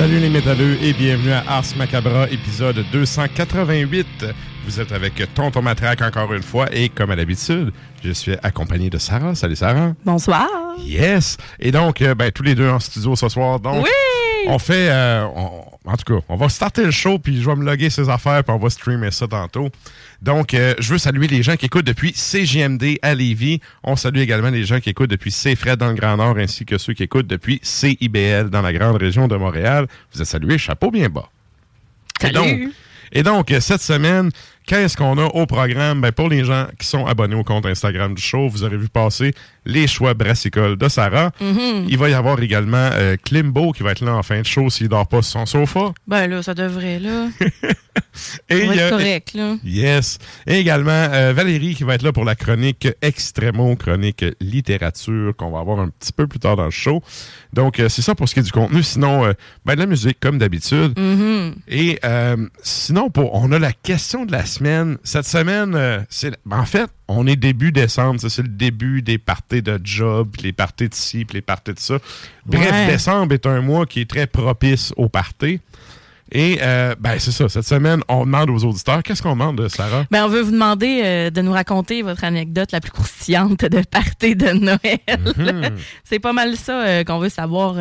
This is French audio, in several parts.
Salut les métalleux et bienvenue à Ars Macabra, épisode 288. Vous êtes avec Tonton Matraque encore une fois et comme à l'habitude, je suis accompagné de Sarah. Salut Sarah. Bonsoir. Yes. Et donc, euh, ben, tous les deux en studio ce soir. Donc, Oui! on fait, euh, on- en tout cas, on va starter le show puis je vais me loguer ces affaires puis on va streamer ça tantôt. Donc, euh, je veux saluer les gens qui écoutent depuis CGMD à Lévis. On salue également les gens qui écoutent depuis CFRED dans le Grand Nord ainsi que ceux qui écoutent depuis CIBL dans la grande région de Montréal. Vous êtes salués, chapeau bien bas. Et Salut. donc, et donc, euh, cette semaine, qu'est-ce qu'on a au programme? Ben, pour les gens qui sont abonnés au compte Instagram du show, vous aurez vu passer les choix brassicoles de Sarah. Mhm. Il va y avoir également euh, Klimbo qui va être là en fin de show s'il dort pas sur son sofa. Ben là, ça devrait, là. Et va être correct, là. Yes. Et également euh, Valérie qui va être là pour la chronique Extremo, chronique littérature qu'on va avoir un petit peu plus tard dans le show. Donc, euh, c'est ça pour ce qui est du contenu. Sinon, euh, ben, de la musique comme d'habitude. Mhm. Et sinon, pour, on a la question de la semaine. Cette semaine, euh, c'est en fait, on est début décembre. C'est le début des parties de job, les parties de ci, puis les parties de ça. Bref, Ouais. décembre est un mois qui est très propice aux parties. Et euh, ben c'est ça. Cette semaine, on demande aux auditeurs. Qu'est-ce qu'on demande, Sarah? Ben, on veut vous demander euh, de nous raconter votre anecdote la plus croustillante de party de Noël. Mhm. C'est pas mal ça euh, qu'on veut savoir,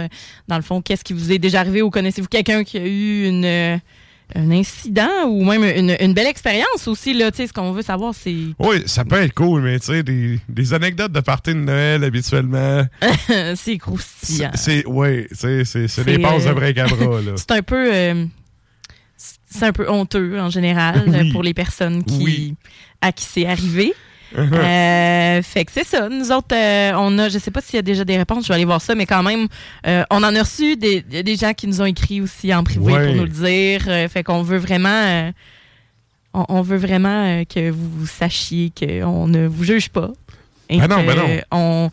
dans le fond, qu'est-ce qui vous est déjà arrivé ou connaissez-vous quelqu'un qui a eu une, un incident ou même une, une belle expérience aussi. Là, Tu sais, ce qu'on veut savoir, c'est Oui, ça peut être cool, mais tu sais, des, des anecdotes de parties de Noël habituellement. c'est croustillant. c'est- sais, c'est, des passes de euh, bric-à-bras, là. C'est un peu... euh, c'est un peu honteux en général Oui. pour les personnes qui, Oui. à qui c'est arrivé. Uh-huh. Euh, fait que c'est ça. Nous autres, euh, on a, je sais pas s'il y a déjà des réponses, je vais aller voir ça, mais quand même, euh, on en a reçu des, des gens qui nous ont écrit aussi en privé Ouais. pour nous le dire. Fait qu'on veut vraiment, on, on veut vraiment que vous sachiez qu'on ne vous juge pas. Et Ben non, ben non. On,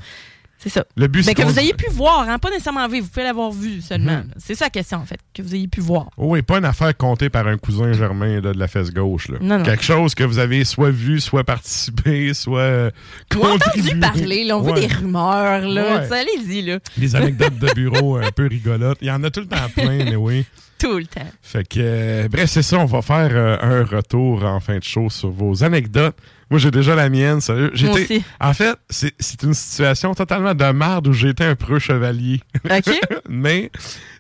C'est ça. Le but, Mais que vous ayez pu voir, hein, pas nécessairement vivre, vous pouvez l'avoir vu seulement. Mhm. C'est ça la question, en fait, que vous ayez pu voir. Oh Oui, pas une affaire comptée par un cousin germain là, de la fesse gauche. Là. Non, non. Quelque chose que vous avez soit vu, soit participé, soit euh, entendu parler, là, on Ouais. veut des rumeurs, là. Ouais. Allez-y, là. Des anecdotes de bureau un peu rigolotes. Il y en a tout le temps plein, mais oui. Tout le temps. Fait que, euh, bref, c'est ça. On va faire euh, un retour en fin de show sur vos anecdotes. Moi, j'ai déjà la mienne, sérieux. Moi J'étais- aussi. En fait, c'est une situation totalement de merde où j'étais un preux chevalier. OK? mais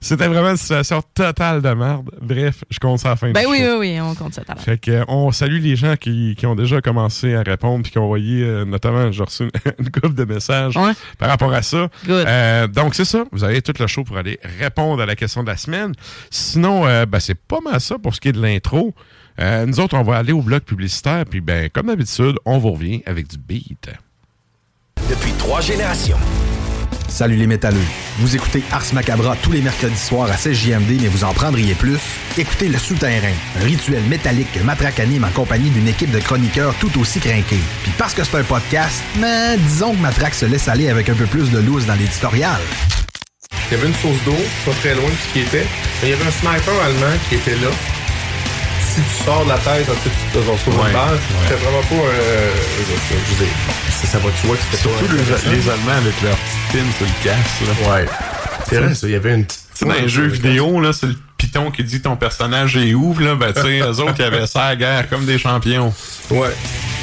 c'était vraiment une situation totale de merde. Bref, je compte ça à la fin ben du oui, show. oui, oui, on compte ça à l'heure. Fait que, euh, on salue les gens qui, qui ont déjà commencé à répondre puis qui ont envoyé, euh, notamment, j'ai reçu une, une couple de messages Ouais. par rapport à ça. Good. Euh, donc, c'est ça. Vous avez tout le show pour aller répondre à la question de la semaine. Sinon, euh, ben, c'est pas mal ça pour ce qui est de l'intro. Euh, nous autres, on va aller au bloc publicitaire, puis ben, comme d'habitude, on vous revient avec du beat. Depuis trois générations. Salut les métalleux. Vous écoutez Ars Macabra tous les mercredis soirs à 16 JMD, mais vous en prendriez plus? Écoutez Le Souterrain, un rituel métallique que Matraque anime en compagnie d'une équipe de chroniqueurs tout aussi crinqués. Puis parce que c'est un podcast, mais disons que Matraque se laisse aller avec un peu plus de loose dans l'éditorial. Il y avait une source d'eau, pas très loin de ce qui était. Mais il y avait un sniper allemand qui était là. Si tu sors de la tête, peu, tu te retrouves Ouais, une balle. ouais. C'était vraiment pas. Euh, je veux dire, ça, ça va, tu vois que c'était Surtout les, les Allemands avec leur petite pin sur le casque. Là. Ouais. C'est vrai, ça, il y avait une petite. Tu sais, dans les jeux vidéo, là, c'est le piton qui dit ton personnage est où, là, ben, tu sais, eux autres, ils avaient ça à la guerre comme des champions. Ouais.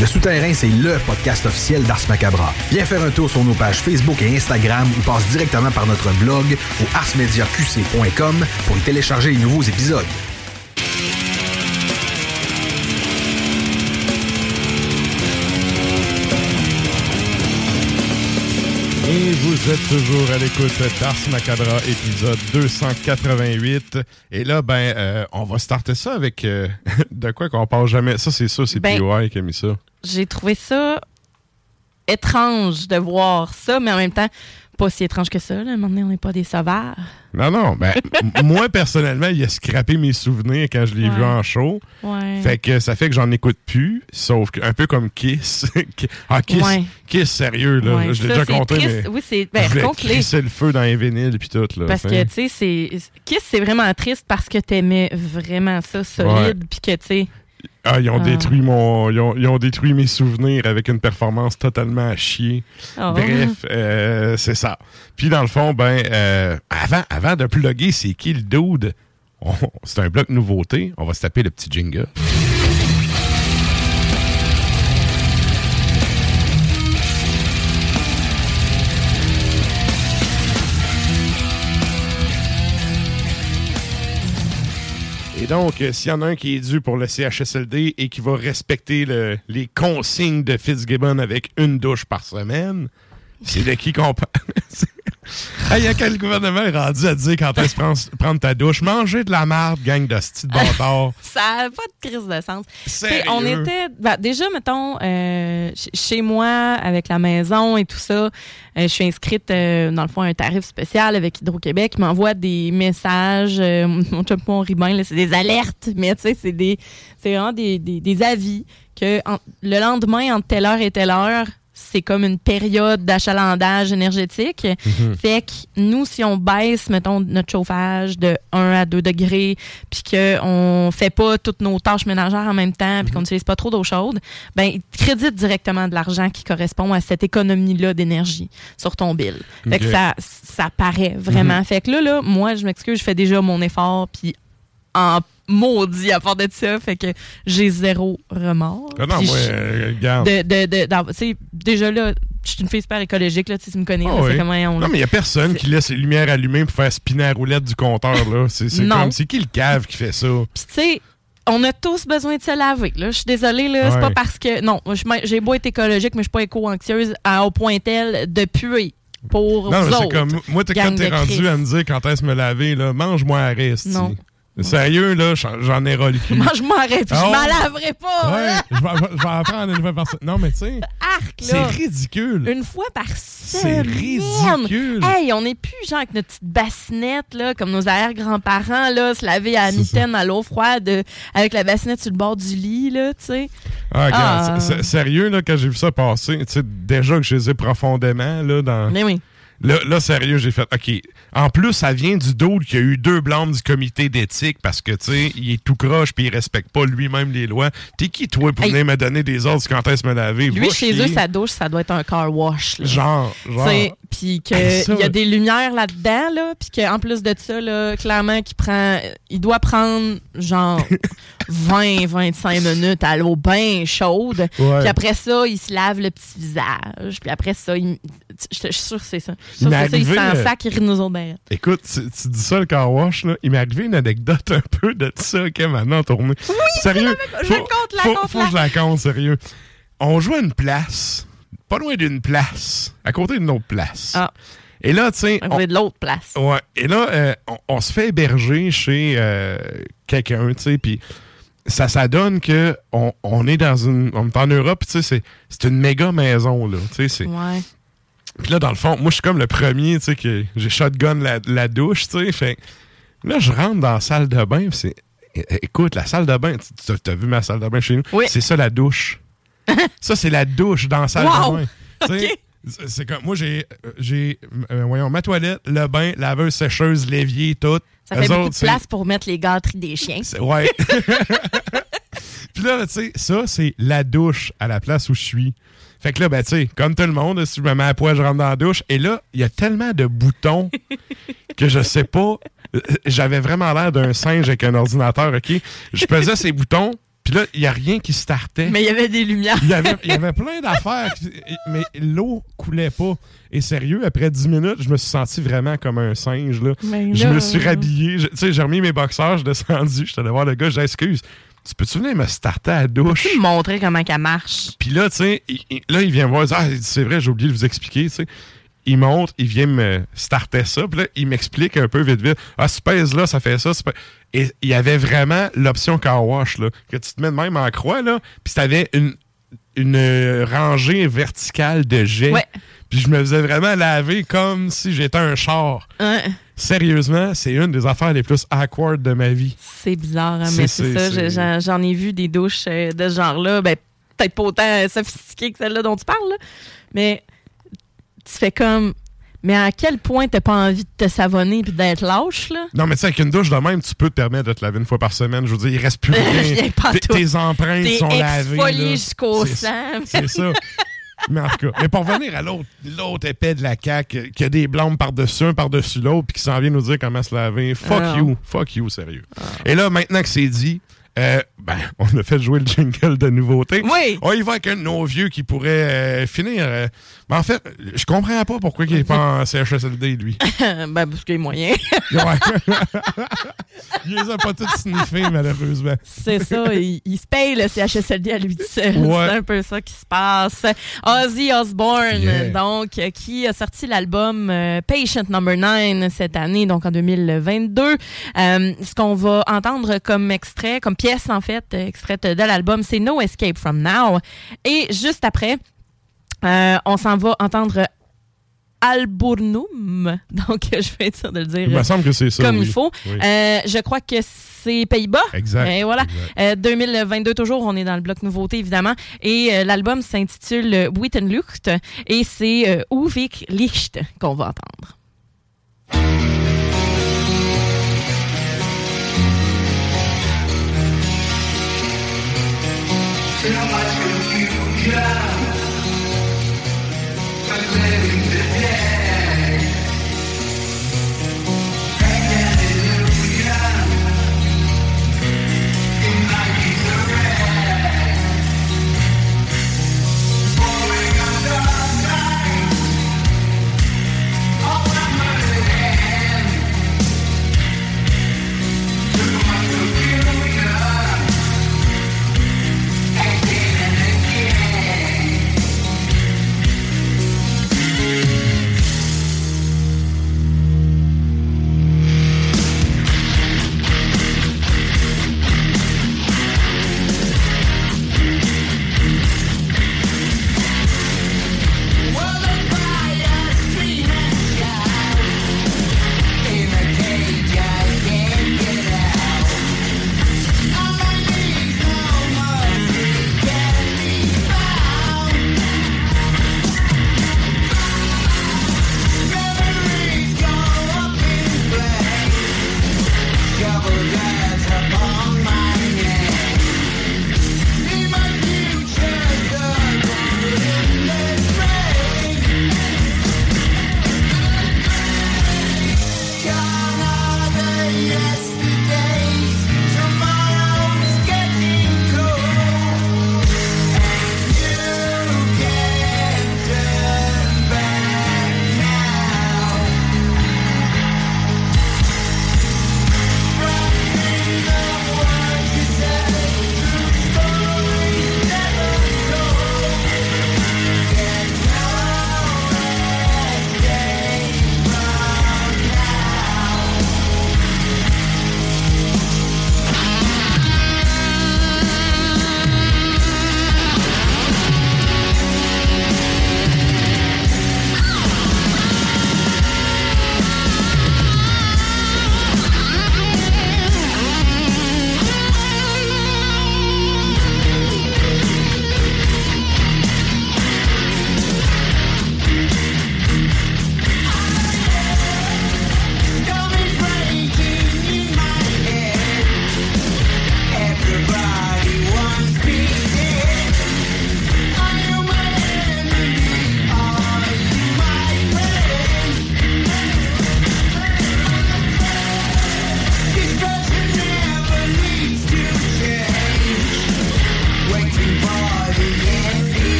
Le Souterrain, c'est LE podcast officiel d'Ars Macabra. Viens faire un tour sur nos pages Facebook et Instagram ou passe directement par notre blog au arsmediaqc.com pour y télécharger les nouveaux épisodes. Et vous êtes toujours à l'écoute d'Ars Macabra, épisode 288. Et là, ben, euh, on va starter ça avec euh, de quoi qu'on parle jamais. Ça, c'est ça, c'est Ben- PY qui a mis ça. J'ai trouvé ça étrange de voir ça, mais en même temps, pas si étrange que ça. Là. À un moment donné, on n'est pas des sauvages. Non, non, ben, moi, personnellement, il a scrappé mes souvenirs quand je l'ai Ouais. vu en show. Ouais. Fait que ça fait que j'en écoute plus, sauf que, un peu comme Kiss. ah, Kiss, Ouais. Kiss, sérieux, là. Je l'ai déjà compté, triste. mais. Oui, c'est. Ben, le feu dans les vinyles puis tout, là. Parce que, tu sais, c'est. Kiss, c'est vraiment triste parce que t'aimais vraiment ça solide, puis que, tu sais. Ah, ils ont Ah. détruit mon. Ils ont, ils ont détruit mes souvenirs avec une performance totalement à chier. Oh. Bref, euh, c'est ça. Puis dans le fond, ben, euh, avant, avant de plugger, c'est qui le dude? C'est un bloc nouveauté. On va se taper le petit jingle. Et donc, euh, s'il y en a un qui est dû pour le CHSLD et qui va respecter le- les consignes de Fitzgibbon avec une douche par semaine, c'est de qui qu'on parle? Il y a quel gouvernement est rendu à dire quand est-ce prendre, prendre ta douche? Manger de la marde, gang de de bâtards. Ça n'a pas de crise de sens. Sérieux? on était. ben, déjà, mettons, euh, ch- chez moi, avec la maison et tout ça, euh, je suis inscrite, euh, dans le fond, à un tarif spécial avec Hydro-Québec. Ils m'envoient des messages. mon chum, on rit bien, là, c'est des alertes, mais tu sais, c'est des, c'est vraiment des, des, des avis que en- le lendemain, entre telle heure et telle heure, c'est comme une période d'achalandage énergétique. Mhm. Fait que nous, si on baisse, mettons, notre chauffage de 1 à 2 degrés, puis qu'on fait pas toutes nos tâches ménagères en même temps, puis qu'on n'utilise pas trop d'eau chaude, ben, ils te créditent directement de l'argent qui correspond à cette économie-là d'énergie sur ton bill. Fait que ça, ça paraît vraiment. Mhm. Fait que là, là, moi, je m'excuse, je fais déjà mon effort, puis en maudit à part de ça, fait que j'ai zéro remords. Ah non, moi, je- euh, regarde. de, déjà là, je suis une fille super écologique, là, tu me connais, Ah là, oui. c'est comment on Non, mais il n'y a personne qui laisse les lumières allumées pour faire spinner la roulette du compteur. là. C'est comme, c'est qui le cave qui fait ça? Puis tu sais, on a tous besoin de se laver. Là. Je suis désolée, là, c'est Ouais. pas parce que. Non, j'ai beau être écologique, mais je suis pas éco-anxieuse à, au point tel de puer pour Non, vous mais c'est autres, comme, moi, quand t'es rendu Christ. à me dire quand est-ce me laver, là, mange-moi un reste. Non. Sérieux, là, j'en ai ras le cul. Moi, je m'arrête, puis Ah je ouais? m'en laverai pas. Ouais, hein. je vais, je vais en prendre une nouvelle personne. Non, mais tu sais, C'est là. ridicule. Une fois par C'est semaine. ridicule. Hey, on n'est plus genre avec notre petite bassinette, là, comme nos arrière-grands-parents, là, se laver à la C'est mitaine à l'eau froide euh, avec la bassinette sur le bord du lit, là, tu sais. Ah, regarde, Ah. c'est- c'est- sérieux, là, quand j'ai vu ça passer, tu sais, déjà que je les ai profondément, là, dans. Mais oui. Là, là, sérieux, j'ai fait, OK. En plus, ça vient du doute qu'il y a eu deux blâmes du comité d'éthique parce que, tu sais, il est tout croche puis il respecte pas lui-même les lois. T'es qui, toi, pour Hey. venir me donner des ordres quand est-ce me laver? Lui, Va chez chier. eux, sa douche, ça doit être un car wash. là. Genre, genre. Puis Hey, qu'il y a des lumières là-dedans, là, puis qu'en plus de ça, là, clairement, qu'il prend, il doit prendre genre 20-25 minutes à l'eau bien chaude. Puis après ça, il se lave le petit visage. Puis après ça, il, je je suis sûre que c'est ça. C'est ça, il s'en sac, il rit de nous autres. Écoute, tu, tu dis ça, le car wash, là. Il m'est arrivé une anecdote un peu de ça, OK, maintenant, en tournée. Oui, Sérieux? je faut, compte, la faut, compte, faut la. que je la compte, sérieux. On joue à une place, pas loin d'une place, à côté d'une autre place. Ah. Et là, tu sais... On de l'autre place. Ouais. Et là, euh, on, on se fait héberger chez euh, quelqu'un, tu sais, puis ça, ça donne que on, on est dans une... On est en Europe, tu sais, c'est- c'est une méga maison, là, tu sais, c'est... Ouais. Puis là, dans le fond, moi, je suis comme le premier, tu sais, que j'ai shotgun la, la douche, tu sais. Fait là, je rentre dans la salle de bain, c'est. Écoute, la salle de bain, tu as vu ma salle de bain chez nous? Oui. C'est ça, la douche. ça, c'est la douche dans la salle Wow! de bain. Sais, c'est- comme. Moi, j'ai. euh, j'ai euh, voyons, ma toilette, le bain, laveuse, sécheuse, l'évier, tout. Ça fait Eux beaucoup autres, de place pour mettre les gâteries des chiens. Ouais. Puis là, tu sais, ça, c'est la douche à la place où je suis. Fait que là, ben, tu sais, comme tout le monde, si je me mets à poil, je rentre dans la douche. Et là, il y a tellement de boutons que je sais pas. J'avais vraiment l'air d'un singe avec un ordinateur, OK? Je pesais ces boutons, puis là, il y a rien qui startait. Mais il y avait des lumières. Il y avait, y avait plein d'affaires, mais l'eau coulait pas. Et sérieux, après 10 minutes, je me suis senti vraiment comme un singe. Là. Mais Je là, me suis rhabillé. Tu sais, j'ai remis mes boxeurs, je suis descendu, je suis allé voir le gars, j'ai dit, excuse, tu peux-tu venir me starter à la douche? Tu me montrer comment qu'elle marche? Puis là, tu sais, là, il vient me voir, ah, c'est vrai, j'ai oublié de vous expliquer, tu sais. Il monte, il vient me starter ça, puis là, il m'explique un peu vite, vite. Ah, si tu pèses là, ça fait ça. si Et il y avait vraiment l'option car wash, là, que tu te mets de même en croix, là, puis t'avais une, une euh, rangée verticale de jets. Ouais. Puis je me faisais vraiment laver comme si j'étais un char. Ouais. Sérieusement, c'est une des affaires les plus awkward de ma vie. C'est bizarre, hein, mais c'est ça. J'en ai vu des douches euh, de ce genre-là. Ben, peut-être pas autant sophistiquées que celle-là dont tu parles, là. mais tu fais comme. Mais à quel point t'as pas envie de te savonner puis d'être lâche, là? Non, mais tu sais, avec une douche de même, tu peux te permettre de te laver une fois par semaine. Je veux dire, il reste plus rien. Tes- empreintes T'es sont lavées. jusqu'au sang. C'est ça. Mais en tout cas, mais pour revenir à l'autre, l'autre épais de la CAQ, euh, qui a des blâmes par-dessus un, par-dessus l'autre, puis qui s'en vient nous dire comment se laver. Fuck Ah. you. Fuck you, sérieux. Et là, maintenant que c'est dit, euh, ben, on a fait jouer le jingle de nouveauté. Oui. On y va avec un de nos vieux qui pourrait euh, finir. euh, mais en fait, je comprends pas pourquoi il est pas en CHSLD, lui. ben, parce qu'il a moyen. Il les a pas tous sniffés, malheureusement. C'est ça, il, il se paye le CHSLD à lui seul. Ouais. C'est un peu ça qui se passe. Ozzy Osbourne, Yeah. donc, qui a sorti l'album euh, Patient Number 9 cette année, donc en 2022. Euh, ce qu'on va entendre comme extrait, comme pièce en fait, euh, extraite de l'album, c'est No Escape From Now. Et juste après, euh, on s'en va entendre Alburnum. Donc, je vais être sûre de le dire Il me semble que c'est ça. comme oui. il faut. Oui. Euh, je crois que c'est Pays-Bas. Exact, Et voilà. exact. Euh, 2022 toujours, on est dans le bloc nouveauté évidemment. Et euh, l'album s'intitule Wittenlucht et c'est Uvik Licht qu'on va entendre. till I can you.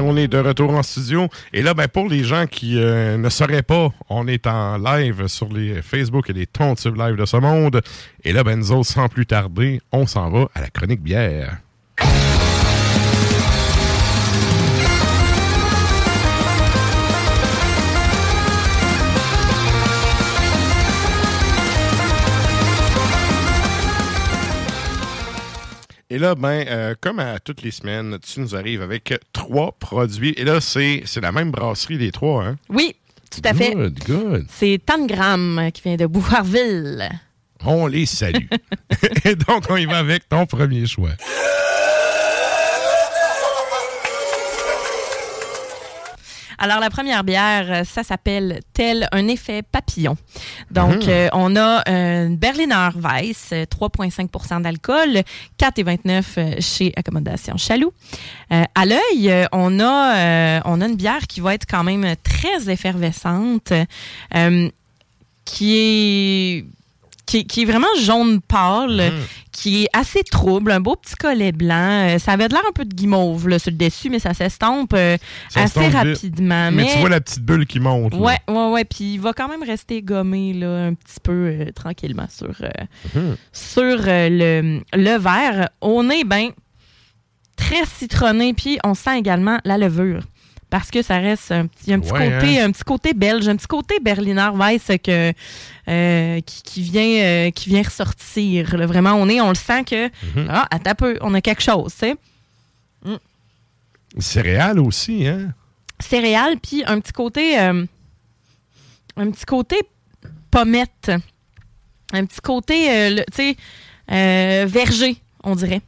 On est de retour en studio. Et là, ben, pour les gens qui euh, ne sauraient pas, on est en live sur les Facebook et les Tontubes live de ce monde. Et là, ben, sans plus tarder, on s'en va à la chronique bière. Et là, ben, euh, comme à toutes les semaines, tu nous arrives avec trois produits. Et là, c'est la même brasserie des trois, hein? Oui, tout à fait. Good, good. C'est Tangram qui vient de Bouvardville. On les salue. Et donc, on y va avec ton premier choix. Alors, la première bière, euh, ça s'appelle Tel un effet papillon. Donc, Mhm. euh, on a euh, une Berliner Weiss, euh, 3,5% d'alcool, 4,29 euh, chez Accommodation Chaloux. Euh, à l'œil, euh, on, a, euh, on a une bière qui va être quand même très effervescente, euh, qui est qui, qui est vraiment jaune pâle, qui est assez trouble, un beau petit collet blanc. Euh, ça avait de l'air un peu de guimauve là, sur le dessus, mais ça s'estompe euh, assez rapidement. Mais, Mais, tu vois la petite bulle qui monte. là. ouais, ouais, ouais. Puis il va quand même rester gommé là, un petit peu euh, tranquillement sur, Mhm. sur le, le verre. Au nez, ben, très citronné, puis on sent également la levure. Parce que ça reste un petit, un petit Ouais, côté, hein? un petit côté belge, un petit côté Berliner Weiss que, euh, qui, qui vient, euh, qui vient ressortir. là. Vraiment, au nez, on le sent que, Mhm. ah, attends un peu, on a quelque chose, tu sais. Céréales aussi, hein? céréales, puis un petit côté, euh, un petit côté pommette, un petit côté, tu sais, verger, on dirait.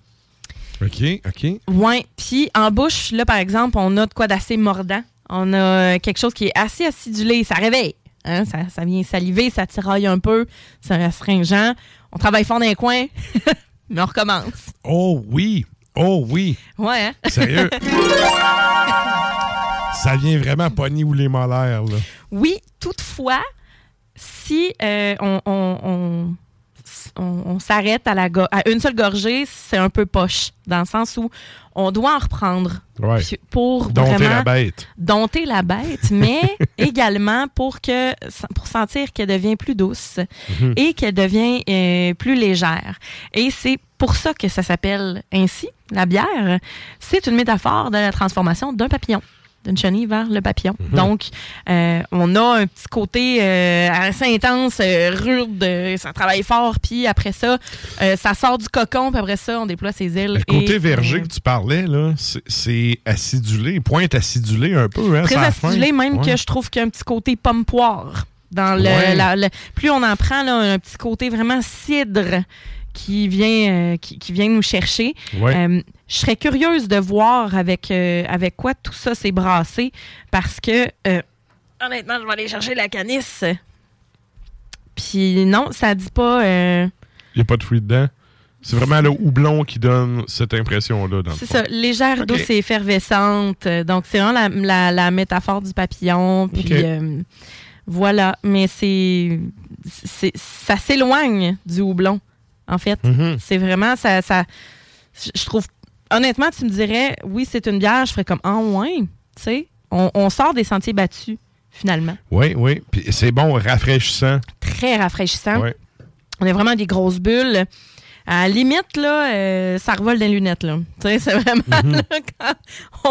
OK, OK. Ouais, puis en bouche, là, par exemple, on a de quoi d'assez mordant. On a euh, quelque chose qui est assez acidulé, ça réveille. hein, ça, ça vient saliver, ça tiraille un peu, c'est astringent. On travaille fort dans les coins, mais on recommence. Oh oui! Oh oui! Ouais, hein? Sérieux? Ça vient vraiment pogner ou les molaires, là. Oui, toutefois, si euh, on, on- on- on- on s'arrête à, la à une seule gorgée, c'est un peu poche, dans le sens où on doit en reprendre Ouais. Pour Dompter vraiment la bête. dompter la bête, mais également pour que pour sentir qu'elle devient plus douce Mhm. et qu'elle devient euh, plus légère. Et c'est pour ça que ça s'appelle ainsi, la bière. C'est une métaphore de la transformation d'un papillon d'une chenille vers le papillon. Mhm. Donc, euh, on a un petit côté euh, assez intense, euh, rude, ça travaille fort, puis après ça, ça sort du cocon, puis après ça, on déploie ses ailes. Le côté et, verger que tu parlais, là, c'est- acidulé, pointe acidulé un peu, hein? très acidulé, même Ouais. que je trouve qu'il y a un petit côté pomme-poire. Dans le, Ouais. la- le- plus on en prend, là, un petit côté vraiment cidre qui vient, qui, qui vient nous chercher. Ouais. Je serais curieuse de voir avec, euh, avec quoi tout ça s'est brassé parce que, euh, honnêtement, je vais aller chercher la canisse. Puis non, ça dit pas... euh, Il n'y a pas de fruits dedans. C'est vraiment le houblon qui donne cette impression-là. dans le C'est ça, légère, douce et effervescente. Donc, c'est vraiment la, la- la métaphore du papillon. Puis, euh, voilà. Mais c'est, c'est- ça s'éloigne du houblon, en fait. Mhm. C'est vraiment, ça, ça, je trouve, honnêtement, tu me dirais, oui, c'est une bière, je ferais comme, ah, ouais, tu sais, on, on sort des sentiers battus, finalement. Oui, oui. Puis c'est bon, rafraîchissant. Très rafraîchissant. Ouais. On a vraiment des grosses bulles. À la limite, là, euh, ça revole les lunettes. Là. Tu sais, C'est vraiment Mhm. là, quand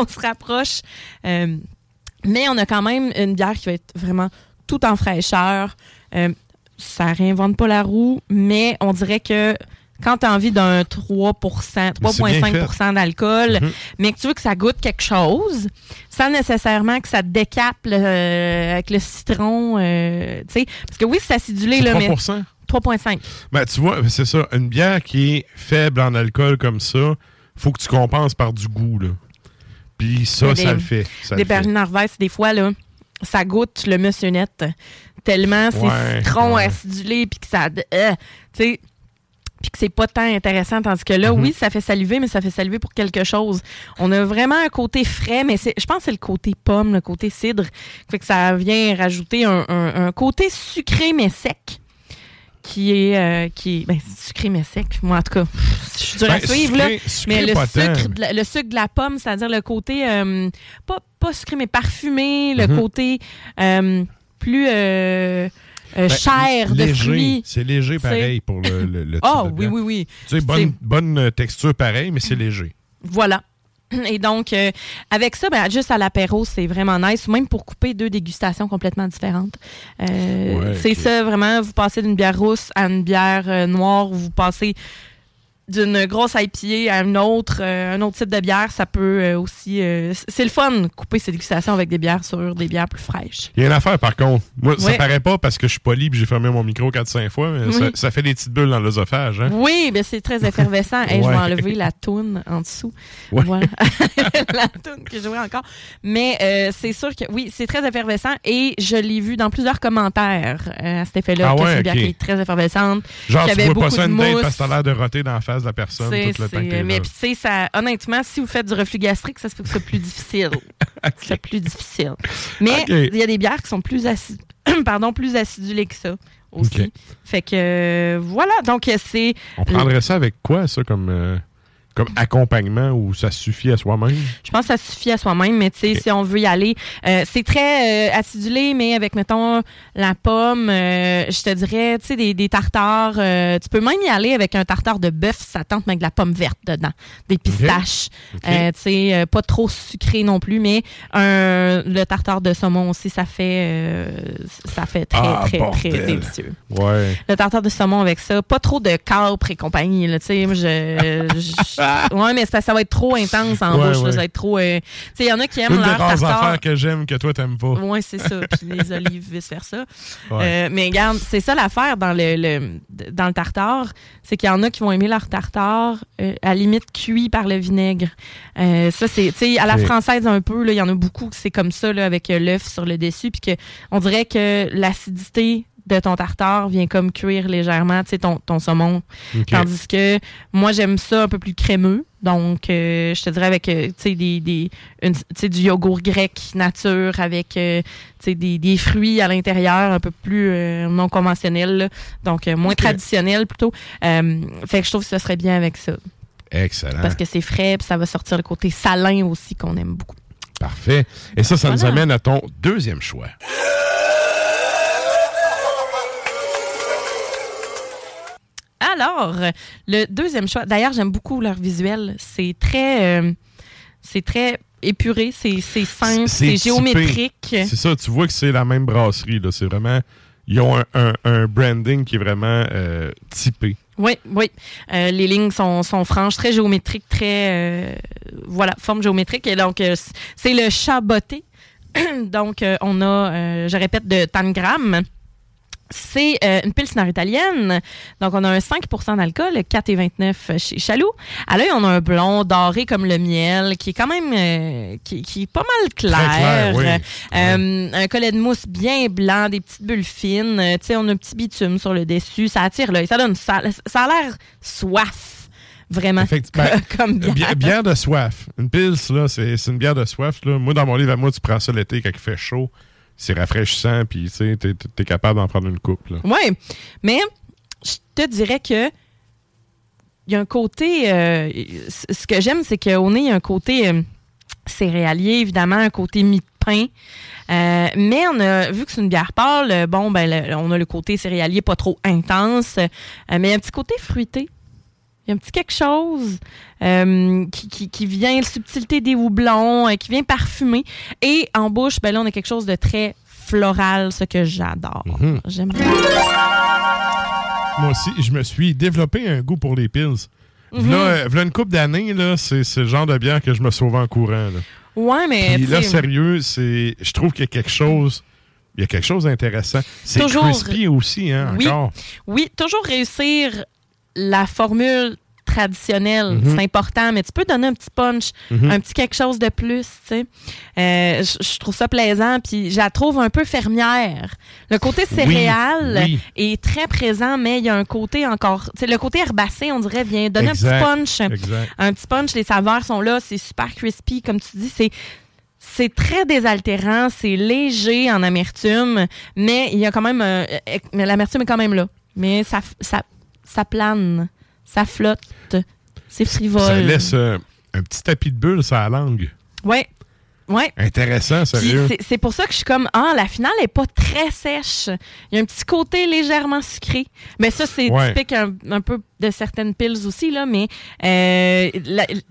on se rapproche. Euh, mais on a quand même une bière qui va être vraiment tout en fraîcheur. Euh, ça réinvente pas la roue, mais on dirait que quand tu as envie d'un 3 Mais c'est bien 3,5% d'alcool, Mhm. mais que tu veux que ça goûte quelque chose, sans nécessairement que ça te décape avec le citron. euh, tu sais. Parce que oui, c'est acidulé, C'est là, mais 3%? 3,5. Ben, tu vois, c'est ça. Une bière qui est faible en alcool comme ça, faut que tu compenses par du goût, là. Puis ça, Des- ça le fait. Ça des. Berliner Weiss, des fois, là, ça goûte le monsieur net. Tellement c'est Ouais, citron ouais. acidulé, puis que ça. euh, tu sais. Puis que c'est pas tant intéressant, tandis que là, Mhm. oui, ça fait saliver, mais ça fait saliver pour quelque chose. On a vraiment un côté frais, mais c'est, je pense que c'est le côté pomme, le côté cidre, fait que ça vient rajouter un, un- un côté sucré mais sec, qui est, euh, qui est ben, sucré mais sec. Moi, en tout cas, je suis dure à Ben, suivre. là. mais le sucre, de la, le sucre de la pomme, c'est-à-dire le côté, euh, pas, pas sucré, mais parfumé, le Mhm. côté euh, plus euh, Ben, chair de fruits. C'est léger pareil pour le, le, le Ah, type de oui, oui, oui. Tu sais, C'est- bonne, bonne euh, texture pareil, mais c'est léger. Voilà. Et donc, euh, avec ça, ben, juste à l'apéro, c'est vraiment nice, ou même pour couper deux dégustations complètement différentes. Euh, Ouais, c'est ça, vraiment, vous passez d'une bière rousse à une bière euh, noire, ou vous passez d'une grosse IPA à une autre, euh, un autre type de bière, ça peut euh, aussi... euh, c'est le fun, couper ces dégustations avec des bières sur des bières plus fraîches. Il y a une affaire, par contre. Moi, ça paraît pas parce que je suis poli et j'ai fermé mon micro 4-5 fois, mais ça, Oui. ça fait des petites bulles dans l'œsophage. Hein? Oui, ben c'est très effervescent. Hey, Je vais enlever la toune en dessous. Ouais. Voilà. la toune que je encore. Mais c'est sûr que oui, c'est très effervescent et je l'ai vu dans plusieurs commentaires à cet effet-là. Ah que c'est une bière qui est très effervescente. Genre, tu vois pas ça une date parce que t'as l'air de roter dans la face de la personne tout le temps que mais puis tu sais, ça, honnêtement, si vous faites du reflux gastrique, ça se peut que c'est plus difficile. C'est plus difficile. Mais il y a des bières qui sont plus pardon, plus acidulées que ça aussi. Fait que euh, voilà, donc c'est On prendrait ça avec quoi, ça, comme, euh, comme accompagnement ou ça suffit à soi-même? Je pense que ça suffit à soi-même, mais tu sais, si on veut y aller, euh, c'est très euh, acidulé, mais avec, mettons, la pomme, euh, je te dirais, tu sais, des, des tartares. euh, tu peux même y aller avec un tartare de bœuf, ça tente, mais avec de la pomme verte dedans, des pistaches. Euh, tu sais, euh, pas trop sucré non plus, mais un, le tartare de saumon aussi, ça fait, euh, ça fait très, Ah, très, très délicieux. Ouais. Le tartare de saumon avec ça. Pas trop de capre et compagnie. Tu sais, moi, je, je- ouais, mais ça va être trop intense en Ouais, bouche. ouais. ça va être trop. euh, tu sais, il y en a qui aiment leur tartare. affaires que j'aime que toi, t'aimes pas. Oui, c'est ça. Puis les olives, vice-versa. Euh, mais regarde, c'est ça l'affaire dans le, le- dans le tartare. C'est qu'il y en a qui vont aimer leur tartare euh, à limite cuit par le vinaigre. Euh, ça, c'est, tu sais, à la française un peu, il y en a beaucoup que c'est comme ça, là, avec l'œuf sur le dessus. Puis que on dirait que l'acidité de ton tartare vient comme cuire légèrement, tu sais, ton, ton saumon. Tandis que moi, j'aime ça un peu plus crémeux. Donc, euh, je te dirais avec, euh, tu sais, des, des, une- tu sais, du yogourt grec nature avec, euh, tu sais, des, des fruits à l'intérieur un peu plus non conventionnels. là. Donc, moins Ok. traditionnel plutôt. Fait que je trouve que ce serait bien avec ça. Excellent. Parce que c'est frais, puis ça va sortir le côté salin aussi qu'on aime beaucoup. Parfait. Et ça, ça nous amène à ton deuxième choix. Alors, le deuxième choix, d'ailleurs, j'aime beaucoup leur visuel. C'est très, euh, c'est très épuré, c'est c'est simple, c'est géométrique. C'est ça, tu vois que c'est la même brasserie. là. C'est vraiment. Ils ont un, un- un branding qui est vraiment euh, typé. Oui, oui. Euh, les lignes sont, sont franches, très géométriques, très. euh, voilà, forme géométrique. Et donc, c'est le chat botté. donc, on a, je répète, de Tangram. C'est euh, une pilsner italienne. Donc, on a un 5% d'alcool, 4,29 chez Chaloux. À l'œil, on a un blond doré comme le miel, qui est quand même euh, qui, qui est pas mal clair. clair, oui. Euh, Un collet de mousse bien blanc, des petites bulles fines. Tu sais, on a un petit bitume sur le dessus. Ça attire l'œil. Ça donne ça. Ça a l'air soif. Vraiment. Comme bière. bière, bière de soif. Une pils, là, c'est c'est une bière de soif. Là. Moi, dans mon livre à moi, tu prends ça l'été quand il fait chaud. C'est rafraîchissant, puis tu sais, t'es capable d'en prendre une coupe. Oui, mais je te dirais que il y a un côté. euh, ce que j'aime, c'est qu'au nez, il un côté euh, céréalier, évidemment, un côté mi-pain. Euh, mais on a vu que c'est une bière pâle. Bon, ben, on a le côté céréalier pas trop intense, mais un petit côté fruité. Il y a un petit quelque chose euh, qui, qui, qui vient, la subtilité des houblons, euh, qui vient parfumer. Et en bouche, ben là, on a quelque chose de très floral, ce que j'adore. Mhm. J'aime Moi aussi, je me suis développé un goût pour les. V'là, euh, v'là une couple d'années, là, c'est le genre de bière que je me sauve en courant. Là. Ouais, mais. Puis là, sérieux, c'est, je trouve qu'il y a quelque chose, il y a quelque chose d'intéressant. C'est Toujours- crispy aussi, hein, Oui. encore. Oui, toujours réussir la formule traditionnelle, Mhm. c'est important, mais tu peux donner un petit punch, Mhm. un petit quelque chose de plus, tu sais. Euh, je trouve ça plaisant, puis je la trouve un peu fermière. Le côté céréal oui. est très présent, mais il y a un côté encore, tu sais, le côté herbacé, on dirait, vient donner Exact, un petit punch. exact. Un petit punch, les saveurs sont là, c'est super crispy, comme tu dis, c'est c'est très désaltérant, c'est léger en amertume, mais il y a quand même euh, mais l'amertume est quand même là. Mais ça, ça, ça plane, ça flotte, c'est frivole. Ça laisse euh, un petit tapis de bulle sur la langue. Ouais. Ouais. Intéressant, sérieux. c'est- C'est pour ça que je suis comme, ah, la finale est pas très sèche. Il y a un petit côté légèrement sucré. Mais ça, c'est Ouais. typique un, un peu de certaines piles aussi, là. Mais euh,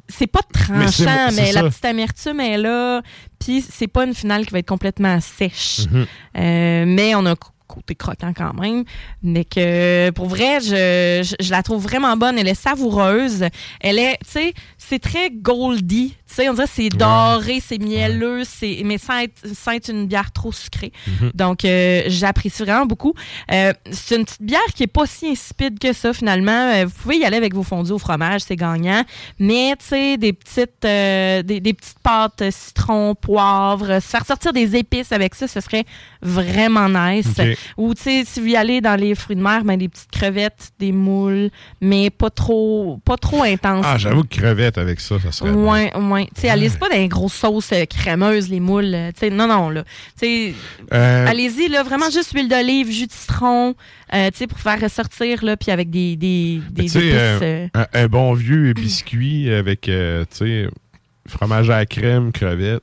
c'est pas tranchant, mais, la petite amertume est là. Puis c'est pas une finale qui va être complètement sèche. Mhm. Euh, mais on a côté croquant quand même. Mais que pour vrai, je, je, la trouve vraiment bonne. Elle est savoureuse. Elle est, tu sais, c'est très goldy. Sais, on dirait que c'est doré, c'est mielleux, c'est mais sans être, sans être une bière trop sucrée. Mhm. Donc, euh, j'apprécie vraiment beaucoup. Euh, c'est une petite bière qui est pas si insipide que ça, finalement. Euh, vous pouvez y aller avec vos fondus au fromage, c'est gagnant. Mais, tu sais, des petites, des, des petites pâtes citron, poivre, se faire sortir des épices avec ça, ce serait vraiment nice. Ou, tu sais, si vous y allez dans les fruits de mer, ben, des petites crevettes, des moules, mais pas trop, pas trop intense. Ah, j'avoue que crevette avec ça, ça serait bon. Ouais, ouais. Tu sais, allez pas dans les grosses sauces euh, crémeuses, les moules. euh, Tu sais, non, non, là. Tu sais, Euh, allez-y, là, vraiment juste huile d'olive, jus de citron, euh, tu sais, pour faire ressortir, là, puis avec des, des, épices, euh, un, un bon vieux biscuit avec, tu sais, fromage à la crème, crevette.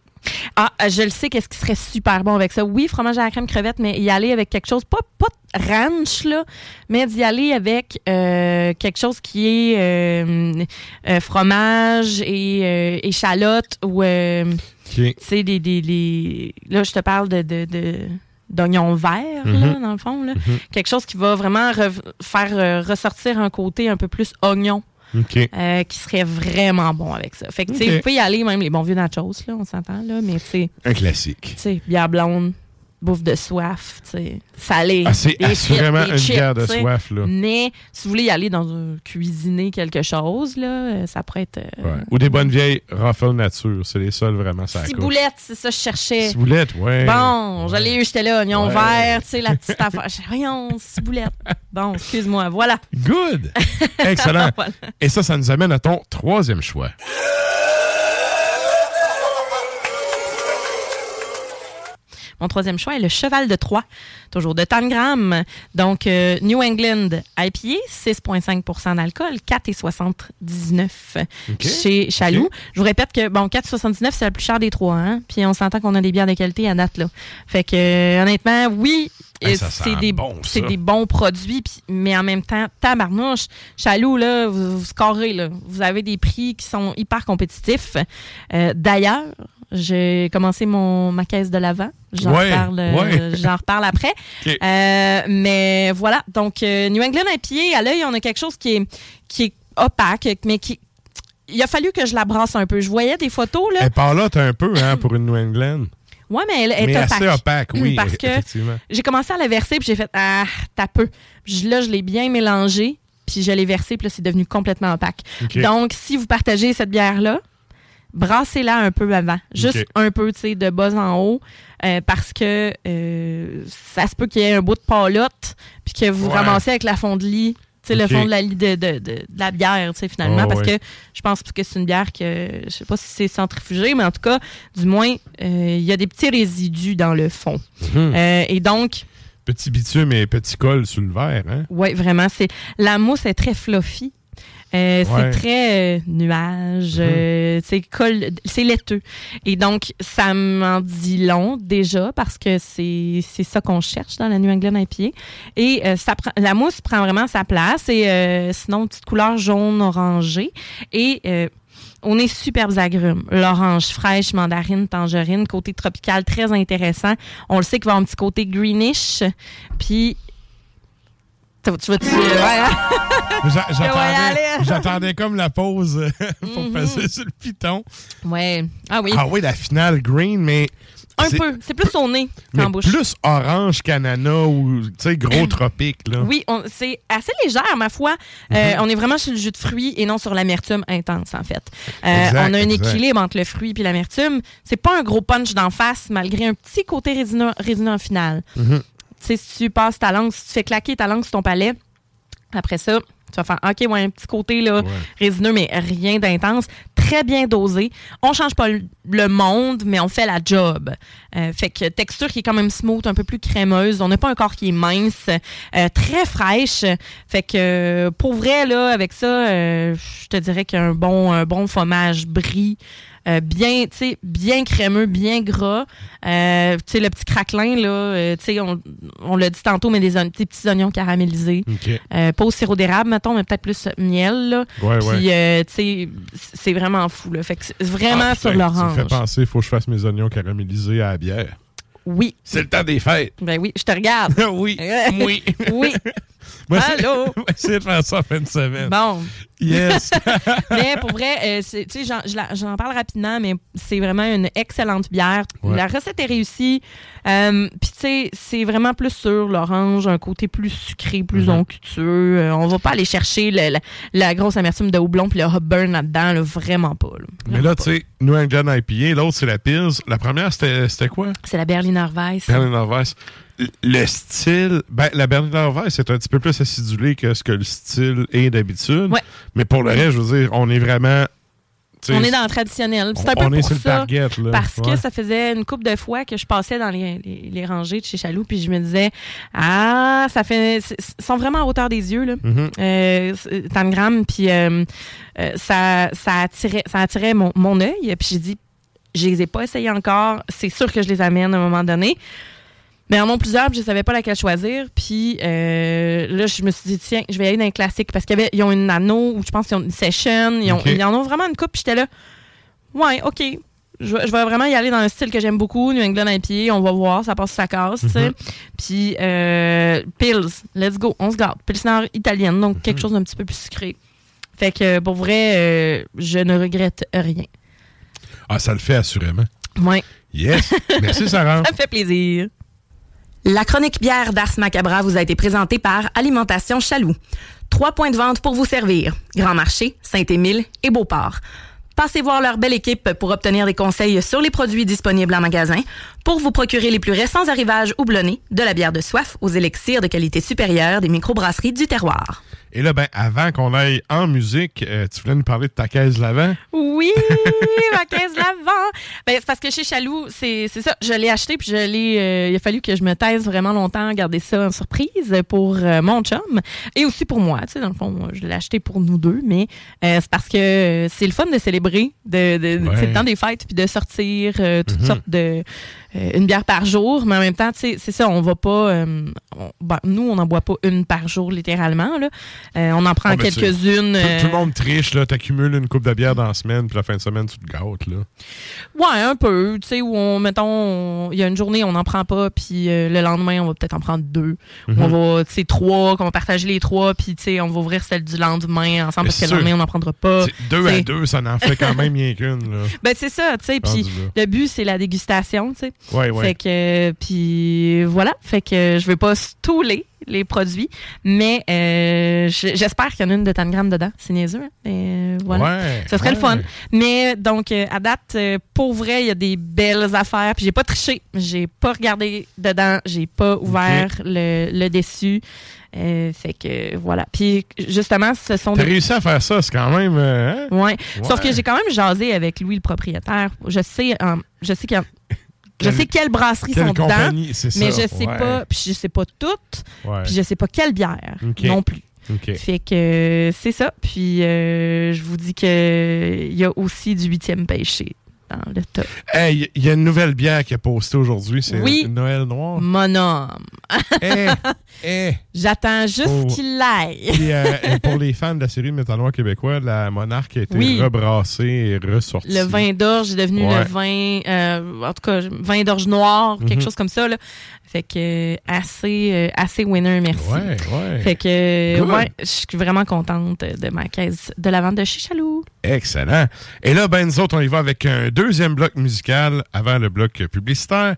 Ah, euh, je le sais, qu'est-ce qui serait super bon avec ça. Oui, fromage à la crème crevette, mais y aller avec quelque chose, pas, pas ranch, là, mais d'y aller avec euh, quelque chose qui est euh, euh, fromage et échalote ou, tu sais, des, des, des- Là, je te parle de... de, de d'oignons verts, là, Mhm. dans le fond. Là. Mhm. Quelque chose qui va vraiment faire euh, ressortir un côté un peu plus oignon. Euh, qui serait vraiment bon avec ça. Fait que, tu sais, vous pouvez y aller, même les bons vieux nachos, là, on s'entend, là, mais, tu sais, Un classique. tu sais, bière blonde, bouffe de soif, tu sais, salé. Ah, c'est assurément une chips, bière de soif, là. Mais si vous voulez y aller dans un cuisiner quelque chose, là, euh, ça pourrait être. euh, Ouais. Ou des bonnes vieilles Ruffle Nature. C'est les seuls vraiment ça Ciboulette, c'est ça que je cherchais. Ciboulette, ouais. Bon, j'allais j'étais là, oignon Ouais. vert, tu sais, la petite affaire. Voyons, ciboulette. Bon, excuse-moi, voilà. Good! Excellent. Voilà. Et ça, ça nous amène à ton troisième choix. Mon troisième choix est le Cheval de Troie, toujours de Tangram. Donc, euh, New England IPA, 6,5% d'alcool, 4,79 OK. chez Chaloux. Je vous répète que, bon, 4,79 c'est la plus chère des trois. Hein? Puis on s'entend qu'on a des bières de qualité à date. Là. Fait que, euh, honnêtement, oui, Hey, c'est des, bon, bons produits, mais en même temps, tabarnouche, Chaloux, là, vous, vous scorez, là. Vous avez des prix qui sont hyper compétitifs. Euh, D'ailleurs, j'ai commencé mon, ma caisse de l'avant. J'en Ouais, reparle, euh, ouais. j'en reparle après. Euh, mais voilà, donc euh, New England IPA, à l'œil, on a quelque chose qui est, qui est opaque, mais qui... Il a fallu que je la brasse un peu. Je voyais des photos, là. Elle t'as un peu, hein, pour une New England. Ouais, mais elle, Mais est opaque. assez opaque, oui, Parce que j'ai commencé à la verser, puis j'ai fait Ah, t'as peu. Puis là, je l'ai bien mélangé, puis je l'ai versé, puis là, c'est devenu complètement opaque. Donc, si vous partagez cette bière-là, brassez-la un peu avant. Juste un peu, tu sais, de bas en haut, euh, parce que euh, ça se peut qu'il y ait un bout de palotte, puis que vous Ouais. ramassez avec la fond de lit. Tu sais, OK. le fond de la, lit de, de- de- de la bière, tu sais, finalement, Oh, parce ouais. que je pense que c'est une bière que, je sais pas si c'est centrifugé, mais en tout cas, du moins, euh, il y a des petits résidus dans le fond. Mhm. Et donc, Petit bitume et petit col sur le verre, hein? oui, vraiment, c'est la mousse est très fluffy. Euh, Ouais. C'est très euh, nuage, euh, c'est colle- c'est laiteux. Et donc, ça m'en dit long déjà parce que c'est c'est ça qu'on cherche dans la New England IPA. Et ça prend, la mousse prend vraiment sa place. Et sinon, petite couleur jaune-orangée. Et euh, on est superbes agrumes. L'orange fraîche, mandarine, tangerine, côté tropical très intéressant. On le sait qu'il va avoir un petit côté greenish. Puis, tu tu vas-tu. Ouais, hein? Y J'attendais comme la pause euh, pour Mhm. passer sur le piton. Ouais. Ah oui. Ah oui, la finale green, mais. Un peu. C'est plus au nez Mais qu'en bouche. plus orange qu'ananas ou, tu sais, gros tropique, là. Oui, c'est assez légère, ma foi. Euh, Mhm. On est vraiment sur le jus de fruits et non sur l'amertume intense, en fait. Euh, Exact, on a un exact. équilibre entre le fruit et l'amertume. C'est pas un gros punch d'en face, malgré un petit côté résineux, résineux en finale. Sais, si tu passes ta langue, si tu fais claquer ta langue sur ton palais, après ça, Tu vas faire, OK, ouais, un petit côté là, résineux, mais rien d'intense. Très bien dosé. On change pas le- monde, mais on fait la job. Euh, fait que texture qui est quand même smooth, un peu plus crémeuse. On n'a pas un corps qui est mince, euh, très fraîche. Fait que euh, pour vrai, là, avec ça, je te dirais qu'un bon, un bon fromage brie. Euh, bien, tu sais, bien crémeux, bien gras. Euh, tu sais, le petit craquelin, là, euh, tu sais, on, on l'a dit tantôt, mais des, petits oignons caramélisés. OK. Euh, pas au sirop d'érable, mettons, mais peut-être plus miel, là. Ouais, Puis, ouais. tu sais, c'est vraiment fou, là. Fait que c'est vraiment Ah, sur l'orange. Ça me fait penser, il faut que je fasse mes oignons caramélisés à la bière. Oui. C'est le temps des fêtes. Ben oui, je te regarde. oui. Oui. oui. Moi, Allô? Va essayer de faire ça en fin de semaine. Bon. Yes. mais pour vrai, euh, tu sais, j'en- je parle rapidement, mais c'est vraiment une excellente bière. Ouais. La recette est réussie. Euh, Puis, tu sais, c'est vraiment plus sur l'orange, un côté plus sucré, plus Mhm. onctueux. Euh, on va pas aller chercher le- la, la grosse amertume de houblon puis le hop burn là-dedans, là, vraiment pas. là. Mais là, tu sais, New England IPA, l'autre, c'est la Pils. La première, c'était c'était quoi? C'est la Berliner Weiss. Berliner Weiss. Le style, ben, la Berliner Weiss, c'est un petit peu plus acidulé que ce que le style est d'habitude. Ouais. Mais pour le reste, je veux dire, on est vraiment. On est dans le traditionnel. C'est un on peu est pour sur le target, là. Parce que ça faisait une couple de fois que je passais dans les, les- les rangées de chez Chaloux, puis je me disais, ah, ça fait. Ils sont vraiment à hauteur des yeux, là. Euh, Tangram, puis euh, euh, ça, ça attirait, ça attirait mon, mon œil, puis j'ai dit, je les ai pas essayés encore, c'est sûr que je les amène à un moment donné. Mais en ont plusieurs, puis je savais pas laquelle choisir. Puis euh, là, je me suis dit, tiens, je vais aller dans les classiques parce qu'ils ont une nano ou je pense qu'ils ont une session. Ils, ont, Ok. ils en ont vraiment une coupe, puis j'étais là, ouais, OK. Je, vais- je vais vraiment y aller dans un style que j'aime beaucoup, New England IPA. On va voir, ça passe sa casse, sais. Mhm. Puis, euh, Pils, let's go, on se garde. Pilsner italienne, donc Mhm. quelque chose d'un petit peu plus sucré. Fait que pour vrai, euh, je ne regrette rien. Ah, ça le fait assurément. Ouais. Yes. Merci, Sarah. Ça me fait plaisir. La chronique bière d'Ars Macabra vous a été présentée par Alimentation Chaloux. Trois points de vente pour vous servir. Grand Marché, Saint-Émile et Beauport. Passez voir leur belle équipe pour obtenir des conseils sur les produits disponibles en magasin, pour vous procurer les plus récents arrivages houblonnés, de la bière de soif aux élixirs de qualité supérieure des microbrasseries du terroir. Et là, ben, avant qu'on aille en musique, euh, tu voulais nous parler de ta caisse l'avant? Oui, ma caisse l'avant. Ben, c'est parce que chez Chaloux, c'est c'est ça. Je l'ai acheté puis je l'ai. euh, il a fallu que je me taise vraiment longtemps à garder ça en surprise pour euh, mon chum et aussi pour moi. Tu sais, dans le fond, moi, je l'ai acheté pour nous deux, mais euh, c'est parce que c'est le fun de célébrer, de, de, Ouais. c'est le temps des fêtes puis de sortir euh, toutes Mhm. sortes de une bière par jour, mais en même temps, tu sais, c'est ça, on va pas. euh, on- ben, nous, on n'en boit pas une par jour littéralement. Là. Euh, on en prend Ah, ben, quelques-unes. Tout, euh, tout le monde triche, là. T'accumules une coupe de bière dans la semaine, puis la fin de semaine, tu te gâtes, là. Ouais, un peu. Tu sais, où on, mettons, on- il y a une journée, on n'en prend pas, puis euh, le lendemain, on va peut-être en prendre deux. Mhm. On va, tu sais, trois, qu'on va partager les trois, puis tu sais, on va ouvrir celle du lendemain ensemble Mais parce que le lendemain, on n'en prendra pas. Deux à deux, ça n'en fait quand même rien qu'une, là. Ben, c'est ça, tu sais. Puis le but, c'est la dégustation, tu sais. Ouais, ouais. Fait que, puis voilà. Fait que je vais pas stouler les produits, mais euh, je- j'espère qu'il y en a une de Tangram dedans. C'est niaiseux, hein, mais euh, voilà. Ouais, Ça serait le fun. Mais donc, euh, à date, euh, pour vrai, il y a des belles affaires. Puis j'ai pas triché. J'ai pas regardé dedans. J'ai pas ouvert le, le dessus. Euh, fait que voilà. Puis justement, ce sont T'as des. réussi à faire ça, c'est quand même. hein? Ouais. Sauf que j'ai quand même jasé avec Louis, le propriétaire. Je sais, euh, je sais qu'il Je sais quelles brasseries quelle sont dedans, mais ça, je sais ouais. pas, puis je sais pas toutes, Ouais. puis je sais pas quelle bière non plus. Fait que euh, c'est ça. Puis euh, je vous dis que il y a aussi du huitième péché dans le top. Hey, il y a une nouvelle bière qui est postée aujourd'hui, c'est Oui. Noël Noir. Mon homme. Eh, eh. J'attends juste qu'il l'aille. Euh, et pour les fans de la série Métal Noir québécois, la Monarque a été Oui. rebrassée et ressortie. Le vin d'orge est devenu Ouais. le vin, euh, en tout cas, vin d'orge noir, quelque Mhm. chose comme ça. Là. Fait que euh, assez, assez winner, merci. Ouais, ouais. Fait que, Good. ouais, je suis vraiment contente de ma caisse de la vente de chez Chaloux. Excellent. Et là, ben, nous autres, on y va avec un deuxième bloc musical avant le bloc publicitaire.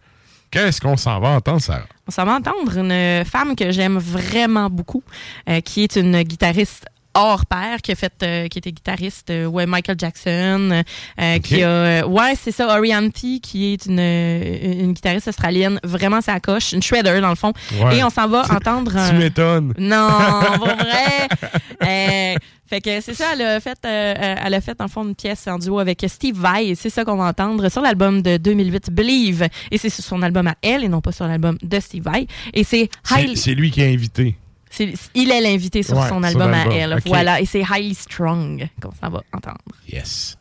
Qu'est-ce qu'on s'en va entendre, Sarah? On s'en va entendre une femme que j'aime vraiment beaucoup, euh, qui est une guitariste hors pair qui a fait, euh, qui était guitariste, euh, ouais, Michael Jackson, euh, qui a, ouais, c'est ça, Orianthi, qui est une, une guitariste australienne, vraiment sa coche, une shredder dans le fond. Ouais. Et on s'en va entendre. Tu m'étonnes. non, pas vrai. Fait que c'est ça, elle a fait, euh, euh, elle a fait en fond une pièce en duo avec Steve Vai et c'est ça qu'on va entendre sur l'album de 2008 Believe et c'est sur son album à elle et non pas sur l'album de Steve Vai et c'est C'est Highly- c'est lui qui a invité. il est l'invité sur Ouais, son sur album à elle, voilà et c'est Highly Strong qu'on s'en va entendre. Yes.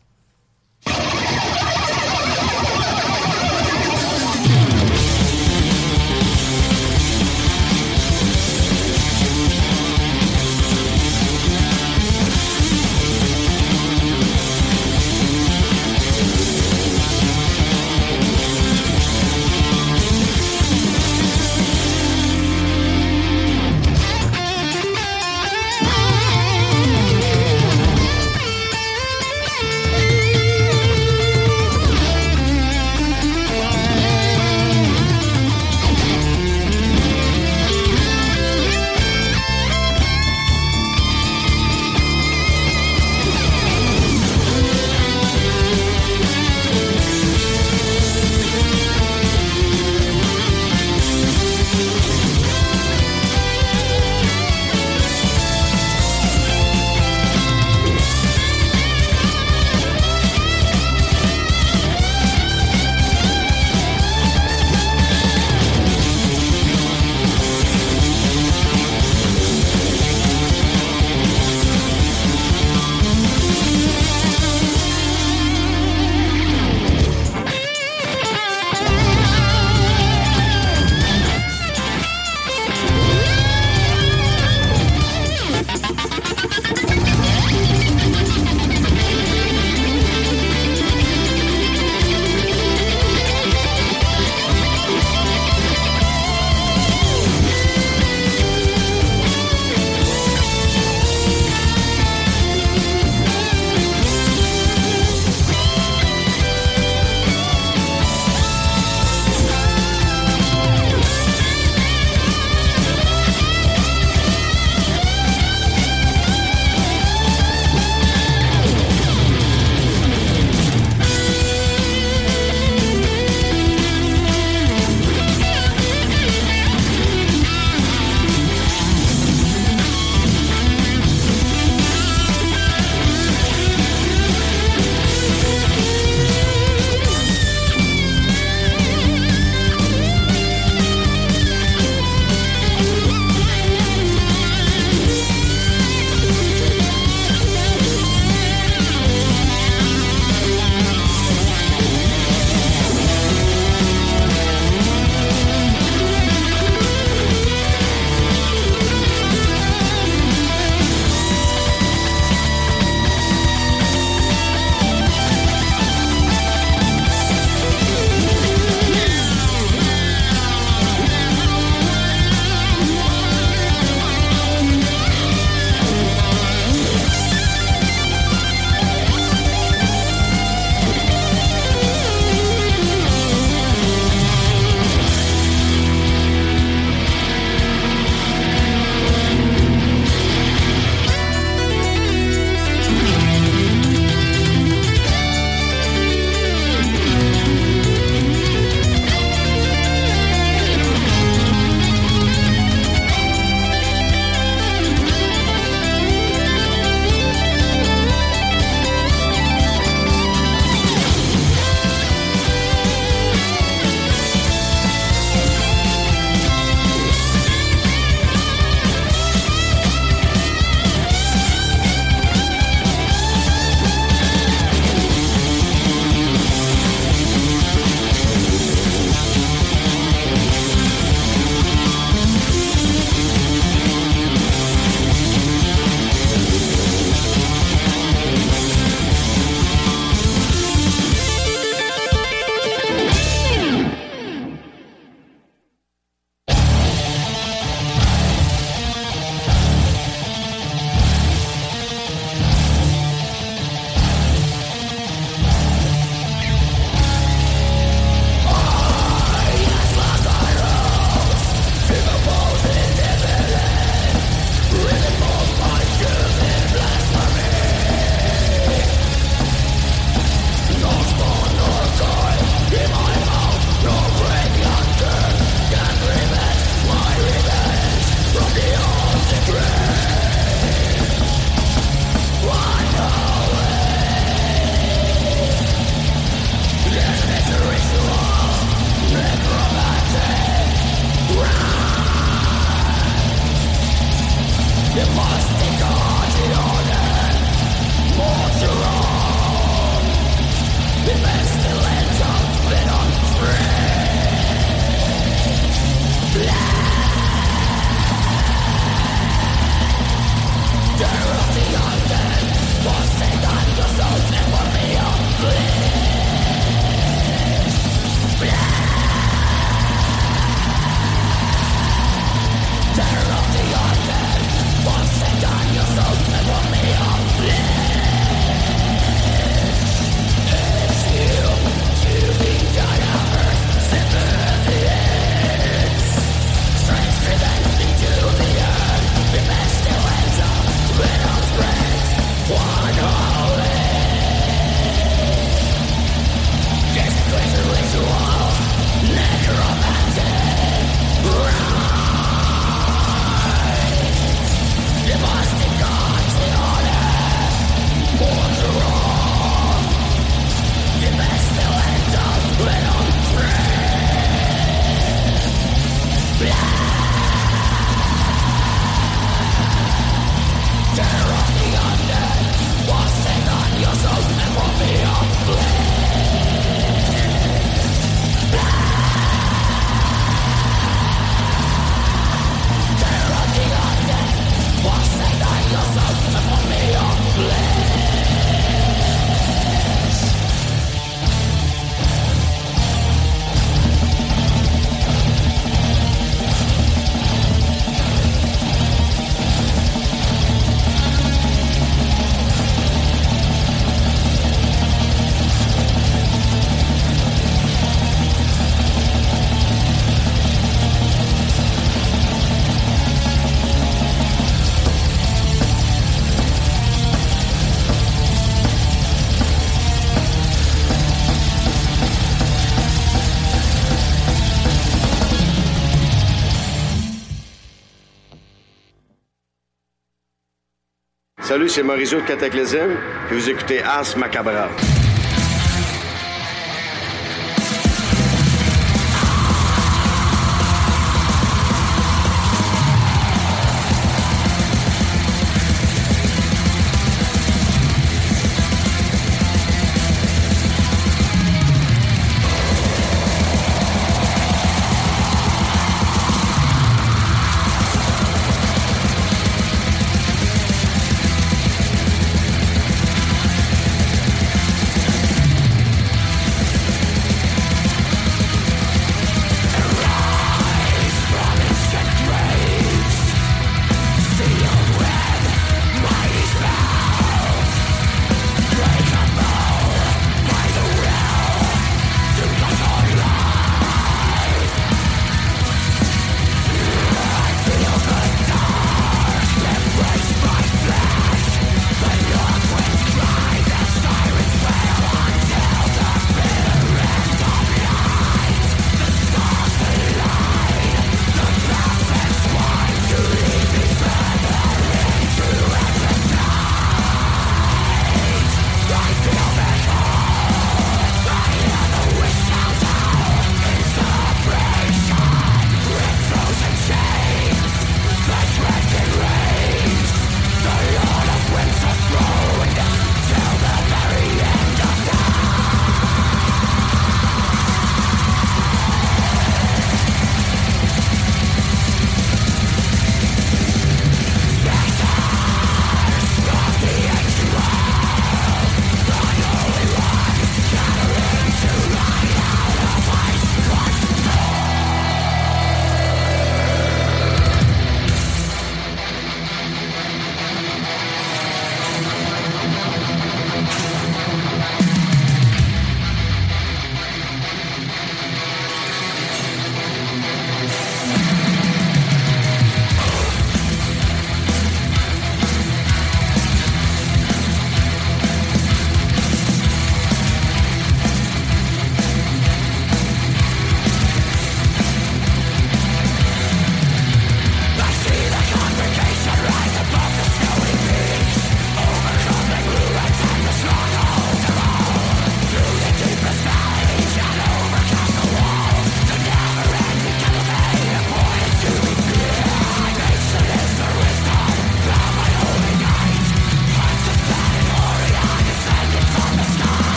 C'est Mauricio de Cataclysm, puis vous écoutez Ars Macabra.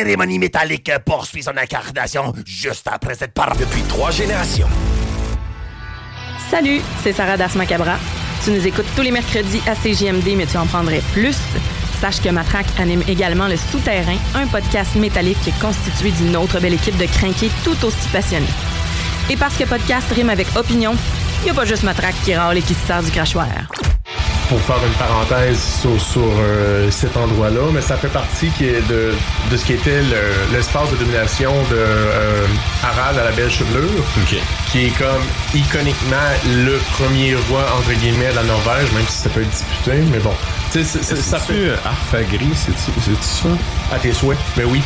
Cérémonie métallique poursuit son incarnation juste après cette part depuis trois générations. Salut, c'est Sarah Das Macabra. Tu nous écoutes tous les mercredis à CJMD, mais tu en prendrais plus. Sache que Matraque anime également Le Souterrain, un podcast métallique constitué d'une autre belle équipe de crinqués tout aussi passionnés. Et parce que podcast rime avec opinion, il n'y a pas juste Matraque qui râle et qui se sert du crachoir pour faire une parenthèse sur, euh, cet endroit-là, mais ça fait partie qui est de, de ce qui était l'espace de domination de euh, Harald à la belle chevelure, qui est comme iconiquement le premier roi entre guillemets de la Norvège, même si ça peut être disputé, mais bon. C'est, ça fait Arfagri, c'est ça? À tes souhaits, mais ben oui.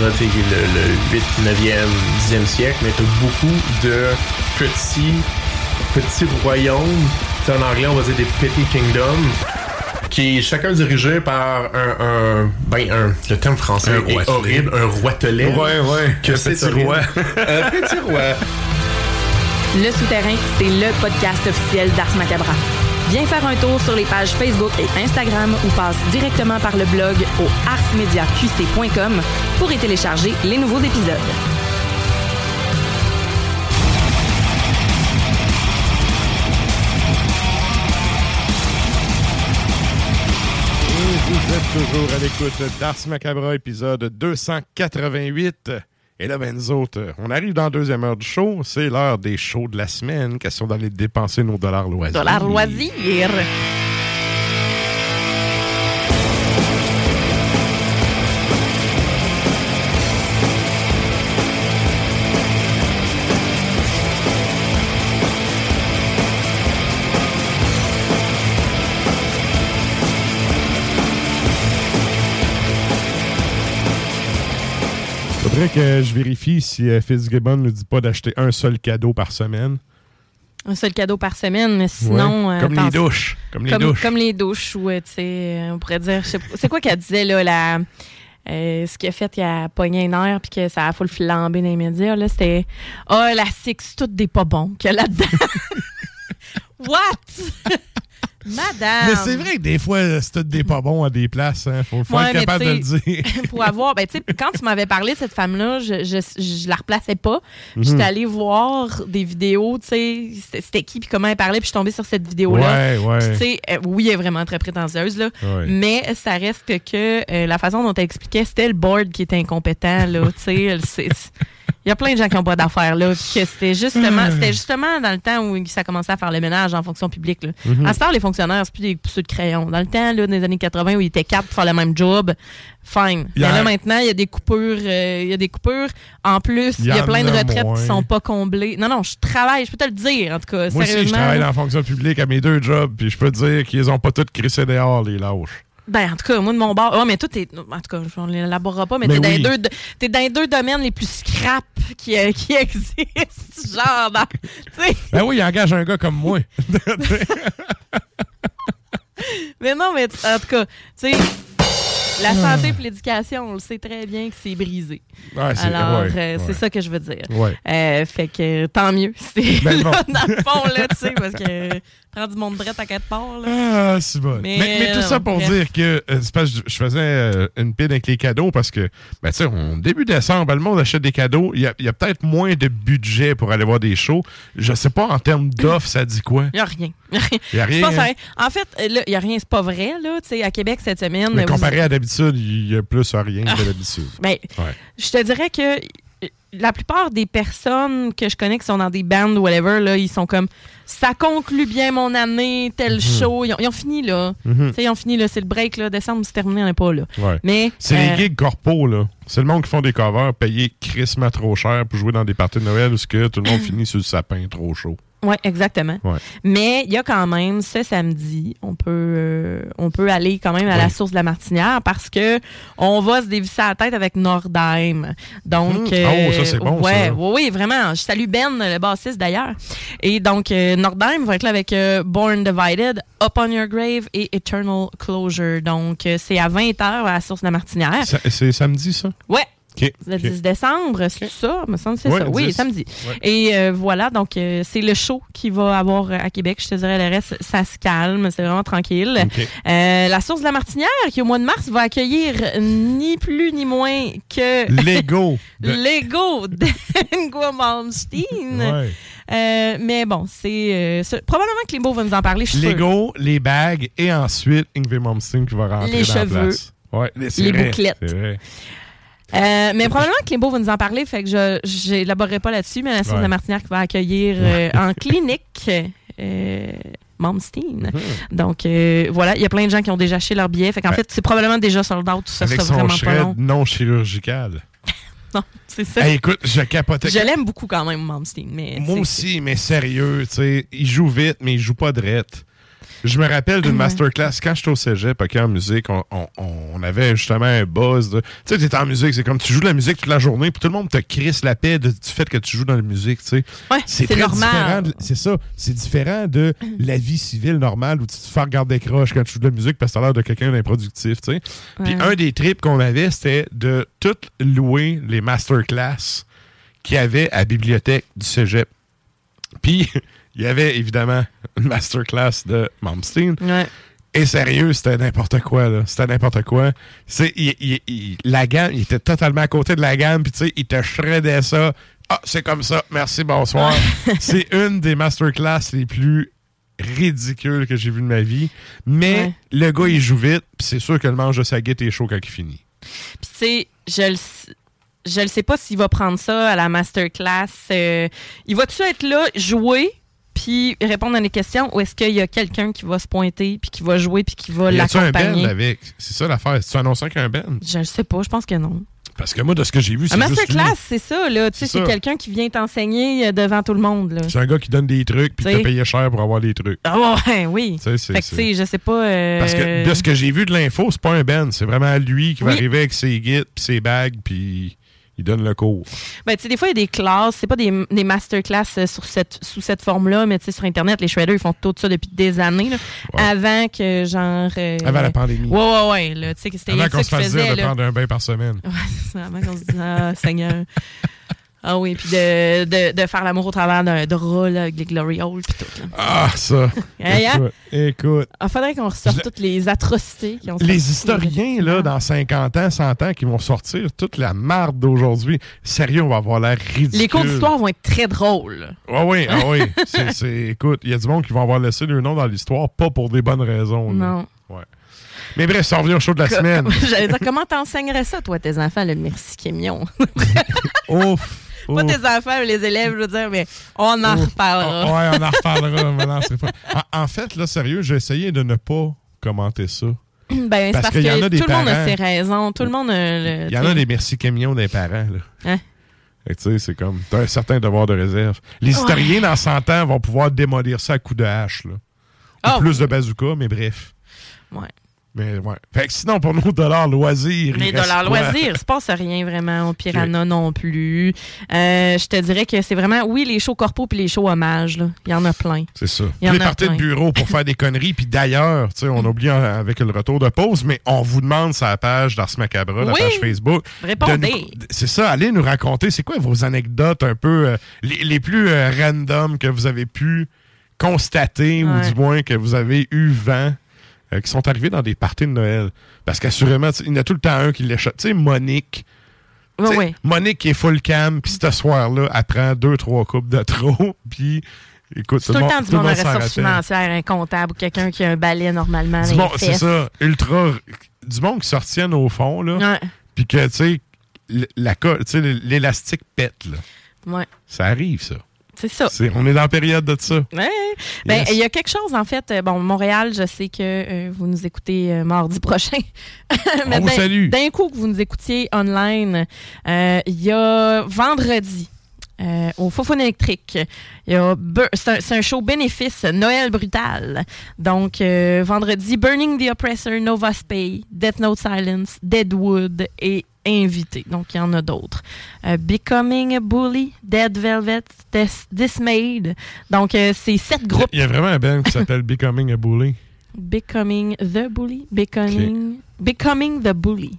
Le, le 8, 9e, 10e siècle, mais t'as beaucoup de petits petits royaumes. C'est en anglais, on va dire des petty kingdoms. Qui est chacun dirigé par un, un- ben un, le terme français Un est horrible, un roitelet. Ouais, ouais, Que c'est petit horrible. roi. un petit roi. Le Souterrain, c'est le podcast officiel d'Ars Macabra. Viens faire un tour sur les pages Facebook et Instagram ou passe directement par le blog au arsmediaqc.com pour y télécharger les nouveaux épisodes. Vous êtes toujours à l'écoute d'Ars Macabra, épisode 288. Et là, ben, nous autres, on arrive dans la deuxième heure du show. C'est l'heure des shows de la semaine. Question d'aller dépenser nos dollars loisirs. Dollar loisir. Faudrait que je vérifie si euh, Fitzgibbon ne dit pas d'acheter un seul cadeau par semaine. Un seul cadeau par semaine, mais sinon. Ouais, euh, comme les douches. Comme les douches. comme les douches, ouais, tu sais, euh, on pourrait dire. C'est quoi qu'elle disait, là, la. euh, ce qui a fait qu'elle a pogné un air puis que ça a full flambé dans les médias, là, c'était Ah, la six, tout des pas bons qu'il y a là-dedans. What? Madame! Mais c'est vrai que des fois, c'est tout des pas bons à des places. Hein. Faut, faut Ouais, être capable de le dire. pour avoir, ben, tu sais, quand tu m'avais parlé de cette femme-là, je, je, je la replaçais pas. Mhm. J'étais allée voir des vidéos, tu sais, c'était- qui, puis comment elle parlait, puis je suis tombée sur cette vidéo-là. Ouais, ouais. Tu sais, euh, oui, elle est vraiment très prétentieuse, là. Ouais. Mais ça reste que euh, la façon dont elle expliquait, c'était le board qui était incompétent, là. tu sais, il y a plein de gens qui ont pas d'affaires, là. c'était justement, c'était justement dans le temps où ça commençait à faire le ménage en fonction publique, là. Mhm. À ce temps, les fonctionnaires, c'est plus des pousseux de crayon. Dans le temps, là, des années 80, où ils étaient quatre pour faire le même job, fine. Mais là, maintenant, il y a des coupures, euh, il y a des coupures. En plus, Il y a en plein de retraites moins. qui sont pas comblées. Non, non, je travaille, je peux te le dire, en tout cas. Moi aussi, je travaille dans la fonction publique à mes deux jobs, puis je peux te dire qu'ils ont pas tous crissé dehors, les lâches. Ben, en tout cas, moi, de mon bord. Ouais, mais toi, t'es. En tout cas, on l'élaborera pas, mais Ben t'es oui. dans, les deux- dans les deux domaines les plus scrap qui, euh, qui existent. Genre, dans-. Ben oui, il engage un gars comme moi. Mais non, mais en tout cas, tu sais, la santé et l'éducation, on le sait très bien que c'est brisé. Ouais, Alors, ouais, euh, c'est ça que je veux dire. Ouais. Euh, fait que tant mieux. C'est Ben bon. dans le fond, là, tu sais, parce que prends du monde drette à quatre parts, là. Ah, c'est bon. Mais, Mais, mais tout ça pour bref. dire que euh, c'est parce que je faisais euh, une pile avec les cadeaux parce que, ben, tu sais, début décembre, ben, le monde achète des cadeaux. Il y a, a peut-être moins de budget pour aller voir des shows. Je sais pas, en termes d'offres, ça dit quoi? Il n'y a rien. Il y a Je rien. hein? En fait, euh, là, il n'y a rien, c'est pas vrai, là. Tu sais, à Québec cette semaine. Mais vous- comparé à d'habitude, il y a plus à rien Ah. que d'habitude. Ben, Ouais. je te dirais que euh, la plupart des personnes que je connais qui sont dans des bands ou whatever, là, ils sont comme ça conclut bien mon année, tel Mhm. show. Ils ont, ils ont fini, là. Mhm. Ils ont fini, là. C'est le break, là. Décembre, c'est terminé, on n'est pas là. Ouais. Mais. C'est euh, les gigs corpos, là. C'est le monde qui font des covers payés crissement trop cher pour jouer dans des parties de Noël où que tout le monde finit sur le sapin trop chaud. Oui, exactement. Ouais. Mais il y a quand même ce samedi, on peut, euh, on peut aller quand même à la source de la Martinière parce que on va se dévisser la tête avec Nordheim. Donc, Hum. Oh, ça, c'est bon, ouais, ça. Oui, vraiment. Je salue Ben, le bassiste d'ailleurs. Et donc, euh, Nordheim va être là avec euh, Born Divided, Up on Your Grave et Eternal Closure. Donc, euh, c'est à 20h à la source de la Martinière. C'est samedi, ça? Ouais. Le OK. 10 décembre, c'est ça? Me semble que c'est Ouais, ça. Oui, 10. samedi. Ouais. Et euh, voilà, donc euh, c'est le show qui va avoir euh, à Québec. Je te dirais, le reste, ça se calme, c'est vraiment tranquille. Euh, la source de la Martinière, qui au mois de mars va accueillir ni plus ni moins que Lego. de- Lego d'Engua Malmsteen. Ouais. Euh, mais bon, c'est euh, probablement que Limbo va nous en parler. Je. Lego, les bagues et ensuite Ingve Malmsteen qui va rentrer Les dans la cheveux. place. Ouais, c'est Les vrai, bouclettes. Euh, mais probablement que Limbo va nous en parler, fait que je n'élaborerai pas là-dessus, mais la source Ouais. de la Martinière qui va accueillir euh, en clinique euh. Mhm. Donc euh, voilà, il y a plein de gens qui ont déjà acheté leur billet. Fait qu'en Ouais. fait, c'est probablement déjà sold out, tout ça Avec sera son vraiment pas long. non chirurgical. Non, c'est ça. Hey, écoute, je capotais. je l'aime beaucoup quand même. Mais Moi aussi, mais sérieux, tu sais, il joue vite, mais il joue pas drette. Je me rappelle d'une masterclass quand j'étais au cégep, OK, en musique, on, on- on avait justement un buzz. de- Tu sais, tu es en musique, c'est comme tu joues de la musique toute la journée, puis tout le monde te crisse la paix de- du fait que tu joues dans la musique, tu sais. c'est très normal. C'est ça. C'est différent de la vie civile normale où tu te fais regarder croche quand tu joues de la musique parce que t'as l'air de quelqu'un d'improductif, tu sais. Puis Ouais. un des trips qu'on avait, c'était de tout louer les masterclass qu'il y avait à la bibliothèque du cégep. Puis, il y avait évidemment une masterclass de Malmsteen. Ouais. Et sérieux, c'était n'importe quoi, là. C'était n'importe quoi. C'est, il- il- il- la gamme, il était totalement à côté de la gamme, puis tu sais, il te shreddait ça. Ah, c'est comme ça. Merci, bonsoir. c'est une des masterclass les plus ridicules que j'ai vues de ma vie. Mais Ouais. le gars, il joue vite, puis c'est sûr que le manche de sa guette est chaud quand il finit. Puis tu sais, je le je ne sais pas s'il va prendre ça à la masterclass. Euh, il va-tu être là, jouer, puis répondre à des questions, ou est-ce qu'il y a quelqu'un qui va se pointer, puis qui va jouer, puis qui va Y a-tu un l'accompagner? band avec? C'est ça l'affaire. Tu annoncé qu'il y a un band? Je ne sais pas, je pense que non. Parce que moi, de ce que j'ai vu, c'est Un lui. masterclass, c'est ça, là. Tu sais, C'est quelqu'un qui vient t'enseigner euh, devant tout le monde. C'est un gars qui donne des trucs, puis te payé cher pour avoir des trucs. Ah ouais, oui. Fait que, tu sais, je sais pas. euh, Parce que de ce que j'ai vu de l'info, c'est pas un band. C'est vraiment lui qui va Oui. arriver avec ses guides puis ses bagues, puis il donne le cours. Ben, tu sais, des fois, il y a des classes, c'est pas des, des masterclass euh, sur cette, sous cette forme-là, mais tu sais, sur Internet, les shredders, ils font tout ça depuis des années, là, avant que, genre... euh, Avant la pandémie. Ouais, ouais, ouais, là, Avant qu'on se fasse dire de là. prendre un bain par semaine. Ouais, c'est ça, avant qu'on se dise, ah, Seigneur. Ah oui, puis de, de, de faire l'amour au travers d'un drap, là, avec les glory holes, puis tout, là. Ah, ça. Hey, hein? Écoute, écoute. Il faudrait qu'on ressorte toutes les atrocités qui ont Les historiens, là, dans 50 ans, 100 ans, qui vont sortir toute la marde d'aujourd'hui, sérieux, on va avoir l'air ridicule. Les cours d'histoire vont être très drôles. Ah oui, ah oui. C'est- c'est- écoute, il y a du monde qui vont avoir laissé leur nom dans l'histoire, pas pour des bonnes raisons. là. Non. Ouais. Mais bref, ça revient au show de la semaine. J'allais dire, comment t'enseignerais ça, toi, tes enfants, le merci qui est mignon? Ouf. Pas tes enfants, mais les élèves, je veux dire, mais on en Ouf. reparlera. Ah, ouais, on en reparlera. mais non, pas- En, en fait, là, sérieux, j'ai essayé de ne pas commenter ça. Ben, c'est Parce parce, qu'il y en que a des tout le monde a ses raisons. Tout le monde a le. Il y en a des merci camions des parents. Là. Hein? Tu sais, c'est comme. T'as un certain devoir de réserve. Les historiens, dans 100 ans, vont pouvoir démolir ça à coups de hache. Là. Ou Ah, plus de bazooka, mais bref. Ouais. Mais ouais. Fait que sinon, pour nos dollars loisirs. Les dollars loisirs, il se passe rien vraiment au Piranha non plus. Euh, je te dirais que c'est vraiment, oui, les shows corpo puis les shows hommages, là. Il y en a plein. C'est ça. Il y en les a parties de plein. bureau pour faire des conneries. Puis d'ailleurs, tu sais, on oublie avec le retour de pause, mais on vous demande sur la page d'Ars Macabra, la page Facebook. de Répondez. C'est ça, allez nous raconter, c'est quoi vos anecdotes un peu euh, les, les plus euh, random que vous avez pu constater ou du moins que vous avez eu vent? Euh, qui sont arrivés dans des parties de Noël. Parce qu'assurément, il y en a tout le temps un qui l'échappe. Tu sais, Monique. Sais, ouais. Monique qui est full cam, puis ce soir-là, elle prend deux, trois coupes de trop, puis écoute, C'est tout le temps du monde s'en ressources financières, un comptable ou quelqu'un qui a un balai normalement. Les C'est ça, ultra. Du monde qui se retiennent au fond, là. Puis que, tu sais, tu l'élastique pète, là. Ouais. Ça arrive, ça. C'est ça. On est dans la période de ça. Ouais. Ben, Yes. il y a quelque chose, en fait. euh, Bon, Montréal, je sais que euh, vous nous écoutez euh, mardi prochain. On vous d'un- salue. D'un coup que vous nous écoutiez online, euh, il y a vendredi. au Fofone électrique. Il y a Bur- C'est un, c'est un show bénéfice Noël brutal. Donc, vendredi, Burning the Oppressor, Nova Spay, Death Note Silence, Deadwood et Invité. Donc, il y en a d'autres. Euh, Becoming a Bully, Dead Velvet, Dis- Dismayed. Donc, euh, c'est sept groupes. Il y a vraiment un band qui s'appelle Becoming a Bully. Becoming the Bully. Becoming, Becoming the Bully.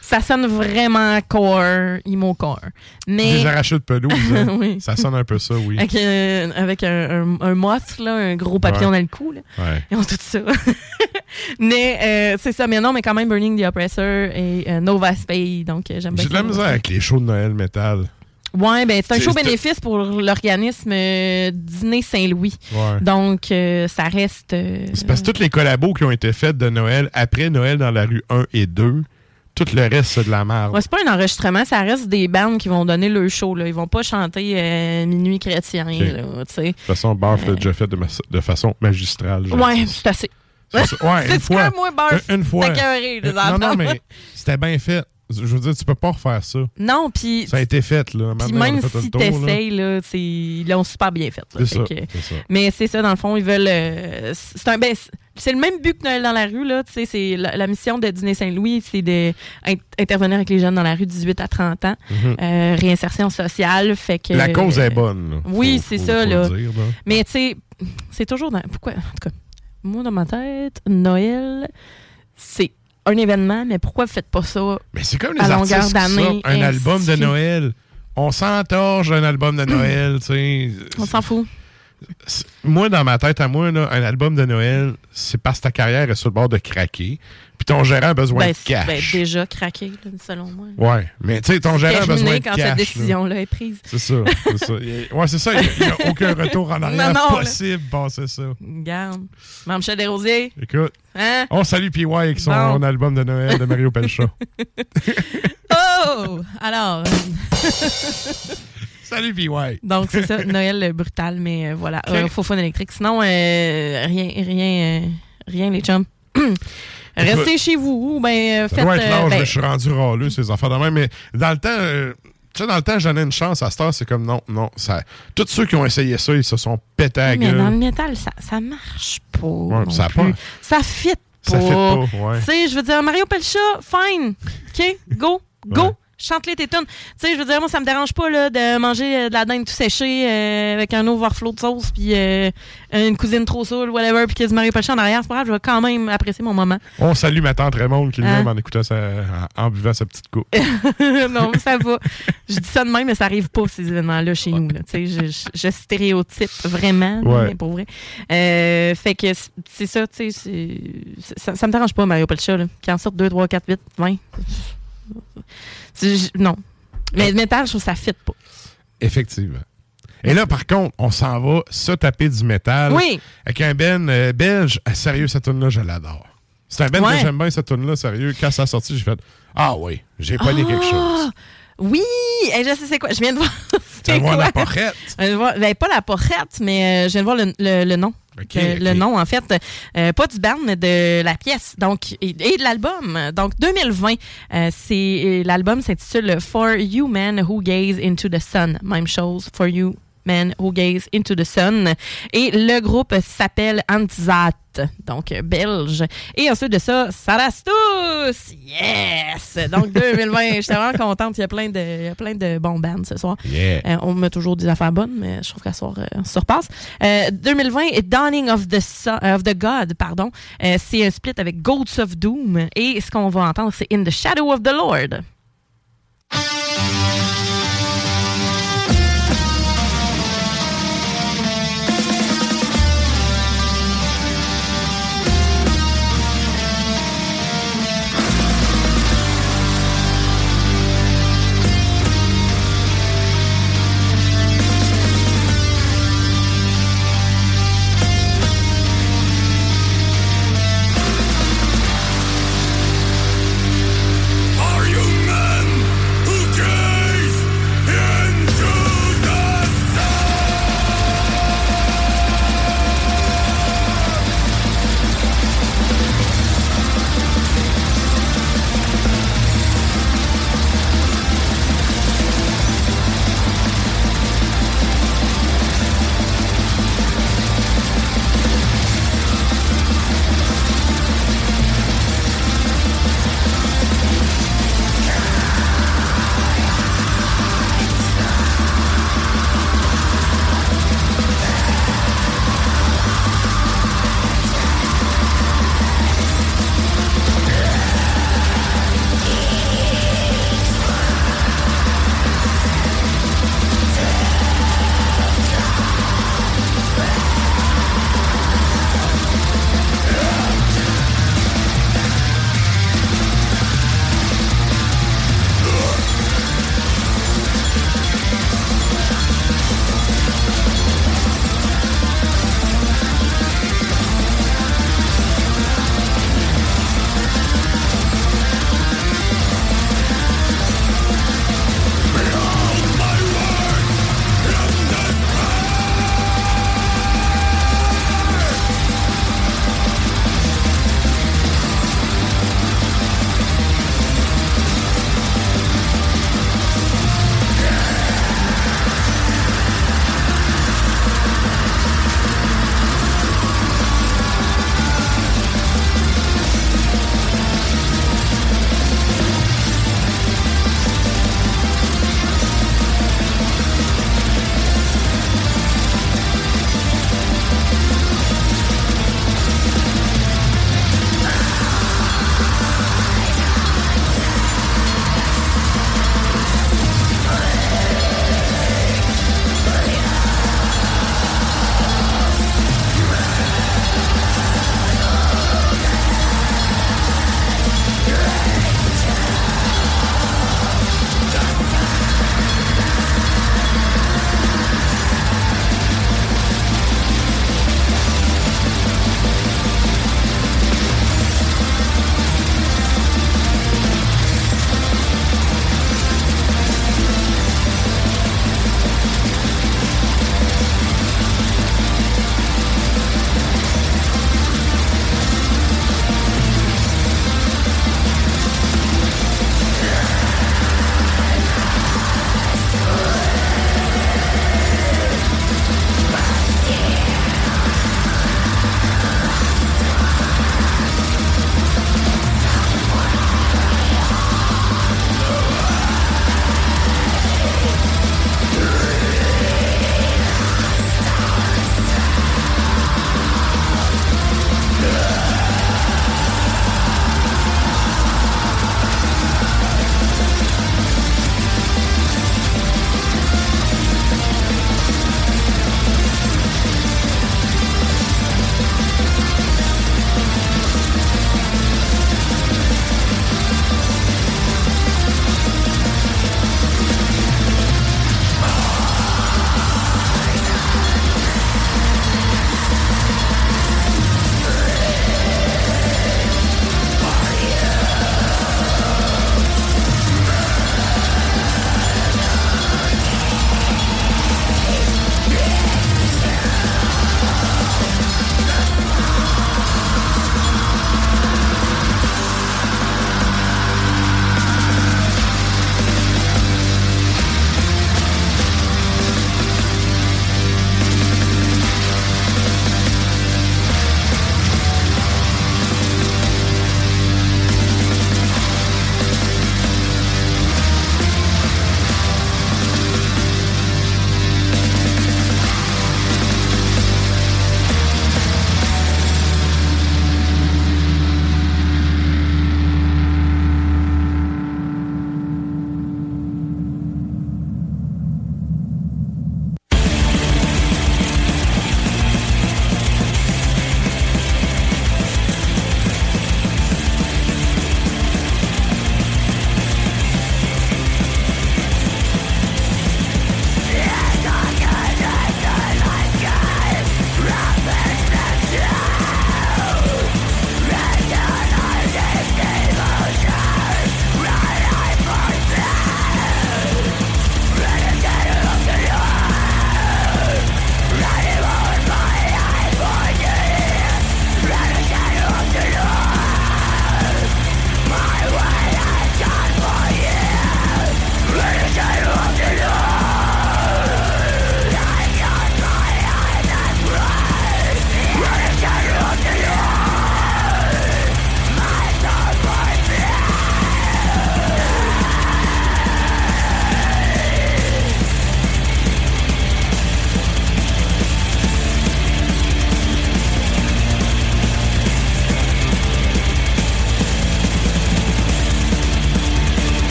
Ça sonne vraiment core, emo core. Mais. Des arrachés de pelouse. hein. Oui. Ça sonne un peu ça, oui. Avec, euh, avec un, un, un moth, là, un gros papillon Ouais. dans le cou. Là. Ouais. Ils ont tout ça. mais euh, c'est ça. Mais non, mais quand même Burning the Oppressor et euh, Nova Spay. Donc j'aime bien J'ai de la misère avec les shows de Noël métal. Ouais, ben c'est un show bénéfice pour l'organisme euh, Dîner Saint-Louis. Ouais. Donc euh, ça reste. euh, C'est parce que toutes les collabos qui ont été faites de Noël après Noël dans la rue 1 et 2, tout le reste, c'est de la merde. Ouais, c'est pas un enregistrement, ça reste des bandes qui vont donner le show. Là. Ils vont pas chanter euh, Minuit chrétien. Là. De toute façon, Barf l'a déjà fait de, ma- de façon magistrale. pense. c'est assez. Ouais, une fois. quoi, moi, Barf? Une, une fois. Euh, non, non, mais c'était bien fait. Je veux dire, tu peux pas refaire ça. Non, puis. Ça a été fait, là. Puis même fait si là. t'essayes, là, c'est- ils l'ont super bien fait. là. Fait ça, que- c'est ça. Mais c'est ça, dans le fond, ils veulent. euh, c'est un- ben, c'est- le même but que Noël dans la rue, là. Tu sais, c'est la, la mission de Dîner Saint-Louis, c'est d'intervenir avec les jeunes dans la rue 18 à 30 ans. Mhm. Euh, réinsertion sociale. Fait que. La cause est bonne. là. Oui, c'est ça, faut là. dire, là. Mais tu sais, c'est toujours dans. Pourquoi? En tout cas, moi, dans ma tête, Noël, c'est un événement, mais pourquoi vous faites pas ça Mais c'est comme les à longueur artistes d'année? sortent un album de Noël. On s'entorche d'un album de Noël, tu sais. On s'en fout. C'est- Moi, dans ma tête à moi, là, un album de Noël, c'est parce que ta carrière est sur le bord de craquer. Puis ton gérant a besoin Ben, de c'est- cash. ben, déjà craqué, là, selon moi. Ouais, mais tu sais, ton gérant a besoin de quand cash. cette là. décision-là est prise. C'est ça. c'est ça. Ouais, c'est ça. Il n'y a, aucun retour en arrière Non, non, possible passer ça. Regarde. Mme Michel Desrosiers. Écoute, Hein? on salue PY avec son Bon. album de Noël de Mario Pelcha. Oh! Alors. Salut PY. Donc, c'est ça, Noël euh, brutal, mais euh, voilà. Ok. Euh, faux fun électrique. Sinon, euh, rien, rien, rien, les chums. Restez chez vous, ou ben, faites. l'âge, ben, je suis rendu râleux, ces affaires de même. Mais dans le temps, tu sais, dans le temps, j'en ai une chance. À cette heure, c'est comme non, non. Ça, tous ceux qui ont essayé ça, ils se sont pétés à mais dans le métal, ça, ça marche pas. Ouais, ça pas- Ça fit pas. Ça fit pas, ouais. Tu sais, je veux dire, Mario Pelcha, fine. OK, go, go. Ouais. Chante-les tes. Tu sais, je veux dire, moi, ça me dérange pas là, de manger euh, de la dinde tout séchée euh, avec un overflow de sauce, puis euh, une cousine trop saoule, whatever, puis qu'il y a du Mario Pelcha en arrière. C'est pas grave, je vais quand même apprécier mon moment. On salue ma tante Raymond qui Hein? l'aime en écoutant sa, en, en buvant sa petite coupe. non, ça va. Je dis ça de même, mais ça arrive pas, ces événements-là, chez nous. Là. Tu sais, Je, je, je stéréotype vraiment, là, Ouais. mais pour vrai. Euh, fait que c'est- ça, tu sais, ça, ça me dérange pas, Mario Pelcha, qui en sorte 2, 3, 4, 8, 20. Non. Mais le métal, je trouve que ça fit pas. Effectivement. Et là, par contre, on s'en va se taper du métal. Oui. Avec un Ben euh, belge. Ah, sérieux, cette tune-là, je l'adore. C'est un Ben Ouais. que j'aime bien, cette tune-là, sérieux. Quand ça a sorti, j'ai fait Ah oui, j'ai pas dit quelque chose. Ah! Oui! Hey, je sais c'est quoi. Je viens de voir. Tu c'est vas voir la porrette. Je viens de voir- ben, pas la porrette, mais euh, je viens de voir le, le- le nom. Le, nom, en fait, euh, pas du band, mais de la pièce donc, et, et de l'album. Donc, 2020, euh, c'est l'album s'intitule For You Men Who Gaze Into the Sun. Même chose, For You Men Who Gaze Into the Sun. Et le groupe s'appelle Antzat, donc euh, belge. Et ensuite de ça, Sarastus! Yes! Donc, 2020, j'étais vraiment contente. Il y a plein de, il y a plein de bons bands ce soir. Yeah. Euh, on met toujours des affaires bonnes, mais je trouve qu'à soir, euh, on se repasse. Euh, 2020, est Dawning of the, Sun- of the God, pardon. Euh, c'est un split avec Goats of Doom. Et ce qu'on va entendre, c'est In the Shadow of the Lord.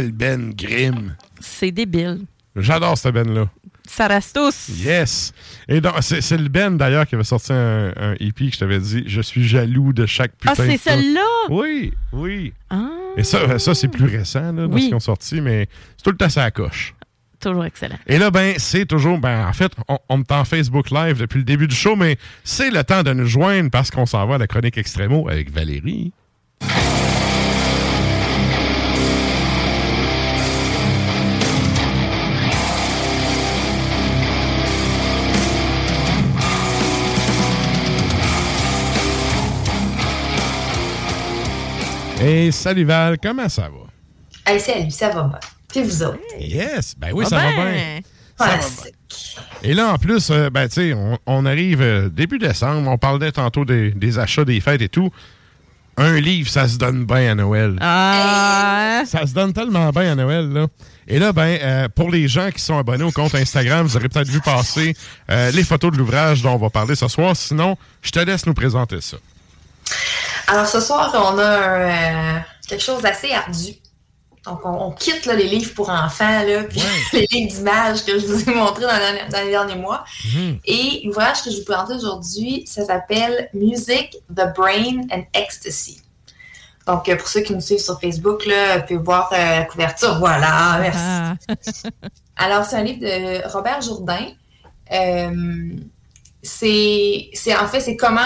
Ben Grimm. C'est débile. J'adore cette Ben-là. Ça reste tous. Yes! Et donc, c'est le Ben d'ailleurs qui avait sorti un, un EP que je t'avais dit Je suis jaloux de chaque putain Ah, c'est de celle-là? Oui, oui. Ah, Et ça, ça c'est plus récent là, Oui. ce qu'ils ont sorti, mais c'est tout le temps ça coche. toujours excellent. Et là, ben, c'est toujours, ben, en fait, on, on est en Facebook Live depuis le début du show, mais c'est le temps de nous joindre parce qu'on s'en va à la chronique Extremo avec Valérie. Hey, salut Val, comment ça va? Hey, salut, ça va bien. Puis vous autres? Yes, ben oui, Ah ça va ben. bien. Ça va Fantastique. Et là, en plus, euh, ben, tu sais, on, on arrive euh, début décembre, on parlait tantôt des, des achats, des fêtes et tout. Un livre, ça se donne bien à Noël. Ah! Ça se donne tellement bien à Noël, là. Et là, ben, euh, pour les gens qui sont abonnés au compte Instagram, vous aurez peut-être vu passer euh, les photos de l'ouvrage dont on va parler ce soir. Sinon, je te laisse nous présenter ça. Alors ce soir, on a un, euh, quelque chose d'assez ardu. Donc, on, on quitte là, les livres pour enfants, là, puis les livres d'images que je vous ai montrés dans, les derniers mois. Et l'ouvrage que je vous présente aujourd'hui, ça s'appelle Music, the Brain and Ecstasy. Donc, euh, pour ceux qui nous suivent sur Facebook, là, vous pouvez voir euh, la couverture. Voilà, merci. Ah. Alors, c'est un livre de Robert Jourdain. Euh, c'est, c'est- en fait, c'est comment,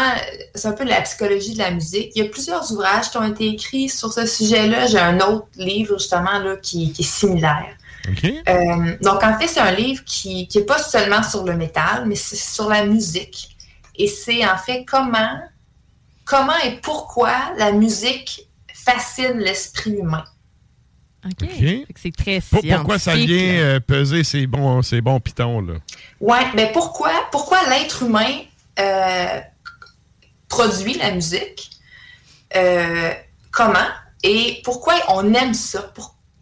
c'est un peu de la psychologie de la musique. Il y a plusieurs ouvrages qui ont été écrits sur ce sujet-là. J'ai un autre livre, justement, là, qui, qui est similaire. Euh, donc, en fait, c'est un livre qui n'est pas seulement sur le métal, mais c'est sur la musique. Et c'est en fait comment, comment et pourquoi la musique fascine l'esprit humain. OK. C'est très Pour- pourquoi ça scientifique, vient là. euh, peser ces bons, ces bons pitons, là? Ouais, mais pourquoi, pourquoi l'être humain euh, produit la musique? Euh, comment? Et pourquoi on aime ça?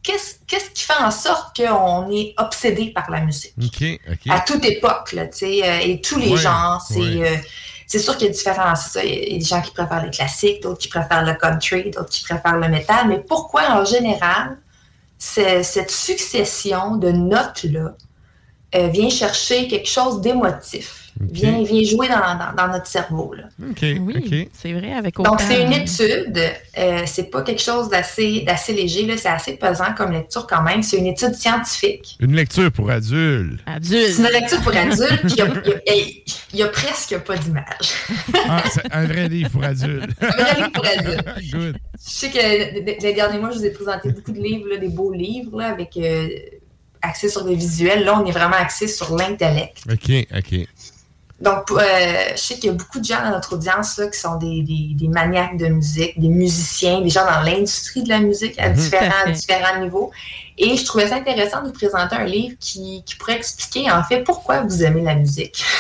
Qu'est-ce qu'est-ce qui fait en sorte qu'on est obsédé par la musique? À toute époque, là, tu sais, et tous les Ouais, genres. C'est ouais. euh, c'est sûr qu'il y a différents. Il y a des gens qui préfèrent les classiques, d'autres qui préfèrent le country, d'autres qui préfèrent le métal. Mais pourquoi, en général, cette succession de notes-là euh, vient chercher quelque chose d'émotif? Vient, vient jouer dans, dans- dans notre cerveau. Là. OK, Oui, c'est vrai, avec autant... Donc, c'est une étude. euh, c'est pas quelque chose d'assez d'assez léger. là, C'est assez pesant comme lecture quand même. C'est une étude scientifique. Une lecture pour adultes. Adulte. C'est une lecture pour adultes. puis Il y a, il y a- hey, il y a presque pas d'image. Ah, c'est un vrai livre pour adultes. Un vrai livre pour adultes. Good. Je sais que les derniers mois, je vous ai présenté beaucoup de livres, là, des beaux livres, là, avec euh, axés sur des visuels. Là, on est vraiment axé sur l'intellect. OK, OK. Donc, euh, je sais qu'il y a beaucoup de gens dans notre audience là, qui sont des, des- des maniaques de musique, des musiciens, des gens dans l'industrie de la musique à Mhm. différents, à différents niveaux. Et je trouvais ça intéressant de vous présenter un livre qui, qui pourrait expliquer, en fait, pourquoi vous aimez la musique.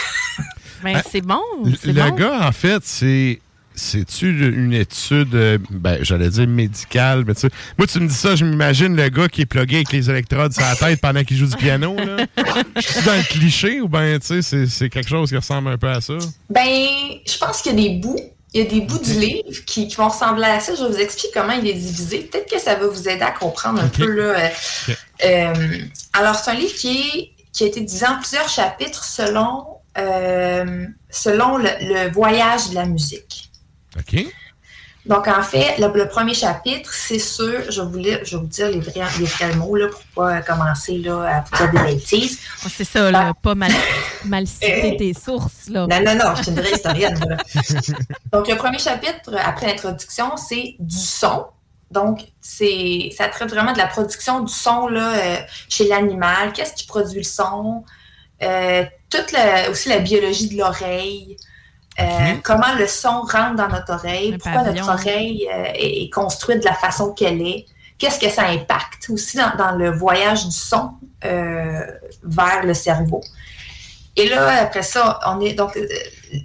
Ben, c'est bon. Le bon. gars, en fait, c'est. C'est-tu une étude, euh, ben, j'allais dire médicale, mais tu sais, moi, tu me dis ça, je m'imagine le gars qui est plugué avec les électrodes sur la tête pendant qu'il joue du piano, là. Je suis dans le cliché ou ben, tu sais, c'est- c'est quelque chose qui ressemble un peu à ça? Ben, je pense qu'il y a des bouts. Il y a des bouts du livre qui, qui vont ressembler à ça. Je vais vous expliquer comment il est divisé. Peut-être que ça va vous aider à comprendre un peu. Là, euh, euh, alors, c'est un livre qui, est, qui a été divisé en plusieurs chapitres selon, euh, selon le, le voyage de la musique. OK. Donc, en fait, le, le premier chapitre, c'est sûr, je vais vous, lire- je vais vous dire les vrais, les vrais mots là, pour pas commencer là, à vous dire des bêtises. Ah, C'est ça, là, pas mal, mal citer tes sources. Là. Non, non, non, je suis une vraie historienne. là. Donc, le premier chapitre, après l'introduction, c'est du son. Donc, c'est, ça traite vraiment de la production du son là, euh, chez l'animal. Qu'est-ce qui produit le son? Euh, toute la- aussi la biologie de l'oreille. Euh, Comment le son rentre dans notre oreille? pourquoi pavillon. notre oreille euh, est, est construite de la façon qu'elle est? Qu'est-ce que ça impacte aussi dans, dans le voyage du son euh, vers le cerveau? Et là, après ça, on est donc euh,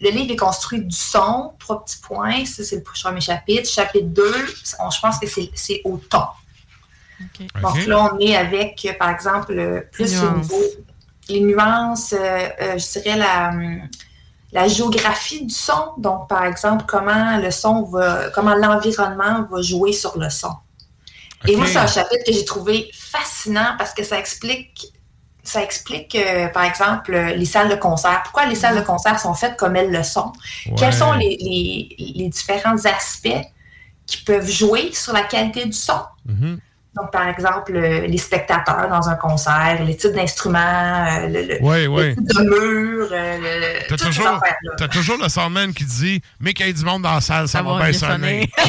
le livre est construit du son, trois petits points. Ça, c'est le premier chapitre. Chapitre 2, on- je pense que c'est- c'est au ton. Donc là, on est avec, euh, par exemple, plus Les au nuances. niveau les nuances, euh, euh, je dirais la, hum, la géographie du son. Donc, par exemple, comment le son va, comment l'environnement va jouer sur le son. Et moi, c'est un chapitre que j'ai trouvé fascinant parce que ça explique, ça explique, euh, par exemple, les salles de concert. Pourquoi les salles de concert sont faites comme elles le sont? Quels sont les, les- les différents aspects qui peuvent jouer sur la qualité du son? Donc, par exemple, euh, les spectateurs dans un concert, les types d'instruments, euh, le, le- Ouais, les ouais. types de murs, euh, le- T'as toujours, affaires-là. t'as toujours le soundman qui dit Mais qu'il y ait du monde dans la salle, ça, Ça va va bien sonner.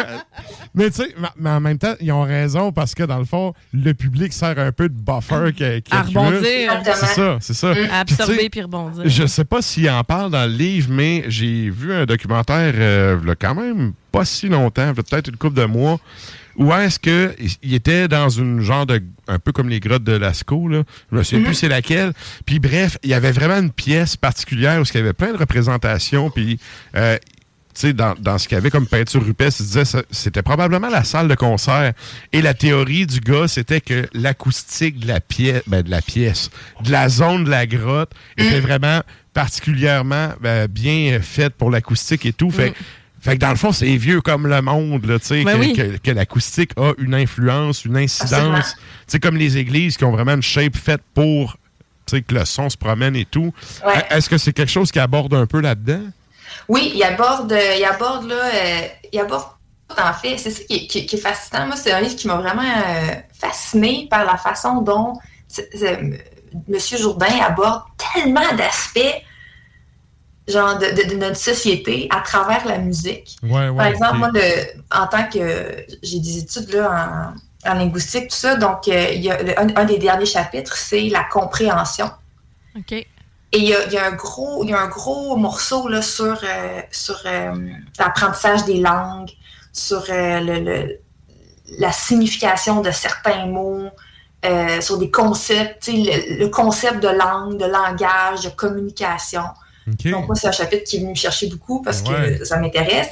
Mais tu sais, mais en même temps, ils ont raison parce que dans le fond, le public sert un peu de buffer qui, qui À rebondir. C'est ça, c'est ça. À tu sais, absorber puis rebondir. Je sais pas s'il en parle dans le livre, mais j'ai vu un documentaire euh, quand même pas si longtemps, peut-être une couple de mois, où est-ce que il était dans une genre de un peu comme les grottes de Lascaux là, je me souviens Mhm. plus c'est laquelle. Puis bref, il y avait vraiment une pièce particulière où il y avait plein de représentations puis euh, tu sais, dans, dans ce qu'il y avait comme peinture rupestre, il disait que c'était probablement la salle de concert. Et la théorie du gars, c'était que l'acoustique de la pièce, ben, de la pièce, de la zone de la grotte, était vraiment particulièrement ben, bien faite pour l'acoustique et tout. Fait, que- fait que dans le fond, c'est vieux comme le monde, là, tu sais, Ben que, oui. que- que l'acoustique a une influence, une incidence. Tu sais, comme les églises qui ont vraiment une shape faite pour tu sais, que le son se promène et tout. Ouais. Est-ce que c'est quelque chose qui aborde un peu là-dedans? Oui, il aborde, il aborde là, euh, il aborde en fait, c'est ça qui est, qui- qui est fascinant. Moi, c'est un livre qui m'a vraiment euh, fasciné par la façon dont M. Jourdain aborde tellement d'aspects genre de, de- de notre société à travers la musique. Ouais, ouais, Par exemple, moi, le- en tant que j'ai des études là, en, en linguistique, tout ça, donc euh, il y a le- un, un des derniers chapitres, c'est la compréhension. OK. Et il y a, il y a un gros, il y a un gros morceau là, sur, euh, sur euh, l'apprentissage des langues, sur euh, le, le- la signification de certains mots, euh, sur des concepts, le concept de langue, de langage, de communication. Donc moi, c'est un chapitre qui est venu me chercher beaucoup parce Ouais. que ça m'intéresse.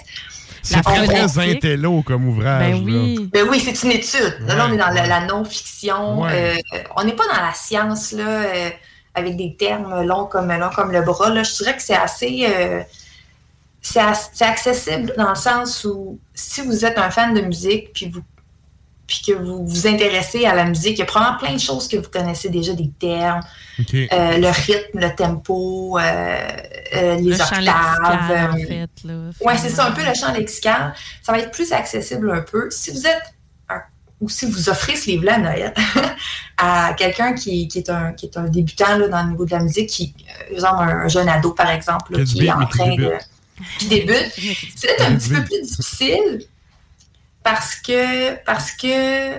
C'est La très, intello comme ouvrage. Ben oui. Ben oui, c'est une étude. Là, là, on est dans la, Ouais. la non-fiction. Ouais. Euh, on n'est pas dans la science, là, euh, avec des termes longs comme, longs comme le bras. Là. Je dirais que c'est assez. euh, c'est accessible dans le sens où si vous êtes un fan de musique, puis vous puis que vous vous intéressez à la musique, il y a probablement plein de choses que vous connaissez déjà, des termes, euh, le rythme, le tempo, euh, euh, les Le champ octaves. lexical, en fait, là, oui, c'est ça, un peu le champ lexical. Ça va être plus accessible un peu. Si vous êtes un- ou si vous offrez ce livre-là à Noël à quelqu'un qui, qui est un, qui est un débutant là, dans le niveau de la musique, qui, exemple un, un jeune ado par exemple, là, Qui est en train de. qui débute, c'est peut-être un petit peu plus difficile parce que parce que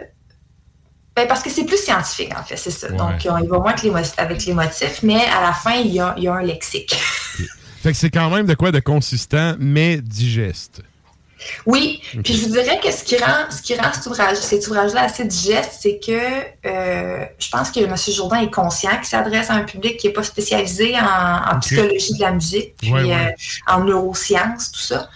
ben, parce que c'est plus scientifique en fait, c'est ça. Ouais. Donc on y va moins que les mo- avec les motifs, mais à la fin, il y a, il y a un lexique. Fait que c'est quand même de quoi de consistant, mais digeste. Oui, puis je vous dirais que ce qui rend, ce qui rend cet ouvrage, cet ouvrage-là assez digeste, c'est que euh, je pense que M. Jourdain est conscient qu'il s'adresse à un public qui n'est pas spécialisé en, psychologie de la musique, puis Ouais, ouais. euh, en neurosciences, tout ça.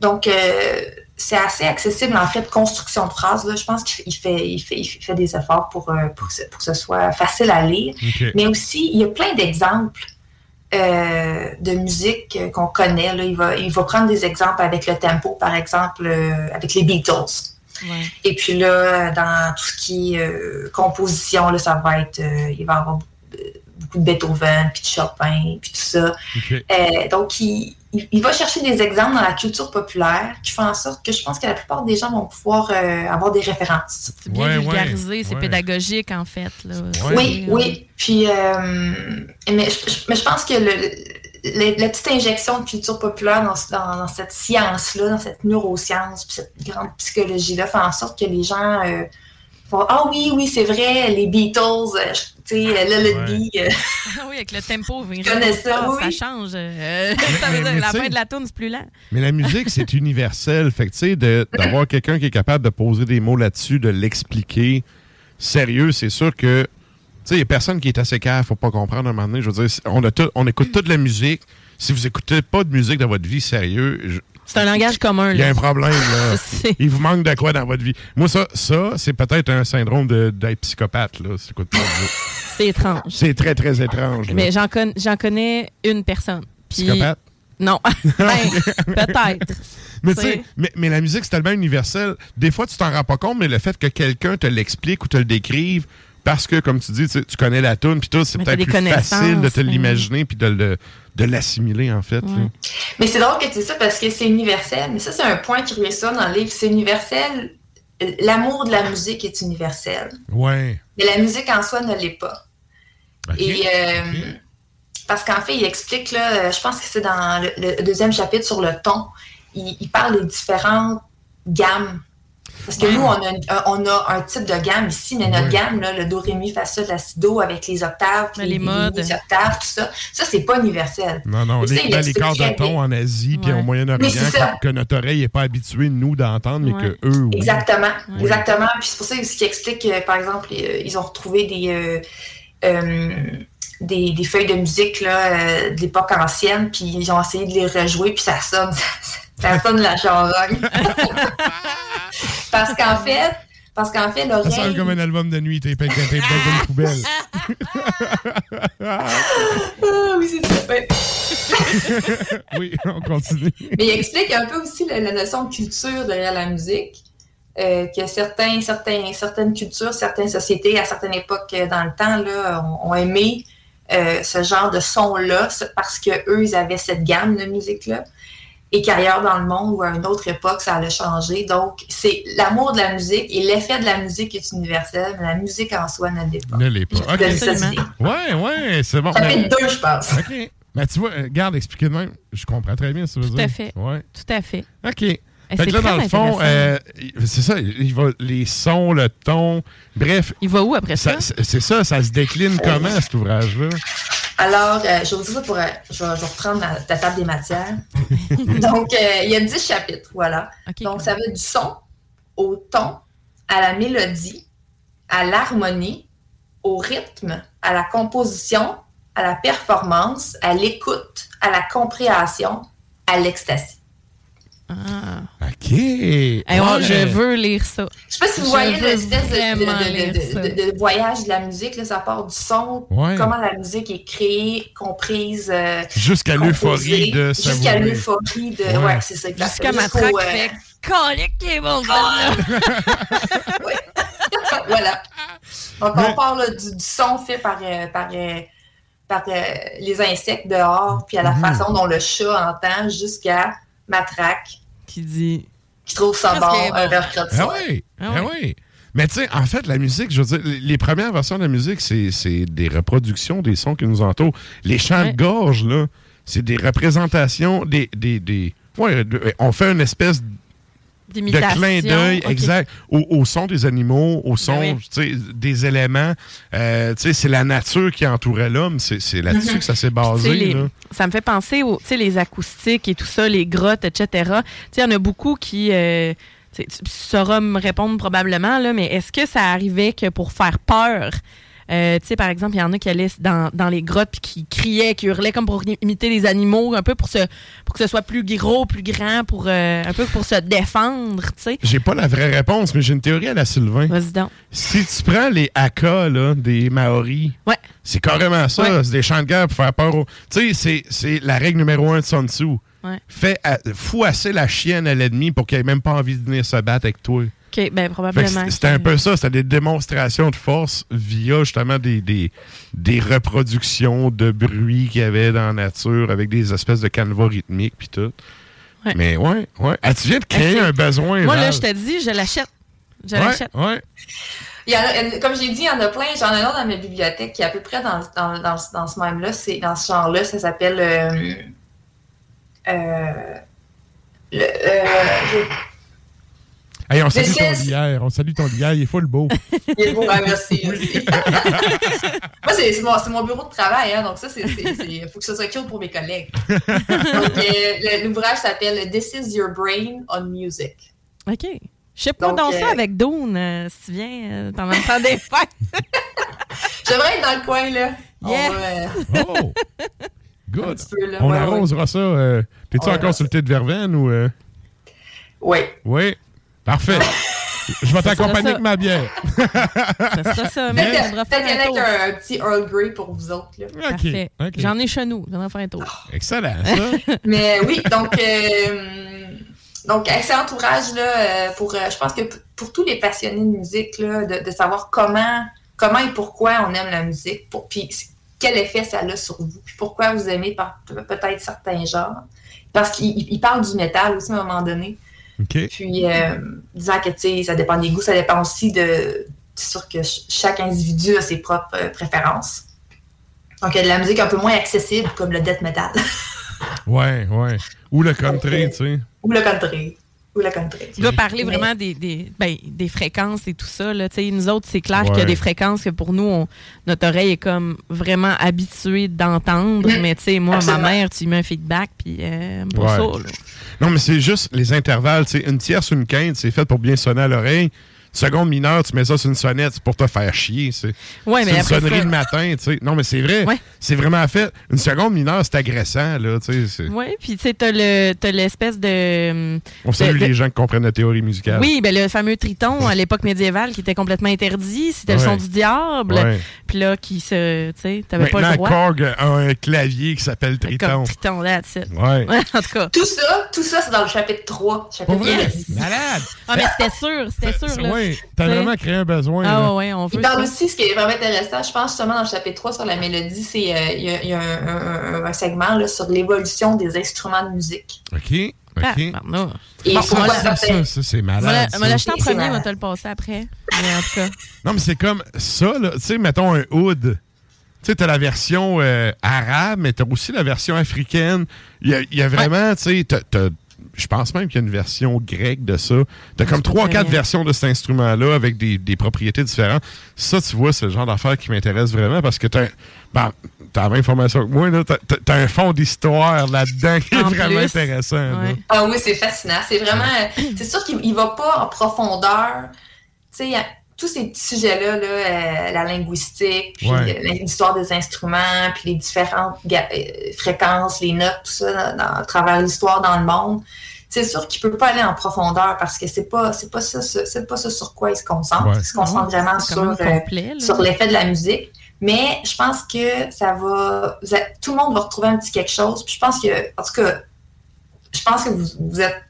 Donc, euh, c'est assez accessible en fait, construction de phrases. Là. Je pense qu'il fait, il fait, il fait, il fait des efforts pour, euh, pour, que, ce- pour que ce soit facile à lire. Mais aussi, il y a plein d'exemples euh, de musique qu'on connaît. Là. Il, va, il va prendre des exemples avec le tempo, par exemple, euh, avec les Beatles. Et puis là, dans tout ce qui est euh, composition, là, ça va être, euh, il va y avoir beaucoup de Beethoven, puis de Chopin, puis tout ça. Euh, donc, il, il- il va chercher des exemples dans la culture populaire qui font en sorte que je pense que la plupart des gens vont pouvoir euh, avoir des références. C'est bien vulgarisé, c'est pédagogique, en fait. Là. Oui, oui. Puis, euh, mais, je, je- mais je pense que le, le- la petite injection de culture populaire dans, dans- dans cette science-là, dans cette neuroscience, puis cette grande psychologie-là, fait en sorte que les gens euh, Ah oui, oui, c'est vrai, les Beatles, euh, tu sais, Let It Be, euh, Ah oui, avec le tempo, Je connais ça, ça oui. change. euh, ça veut mais- dire mais la fin de la tune, c'est plus lent. Mais la musique, c'est universel. Fait que, tu sais, d'avoir quelqu'un qui est capable de poser des mots là-dessus, de l'expliquer, sérieux, c'est sûr que, tu sais, il n'y a personne qui est assez calme, faut pas comprendre à un moment donné. Je veux dire, on, a tout- on écoute toute la musique. Si vous écoutez pas de musique dans votre vie, sérieux, je- C'est un langage commun. il y a un problème, là. Il vous manque de quoi dans votre vie? Moi, ça, ça c'est peut-être un syndrome d'être psychopathe, là. C'est étrange. C'est très, très étrange. là. Mais j'en con- j'en connais une personne. Puis- Psychopathe? Non. Ben, peut-être. Mais tu C'est- sais, mais, mais la musique, c'est tellement universel. Des fois, tu t'en rends pas compte, mais le fait que quelqu'un te l'explique ou te le décrive, parce que, comme tu dis, tu, connais la tune, puis tout, c'est peut-être plus facile de te hein. l'imaginer puis de, le- de l'assimiler, en fait. Mais c'est drôle que tu dis ça parce que c'est universel. Mais ça, c'est un point qui revient ça dans le livre. C'est universel. L'amour de la musique est universel. Ouais. Mais la musique en soi ne l'est pas. Ok. Et euh, parce qu'en fait, il explique, là, je pense que c'est dans le, le deuxième chapitre sur le ton, il, il parle des différentes gammes Parce que nous, on a, un- on a un type de gamme ici, mais notre gamme, là, le do, ré, mi, fa, sol, la, si, do, avec les octaves, puis Les les, modes. les octaves, tout ça, ça, c'est pas universel. Non, non, les, ben, les quarts de ton en Asie puis au Moyen-Orient que, que notre oreille n'est pas habituée, nous, d'entendre, mais Ouais. que eux, oui. Exactement, Oui. exactement. Puis c'est pour ça ce qui explique, euh, par exemple, euh, ils ont retrouvé des, euh, euh, des, des feuilles de musique là, euh, de l'époque ancienne, puis ils ont essayé de les rejouer, puis ça sonne, ça, sonne la charogne. parce qu'en fait, parce qu'en fait, Ça sonne l'oreille. comme un album de nuit, t'es dans une poubelle. Ah oui, c'est ça. oui, on continue. Mais il explique un peu aussi la, la notion de culture derrière la musique. euh, que certains, certains, certaines cultures, certaines sociétés, à certaines époques euh, dans le temps, là, ont, ont aimé euh, ce genre de son-là ce- parce qu'eux, ils avaient cette gamme de musique-là. Et qu'ailleurs dans le monde ou à une autre époque, ça allait changer. Donc, c'est l'amour de la musique et l'effet de la musique est universel, mais la musique en soi ne l'est pas. Ne l'est pas. Je te donne ça OK. d'idée. Ouais, ouais, c'est bon. Ça fait Mais- deux, je pense. OK. Mais tu vois, garde, expliquer de même. Je comprends très bien ce que tu veux Tout dire. à fait. Ouais. Tout à fait. OK. Fait c'est que là, dans le fond, euh, c'est ça, il va, les sons, le ton, bref. Il va où après ça? C'est c'est ça, ça se décline comment, cet ouvrage-là? Alors, euh, je vais vous dire ça pour. euh, je, vais, je vais reprendre la, la table des matières. Donc, euh, il y a 10 chapitres, voilà. Donc, ça va du son au ton, à la mélodie, à l'harmonie, au rythme, à la composition, à la performance, à l'écoute, à la compréhension, à l'extasie. Ah. OK. Moi, Ouais. je veux lire ça. Je sais pas si vous Je voyez l'espèce de, de- de- lire de- ça. de- de voyage de la musique. Là, ça part du son, Ouais. comment la musique est créée, comprise. euh, Jusqu'à l'euphorie de Jusqu'à l'euphorie de. Ouais. Ouais, c'est ça. Jusqu'à ma traque euh, fait colique qui est bon, celle-là. voilà. Donc, on part là, du, du son fait par, euh, par, euh, par euh, les insectes dehors, puis à la Mhm. façon dont le chat entend, jusqu'à Matraque. Qui dit. Qui trouve ça bon un mercredi Ah soir. oui, ah oui. Mais tu sais, en fait, la musique, je veux dire, les premières versions de la musique, c'est c'est des reproductions des sons qui nous entourent. Les chants de gorge, là, c'est des représentations, des... des, des ouais, on fait une espèce de clin d'œil, exact, au, au son des animaux, au son Ben oui. sais, des éléments. Euh, c'est la nature qui entourait l'homme. C'est là-dessus Mhm. que ça s'est basé. les- là. ça me fait penser aux les acoustiques et tout ça, les grottes, etc. Il y en a beaucoup qui. euh, tu sauras me répondre probablement, là, mais est-ce que ça arrivait que pour faire peur, euh, tu sais, par exemple, il y en a qui allaient dans, dans les grottes puis qui criaient, qui hurlaient comme pour imiter les animaux, un peu pour, se, pour que ce soit plus gros, plus grand, pour euh, un peu pour se défendre, tu sais. J'ai pas la vraie réponse, mais j'ai une théorie à la Sylvain. Vas-y donc. Si tu prends les haka là, des Maoris, Ouais. c'est carrément ça. Ouais. C'est des chants de guerre pour faire peur aux. Tu sais, c'est- c'est la règle numéro un de Sun Tzu. Ouais. Fais à- assez la chienne à l'ennemi pour qu'il ait même pas envie de venir se battre avec toi. OK, ben probablement. C'était un peu ça, c'était des démonstrations de force via justement des, des, des reproductions de bruit qu'il y avait dans la nature avec des espèces de canevas rythmiques puis tout. Ouais. Mais ouais, ouais. Ah, tu viens de créer un besoin. Moi, là, je te dis, je l'achète. Je Ouais, l'achète. ouais. Il y en a- comme j'ai dit, il y en a plein. J'en ai un autre dans ma bibliothèque qui est à peu près dans, dans, dans, dans ce même-là. C'est dans ce genre-là. Ça s'appelle. euh, euh, le, euh, Hey, on salue ton lierre, on salue ton lierre, il est full beau. Il est beau, ouais, merci. merci. Moi, c'est mon, bureau de travail, hein, donc ça, il faut que ça soit cute pour mes collègues. Donc, euh, l'ouvrage s'appelle This is Your Brain on Music. OK. Je sais pas dans euh, ça avec Dune, euh, si tu viens, euh, t'en même temps des fêtes. J'aimerais être dans le coin, là. On Yes. euh, Oh! Good. petit peu, là. On Ouais, arrosera ça. euh, T'es-tu Ouais, encore sur le thé de verveine ou. euh? Oui. Oui. Parfait. Je vais t'accompagner avec ma bière. ça sera ça, mais Peut-être on devra qu'il y faire en a un tour. qu'un un petit Earl Grey pour vous autres. Là. J'en ai chez nous. J'en ai faire un tour. Excellent, ça. Mais oui, donc, euh, donc excellent ouvrage là, euh, pour, euh, je pense que pour tous les passionnés de musique, là, de, de savoir comment, comment et pourquoi on aime la musique, pour, puis quel effet ça a sur vous, puis pourquoi vous aimez peut-être certains genres. Parce qu'il il- il parle du métal aussi à un moment donné. Puis, euh, disant que, tu sais, ça dépend des goûts, ça dépend aussi de. C'est sûr que ch- chaque individu a ses propres euh, préférences. Donc, il y a de la musique un peu moins accessible, comme le death metal Ouais, ouais. Ou le country, tu sais. ou le country. ou le country. Tu dois parler Mais- vraiment des, des, ben, des fréquences et tout ça. Là. Tu sais, Nous autres, c'est clair Ouais. qu'il y a des fréquences que pour nous, on- notre oreille est comme vraiment habituée d'entendre. Mhm. Mais tu sais, moi, Absolument. ma mère, tu mets un feedback, puis euh, pas Ouais. ça. là. Non, mais c'est juste les intervalles. sais, une tierce, une quinte, c'est fait pour bien sonner à l'oreille. Seconde mineure, tu mets ça sur une sonnette, c'est pour te faire chier. C'est Ouais, une après sonnerie ça- le matin. tu sais. Non, mais c'est vrai. Ouais. C'est vraiment fait. Une seconde mineure, c'est agressant. Là, tu sais, Oui, puis tu sais, t'as le- t'as l'espèce de. On salue de- de- les gens qui comprennent la théorie musicale. Oui, ben le fameux triton à l'époque médiévale qui était complètement interdit, c'était le son du diable. Ouais. Puis là, qui se. Tu sais, t'avais pas le Maintenant, droit. Korg a un clavier qui s'appelle Triton. Comme triton, that's it. Ouais. en tout cas. Tout ça, tout ça, c'est dans le chapitre 3. Chapitre Pour vrai? Yes. Malade! Ah, mais c'était sûr, c'était sûr. Là. Oui, t'as vraiment créé un besoin. Ah, là. ouais, on veut Il parle ça. aussi, ce qui est vraiment intéressant, je pense justement dans le chapitre 3 sur la mélodie, c'est euh, il y a, il y a un, un- un- un segment là, sur l'évolution des instruments de musique. OK. Ah, OK. pardon. Et Bon, pourquoi ça, certains- ça, ça, c'est malade. la- on va l'acheter en premier, on va te le passer après. Mais en tout cas. Non, mais c'est comme ça, là. Tu sais, mettons un oud. Tu sais, t'as la version euh, arabe, mais t'as aussi la version africaine. Il y a, il y a vraiment, tu sais, t'as- je pense même qu'il y a une version grecque de ça. T'as comme trois, quatre versions de cet instrument-là avec des, des propriétés différentes. Ça, tu vois, c'est le genre d'affaire qui m'intéresse vraiment parce que t'as, ben, t'as la même formation que moi, là. T'as, un fond d'histoire là-dedans qui est En vraiment plus. intéressant. Ouais. Ah oui, c'est fascinant. C'est vraiment. C'est sûr qu'il il va pas en profondeur. Tu sais, tous ces petits sujets-là, là, euh, la linguistique, puis Ouais. l'histoire des instruments, puis les différentes euh, fréquences, les notes, tout ça, dans- dans- à travers l'histoire dans le monde. C'est sûr qu'il peut pas aller en profondeur parce que c'est pas c'est pas ça c'est pas ça sur quoi il se concentre. Ouais. Il se concentre Non, vraiment sur euh, sur l'effet de la musique. Mais je pense que ça va. tout le monde va retrouver un petit quelque chose. Puis je pense que, en tout cas, je pense que vous, vous êtes.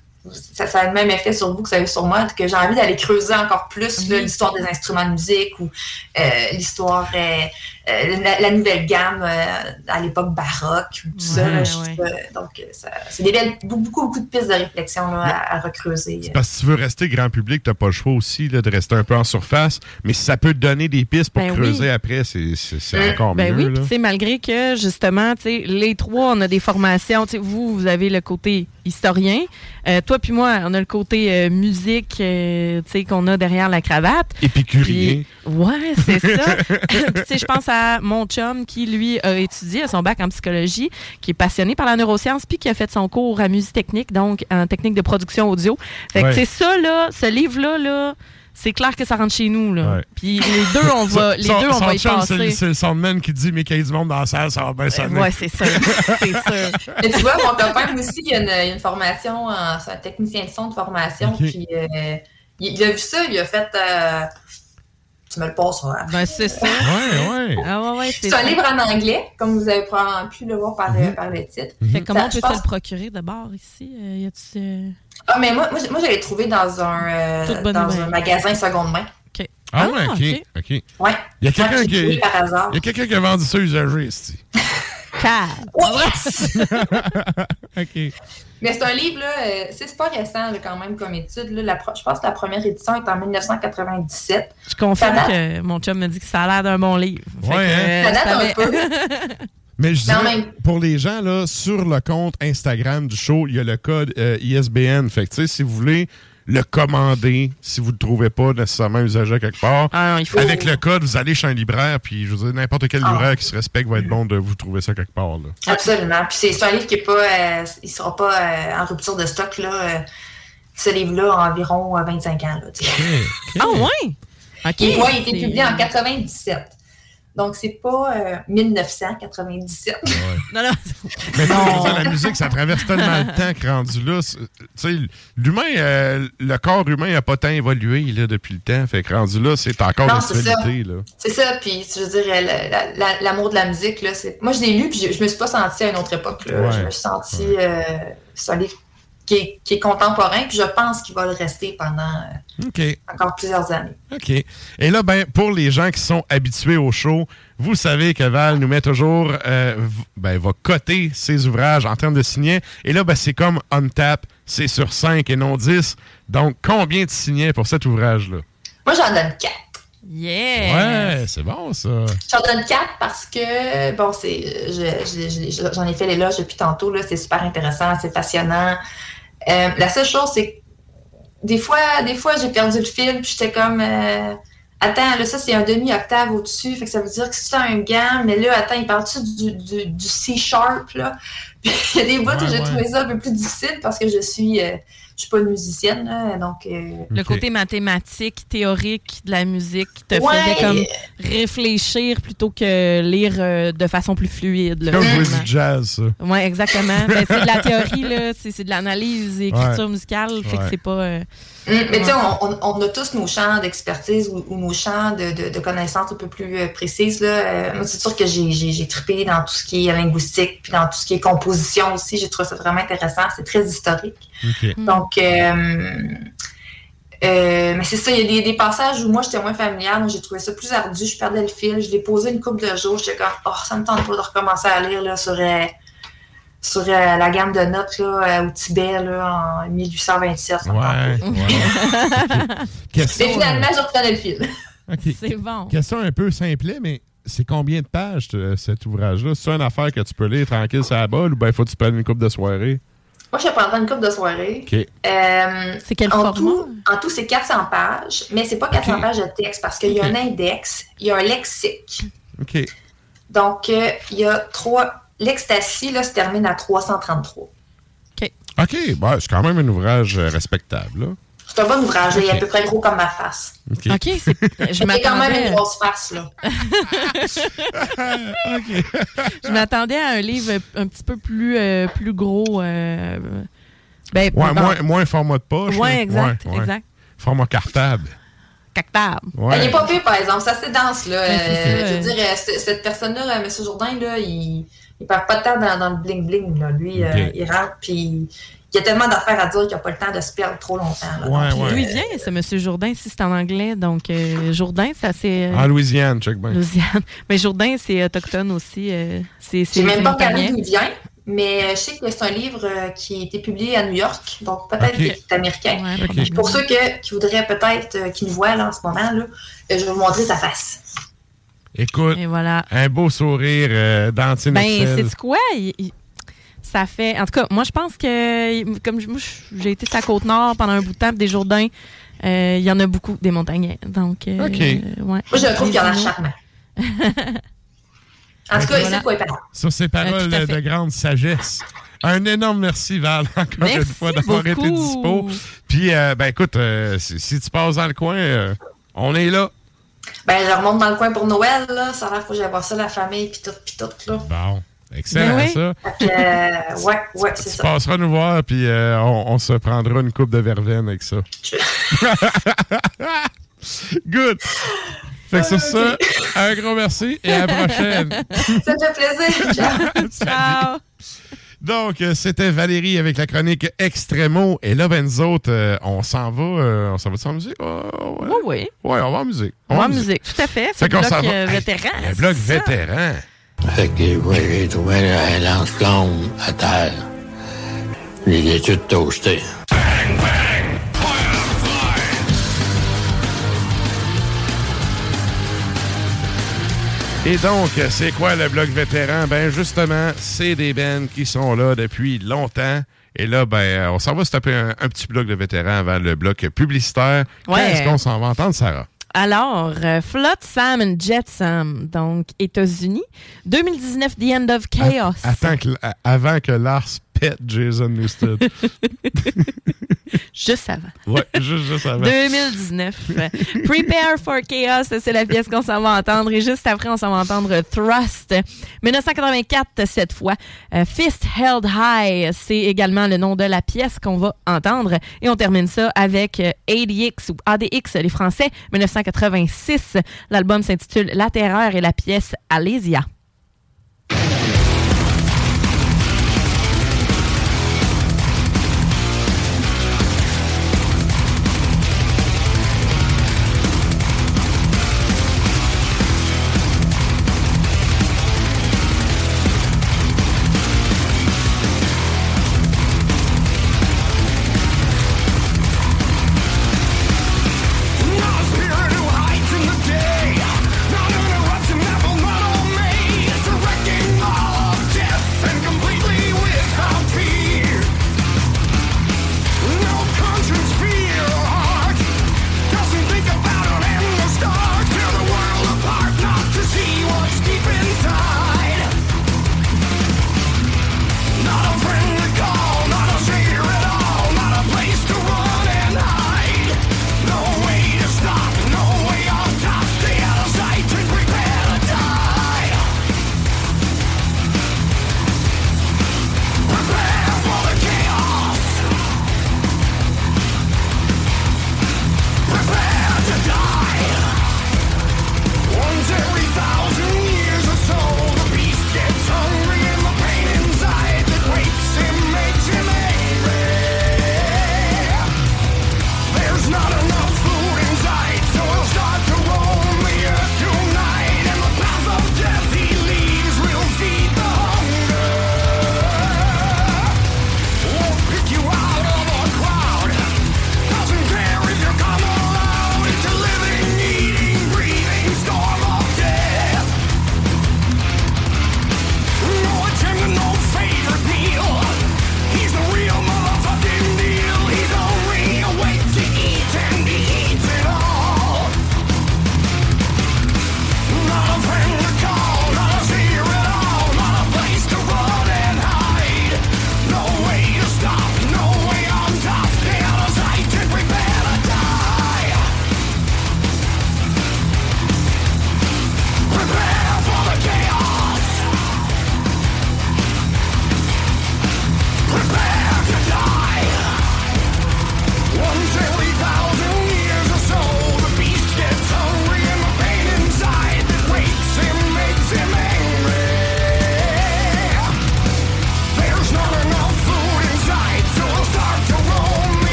Ça, ça a le même effet sur vous que ça a eu sur moi, que j'ai envie d'aller creuser encore plus l'histoire des instruments de musique ou euh, l'histoire, euh, la, la nouvelle gamme euh, à l'époque baroque, ou tout ça. Là, ouais. donc, euh, ça- c'est des belles, beaucoup, beaucoup, de pistes de réflexion là, à, à recreuser. Parce que si tu veux rester grand public, t'as pas le choix aussi là, de rester un peu en surface. Mais si ça peut te donner des pistes pour Ben creuser oui. après, c'est c'est- c'est encore Ben mieux. oui, tu malgré que, justement, tu sais, les trois, on a des formations. Tu sais, vous, vous avez le côté historien. Euh, toi puis moi, on a le côté euh, musique, euh, tu sais, qu'on a derrière la cravate. Épicurien. Puis- ouais, c'est ça. Tu je pense à mon chum qui, lui, a étudié à son bac en psychologie, qui est passionné par la neuroscience, puis qui a fait son cours à musique technique, donc en technique de production audio. Fait que, Ouais. sais, ça, là, ce livre-là, là, c'est clair que ça rentre chez nous, là. Ouais. Puis les deux, on va, les Son- deux, on son va y chum, c'est passer. C'est le soundman qui dit, mais qu'il y a du monde dans la salle, ça va bien sonner. Ouais, c'est ça. c'est ça. Mais tu vois, mon copain aussi, il a une, il a une formation, en- c'est un technicien de son de formation, Ok. puis euh, il, il a vu ça, il a fait. euh, tu me le passeras. Ben, c'est ça. Ouais, ouais. Ah, ouais, ouais, C'est un livre en anglais, comme vous avez probablement pu le voir par, euh, par le titre. Fait que comment Ça, on se le procurer d'abord ici? Euh, y a-tu. euh, Ah, mais moi, moi, moi, je l'ai trouvé dans un, euh, dans un magasin seconde main. OK. Ah, ouais, ok. ok. Ouais. Il y a quelqu'un qui, trouvé par hasard. il y a quelqu'un qui a vendu ça usagé, ici. OK. Mais c'est un livre, là, euh, c'est pas récent là, quand même comme étude. Là. La je pense que la première édition est en 1997. Je confirme date- que mon chum me dit que ça a l'air d'un bon livre. Ouais, que, hein? euh, Ça date je un savais. peu. Mais je dirais, même- pour les gens, là, sur le compte Instagram du show, il y a le code euh, ISBN. Fait que, tu sais, si vous voulez le commander, si vous ne le trouvez pas nécessairement usagé quelque part, Ah, non, il faut- avec le code, vous allez chez un libraire, puis je veux dire, n'importe quel Ah. libraire qui se respecte va être bon de vous trouver ça quelque part. Là. Absolument. Puis c'est un livre qui est pas, euh, il sera pas euh, en rupture de stock là. euh, ce livre-là a environ euh, 25 ans. Là. Ah, ouais? OK. Et moi, il a été publié en 97. Donc, c'est pas euh, 1997. Non, non. Mais non, la musique, ça traverse tellement le temps que rendu là. Tu sais, l'humain, euh, le corps humain n'a pas tant évolué là, depuis le temps. Fait que rendu là, c'est encore Non, une c'est ça. actualité. Là. C'est ça, puis je veux dire, la- la- l'amour de la musique, là, c'est... Moi, je l'ai lu, puis je, je me suis pas sentie à une autre époque, là. Ouais. Je me suis sentie... euh, c'est un livre qui est, qui est contemporain, puis je pense qu'il va le rester pendant euh, encore plusieurs années. OK. Et là, ben, pour les gens qui sont habitués au show, vous savez que Val nous met toujours, euh, ben, va coter ses ouvrages en termes de signets. Et là, ben, c'est comme on tap, c'est sur 5 et non 10. Donc, combien de signets pour cet ouvrage-là? Moi, j'en donne quatre. Yeah! Ouais, c'est bon, ça. J'en donne quatre parce que, bon, c'est, je- je- je- j'en ai fait l'éloge depuis tantôt, là, c'est super intéressant, c'est passionnant. Euh, la seule chose, c'est que des fois, des fois j'ai perdu le fil, puis j'étais comme. euh, attends, là, ça, c'est un demi-octave au-dessus, fait que ça veut dire que c'est un gant, mais là, attends, il parle-tu du, du, du C-sharp, là? Puis il y a des bouts où j'ai ouais. trouvé ça un peu plus difficile parce que je suis. euh, je suis pas une musicienne, là, donc. euh, Le côté mathématique, théorique de la musique te Ouais. faisait comme réfléchir plutôt que lire euh, de façon plus fluide. là, Comme jouer du jazz, ça. Oui, exactement. Ben, c'est de la théorie, là. C'est, c'est de l'analyse et écriture Ouais. musicale. Fait que Ouais. c'est pas. euh, Mm, Mais tu sais, Ouais. on, on- on a tous nos champs d'expertise ou, ou nos champs de, de- de connaissances un peu plus précises. Là. Euh, moi, c'est sûr que j'ai, j'ai, j'ai trippé dans tout ce qui est linguistique, puis dans tout ce qui est composition aussi. J'ai trouvé ça vraiment intéressant. C'est très historique. Donc, euh, euh, mais c'est ça, il y a des, des passages où moi, j'étais moins familière, donc j'ai trouvé ça plus ardu. Je perdais le fil. Je l'ai posé une couple de jours. J'étais comme, oh, ça me tente pas de recommencer à lire là, sur, euh, sur euh, la gamme de notes là, au Tibet là, en 1827. ça me tente pas. Ouais, ouais. Finalement, je reprenais le fil. C'est bon. Question un peu simplet, mais c'est combien de pages, cet ouvrage-là? C'est une affaire que tu peux lire tranquille sur la balle ou bien faut que tu prennes une coupe de soirée? Moi, je prendrai une coupe de soirée. OK. Euh, c'est quel en format? Tout, en tout, c'est 400 pages, mais c'est pas 400 Ok. pages de texte parce qu'il y a Ok. un index, il y a un lexique. OK. Donc, euh, il y a trois. L'ecstasy, là, se termine à 333. OK, bah, c'est quand même un ouvrage euh, respectable, là. C'est un bon ouvrage, là, il est à peu près gros comme ma face. OK. OK, c'est, je C'est quand même une grosse face, là. Je m'attendais à un livre un petit peu plus, euh, plus gros. euh, ben, Ouais, bon, moins, moins format de poche. Exact, Ouais, ouais. exact. Format cartable. Cactable. Ouais. Il est pas pire, par exemple. C'est assez dense, là. C'est Euh, ça, je veux euh. dire, cette personne-là, M. Jourdain, là, il, il perd pas de temps dans, dans le bling-bling. Lui, euh, il rentre, puis il y a tellement d'affaires à dire qu'il n'a pas le temps de se perdre trop longtemps, là. Ouais, Donc, ouais. D'où il vient, ce monsieur Jourdain, si c'est en anglais? Donc, euh, Jourdain, c'est assez. euh, En Louisiane, check bien. Louisiane. Mais Jourdain, c'est autochtone aussi. euh, c'est, c'est J'ai même pas regardé d'où il vient, mais euh, je sais que c'est un livre euh, qui a été publié à New York, donc peut-être qu'il est américain. Ouais. Pour ceux que- qui voudraient peut-être, euh, qui nous voient là, en ce moment, là, euh, je vais vous montrer sa face. Écoute, Et voilà. un beau sourire euh, d'Antine Ben, c'est quoi? Il- il- ça fait. En tout cas, moi, je pense que. Comme j'ai été sur la côte nord pendant un bout de temps, des Jourdains, euh, il y en a beaucoup, des montagnais. Donc. euh, ouais. Moi, je trouve qu'il y en a charmant. En tout cas, Voilà. ici, quoi. Sur ces paroles Euh, à de grande sagesse. Un énorme merci, Val, encore Merci une fois, d'avoir été dispo. Puis, euh, ben écoute, euh, si, si tu passes dans le coin, euh, on est là. Ben, je remonte dans le coin pour Noël, là. Ça a l'air faut que j'aille voir ça, la famille, puis tout, puis tout, là. Bon, excellent Ben oui. ça. Euh, ouais, ouais, c'est Tu ça. passeras nous voir, puis euh, on, on se prendra une coupe de verveine avec ça. Good. Fait que sur ça, un gros merci et à la prochaine. Ça fait plaisir. Ciao. Ciao. Donc, euh, c'était Valérie avec la chronique Extremo. Et là, ben, nous autres, euh, on s'en va. euh, on s'en va en musique? Oh, ouais. Oui, oui. Ouais, on va en musique. On va en musique, tout à fait. C'est le qu'on bloc s'en va. Hey, vétéran. Le bloc vétéran. Fait que j'ai trouvé un lance-flamme à terre. Je l'ai tout toasté. Et donc, c'est quoi le bloc vétéran? Ben, justement, c'est des bands qui sont là depuis longtemps. Et là, ben, on s'en va se taper un, un petit bloc de vétérans avant le bloc publicitaire. Ouais. Qu'est-ce qu'on s'en va entendre, Sarah? Alors, euh, Flood Sam and Jet Sam, donc États-Unis. 2019, The End of Chaos. Attends avant que Lars pète Jason Newsted. Juste avant. ouais, juste, juste avant. 2019. Prepare for Chaos, c'est la pièce qu'on s'en va entendre. Et juste après, on s'en va entendre Thrust. 1984, cette fois. Euh, Fist Held High, c'est également le nom de la pièce qu'on va entendre. Et on termine ça avec euh, ADX ou ADX, les Français, 1986. L'album s'intitule La Terreur et la pièce Alésia.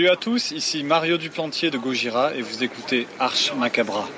Salut à tous, ici Mario Duplantier de Gojira et vous écoutez Arche Macabra.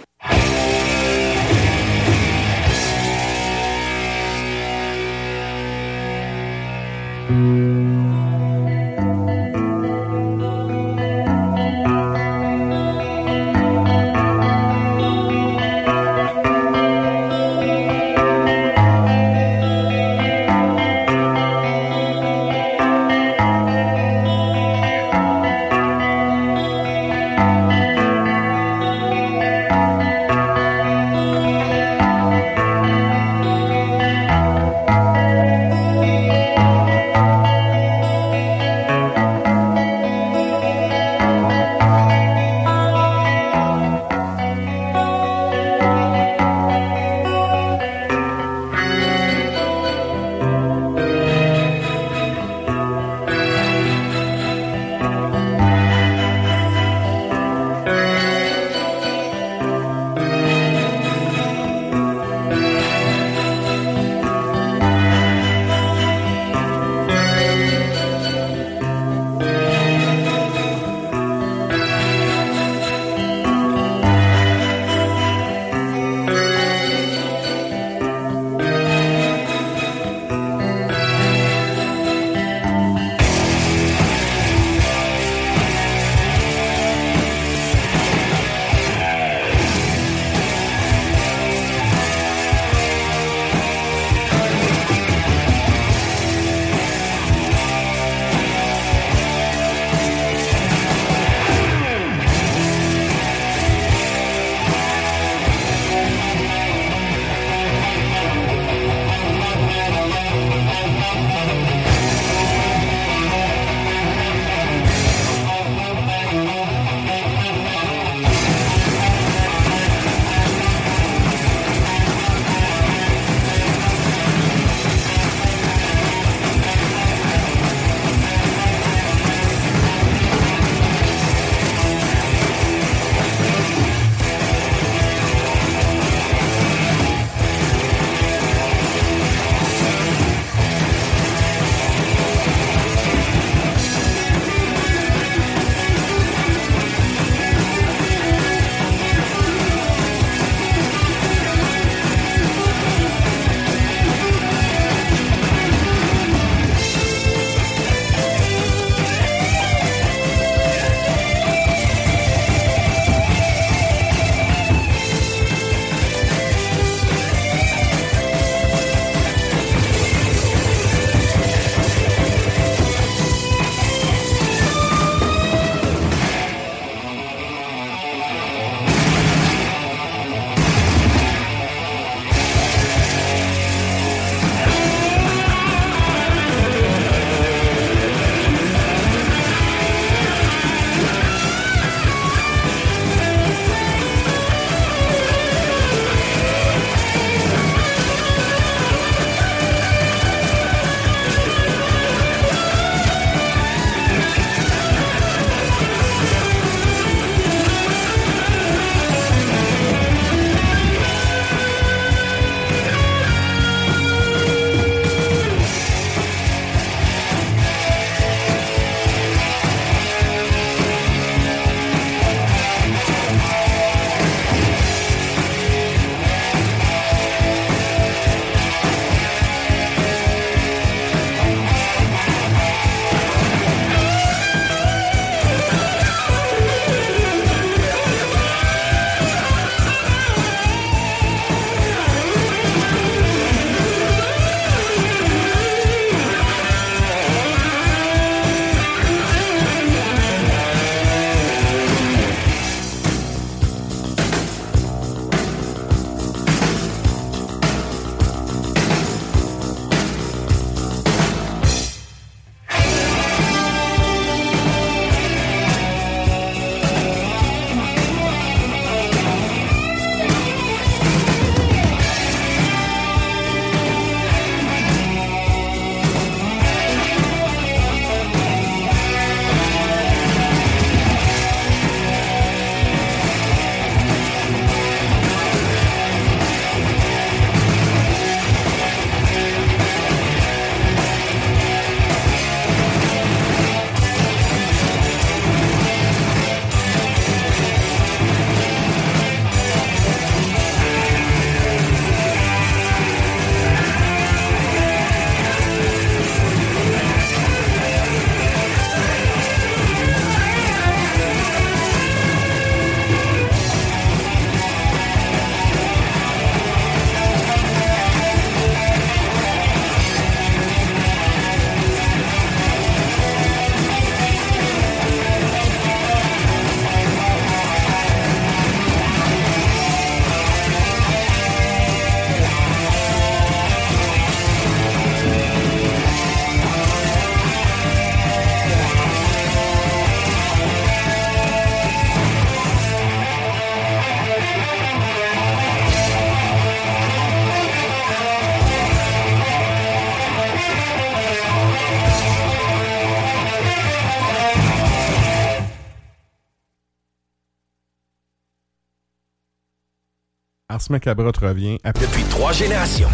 Ars Macabra te revient après. Depuis trois générations.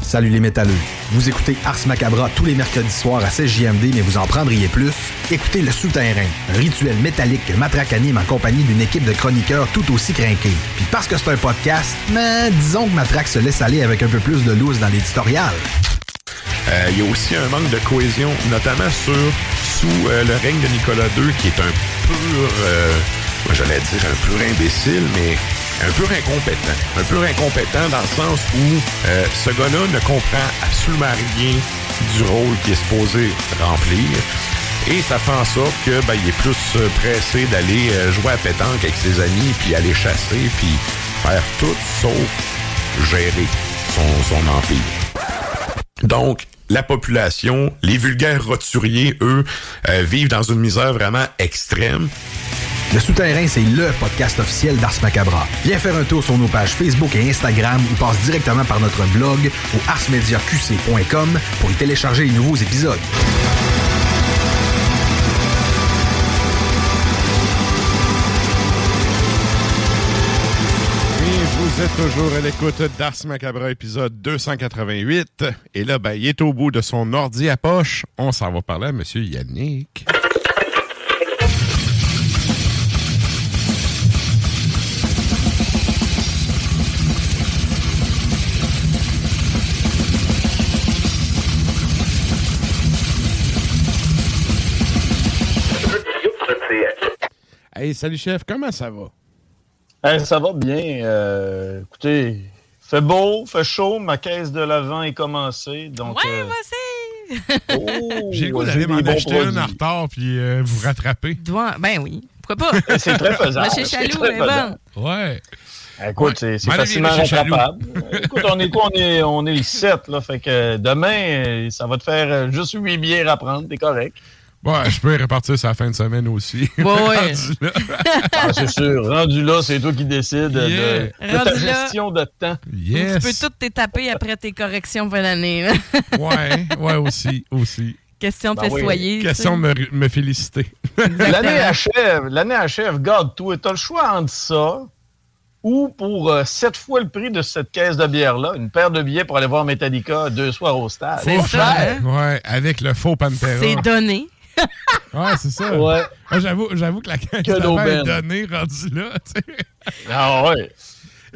Salut les métalleux. Vous écoutez Ars Macabra tous les mercredis soirs à 16JMD, mais vous en prendriez plus? Écoutez Le Souterrain, un rituel métallique que Matraque anime en compagnie d'une équipe de chroniqueurs tout aussi crinqués. Puis parce que c'est un podcast, mais disons que Matraque se laisse aller avec un peu plus de loose dans l'éditorial. Euh, Il y a aussi un manque de cohésion, notamment sur sous euh, le règne de Nicolas II, qui est un pur, euh, moi j'allais dire un pur imbécile, mais un peu incompétent. Un peu incompétent dans le sens où euh, ce gars-là ne comprend absolument rien du rôle qu'il est supposé remplir. Et ça fait en sorte que ben, il est plus euh, pressé d'aller euh, jouer à pétanque avec ses amis, puis aller chasser, puis faire tout sauf gérer son, son empire. Donc, la population, les vulgaires roturiers, eux, euh, vivent dans une misère vraiment extrême. Le Souterrain, c'est LE podcast officiel d'Ars Macabra. Viens faire un tour sur nos pages Facebook et Instagram ou passe directement par notre blog au arsmediaqc.com pour y télécharger les nouveaux épisodes. Vous êtes toujours à l'écoute d'Ars Macabra, épisode 288. Et là, ben, il est au bout de son ordi à poche. On s'en va parler à Monsieur Yannick. Hey, salut chef, comment ça va? Hey, ça va bien. Euh, écoutez, fait beau, fait chaud, ma caisse de l'avant est commencée. Donc, Ouais, euh, vas-y! oh, J'ai le goût d'aller m'en acheter une en retard puis euh, vous rattraper. Ben oui, pourquoi pas? C'est très faisable. Moi, chez C'est Chaloux, bonne. faisable. Ouais. Écoute, c'est facilement rattrapable. Écoute, on est quoi? On est, on est le 7, là. Fait que demain, euh, ça va te faire juste 8 bières à prendre. T'es correct. Ouais, je peux y répartir ça la fin de semaine aussi. Ouais, ouais. Rendu là. Ah, c'est sûr. Rendu là, c'est toi qui décides de- Yeah. de, de ta gestion de temps. Yes. Tu peux tout t'étaper après tes corrections fin d'année. là. Ouais, ouais, aussi, aussi. Question de Ben festoyer. Question de me, me féliciter. L'année achève, l'année achève, garde-toi. T'as le choix entre ça ou pour euh, sept fois le prix de cette caisse de bière-là, une paire de billets pour aller voir Metallica deux soirs au stade. C'est ça, cher. hein? Ouais, avec le faux Pantera. C'est donné. Ouais, c'est ça. Ouais. J'avoue, j'avoue que la d'avant est donnée, rendu là. tu sais. Ah ouais.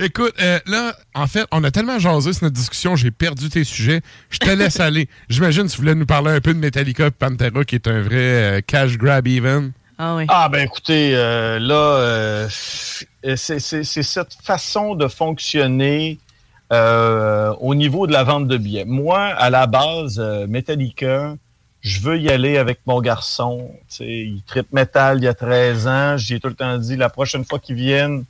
Écoute, euh, là, en fait, on a tellement jasé sur notre discussion, j'ai perdu tes sujets. Je te laisse aller. J'imagine que tu voulais nous parler un peu de Metallica et Pantera, qui est un vrai euh, cash grab even. Ah oui. Ah ben écoutez, euh, là, euh, c'est cette façon de fonctionner euh, au niveau de la vente de billets. Moi, à la base, euh, Metallica, je veux y aller avec mon garçon. Il tripe métal il y a 13 ans. J'ai tout le temps dit, la prochaine fois qu'ils viennent,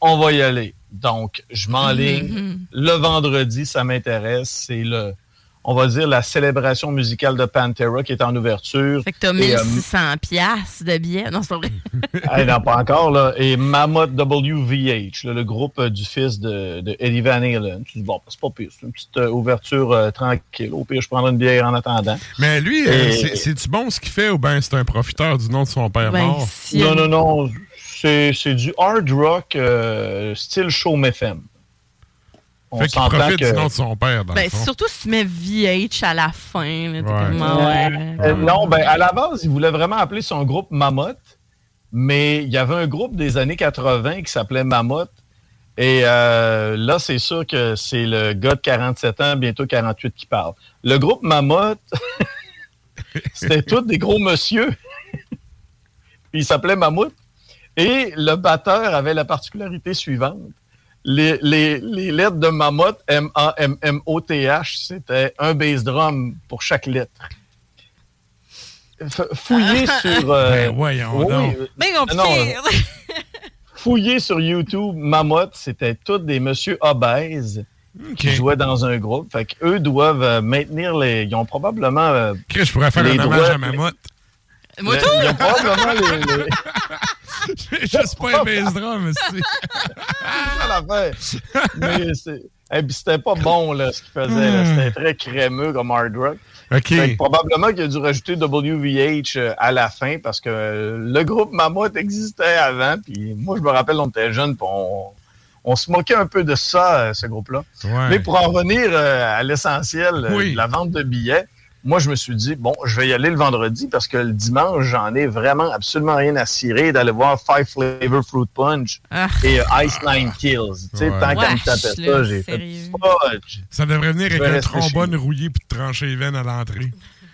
on va y aller. Donc, je m'enligne. Mhm. Le vendredi, ça m'intéresse. C'est le, on va dire, la célébration musicale de Pantera qui est en ouverture. Fait que t'as Et, euh, 1600 piastres de billets. Non, c'est pas vrai. Hey, non, pas encore, là. Et Mammoth WVH, là, le groupe euh, du fils de, de Eddie Van Halen. Tu dis, bon, c'est pas pire, c'est une petite euh, ouverture euh, tranquille. Au pire, je prendrai une bière en attendant. Mais lui, euh, Et- c'est-tu bon ce qu'il fait ou bien c'est un profiteur du nom de son père Ben, mort? si- Non, non, non. C'est c'est du hard rock euh, style show FM. On Fait qu'il profite que... du nom de son père, dans Ben, le fond. surtout si tu mets VH à la fin. là, t'es Ouais. comme, ah ouais. Euh, non, ben, à la base, il voulait vraiment appeler son groupe Mammoth, mais il y avait un groupe des années 80 qui s'appelait Mammoth. Et euh, là, c'est sûr que c'est le gars de 47 ans, bientôt 48, qui parle. Le groupe Mammoth, c'était tous des gros monsieur. Puis il s'appelait Mammouth. Et le batteur avait la particularité suivante. Les, les- les lettres de Mammoth, M-A-M-M-O-T-H, c'était un bass drum pour chaque lettre. F- Fouillez sur. euh, Ben, voyons oui, donc. euh, Ben non, compliqué. fouillez sur YouTube, Mammoth, c'était tous des monsieur obèses qui jouaient dans un groupe. Fait qu'eux doivent euh, maintenir les. Ils ont probablement. euh, Chris, je pourrais faire les un hommage droits- à Mammouth. Moi, tout. Ils ont probablement les- les... J'ai juste pas un bass drum, ici. C'est ça l'affaire. Mais c'était pas bon là, ce qu'il faisait. C'était très crémeux comme hard rock. Que probablement qu'il a dû rajouter WVH euh, à la fin parce que euh, le groupe Mammoth existait avant. Puis moi, je me rappelle, on était jeunes, puis on, on se moquait un peu de ça, euh, ce groupe-là. Ouais. Mais pour en revenir à l'essentiel Oui. la vente de billets, moi, je me suis dit, bon, je vais y aller le vendredi parce que le dimanche, j'en ai vraiment absolument rien à cirer d'aller voir Five Flavor Fruit Punch Ah. et euh, Ice Nine Kills. Tu sais, Ouais. tant qu'à me taper ça, j'ai fait fudge. Ça devrait venir avec un trombone rouillé puis te trancher les veines à l'entrée.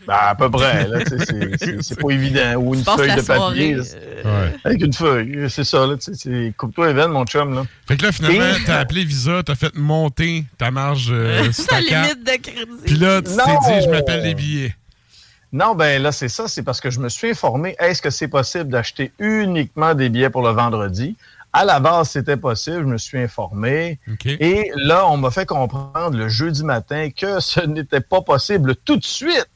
Ben, à peu près, là, tu sais, c'est- c'est- c'est pas évident. Ou une feuille de papier. euh, Ouais. Avec une feuille, c'est ça, là, tu sais, c'est- coupe-toi les veines, mon chum, là. Fait que là, finalement, Et- t'as appelé Visa, t'as fait monter ta marge euh, sur ta limite de crédit. Puis là, tu t'es dit, je m'appelle les billets. Non, ben là, c'est ça. C'est parce que je me suis informé, est-ce que c'est possible d'acheter uniquement des billets pour le vendredi? À la base, c'était possible. Je me suis informé. Et là, on m'a fait comprendre le jeudi matin que ce n'était pas possible tout de suite.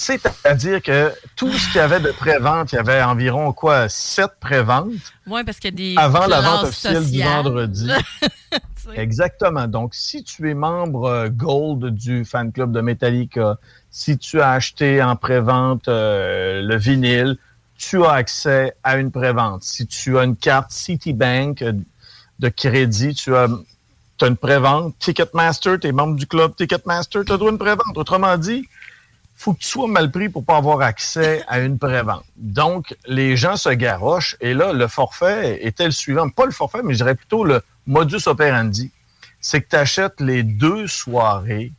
C'est-à-dire que tout ce qu'il y avait de pré-vente, il y avait environ, quoi, sept pré-ventes Ouais, parce qu'il y a des. avant la vente officielle du vendredi. Exactement. Donc, si tu es membre euh, Gold du fan club de Metallica, si tu as acheté en pré-vente euh, le vinyle, tu as accès à une pré-vente. Si tu as une carte Citibank euh, de crédit, tu as, as une pré-vente. Ticketmaster, tu es membre du club Ticketmaster, tu as droit à une pré-vente. Autrement dit, faut que tu sois mal pris pour pas avoir accès à une pré-vente. Donc, les gens se garochent et là, le forfait était le suivant. Pas le forfait, mais je dirais plutôt le modus operandi. C'est que tu achètes les deux soirées.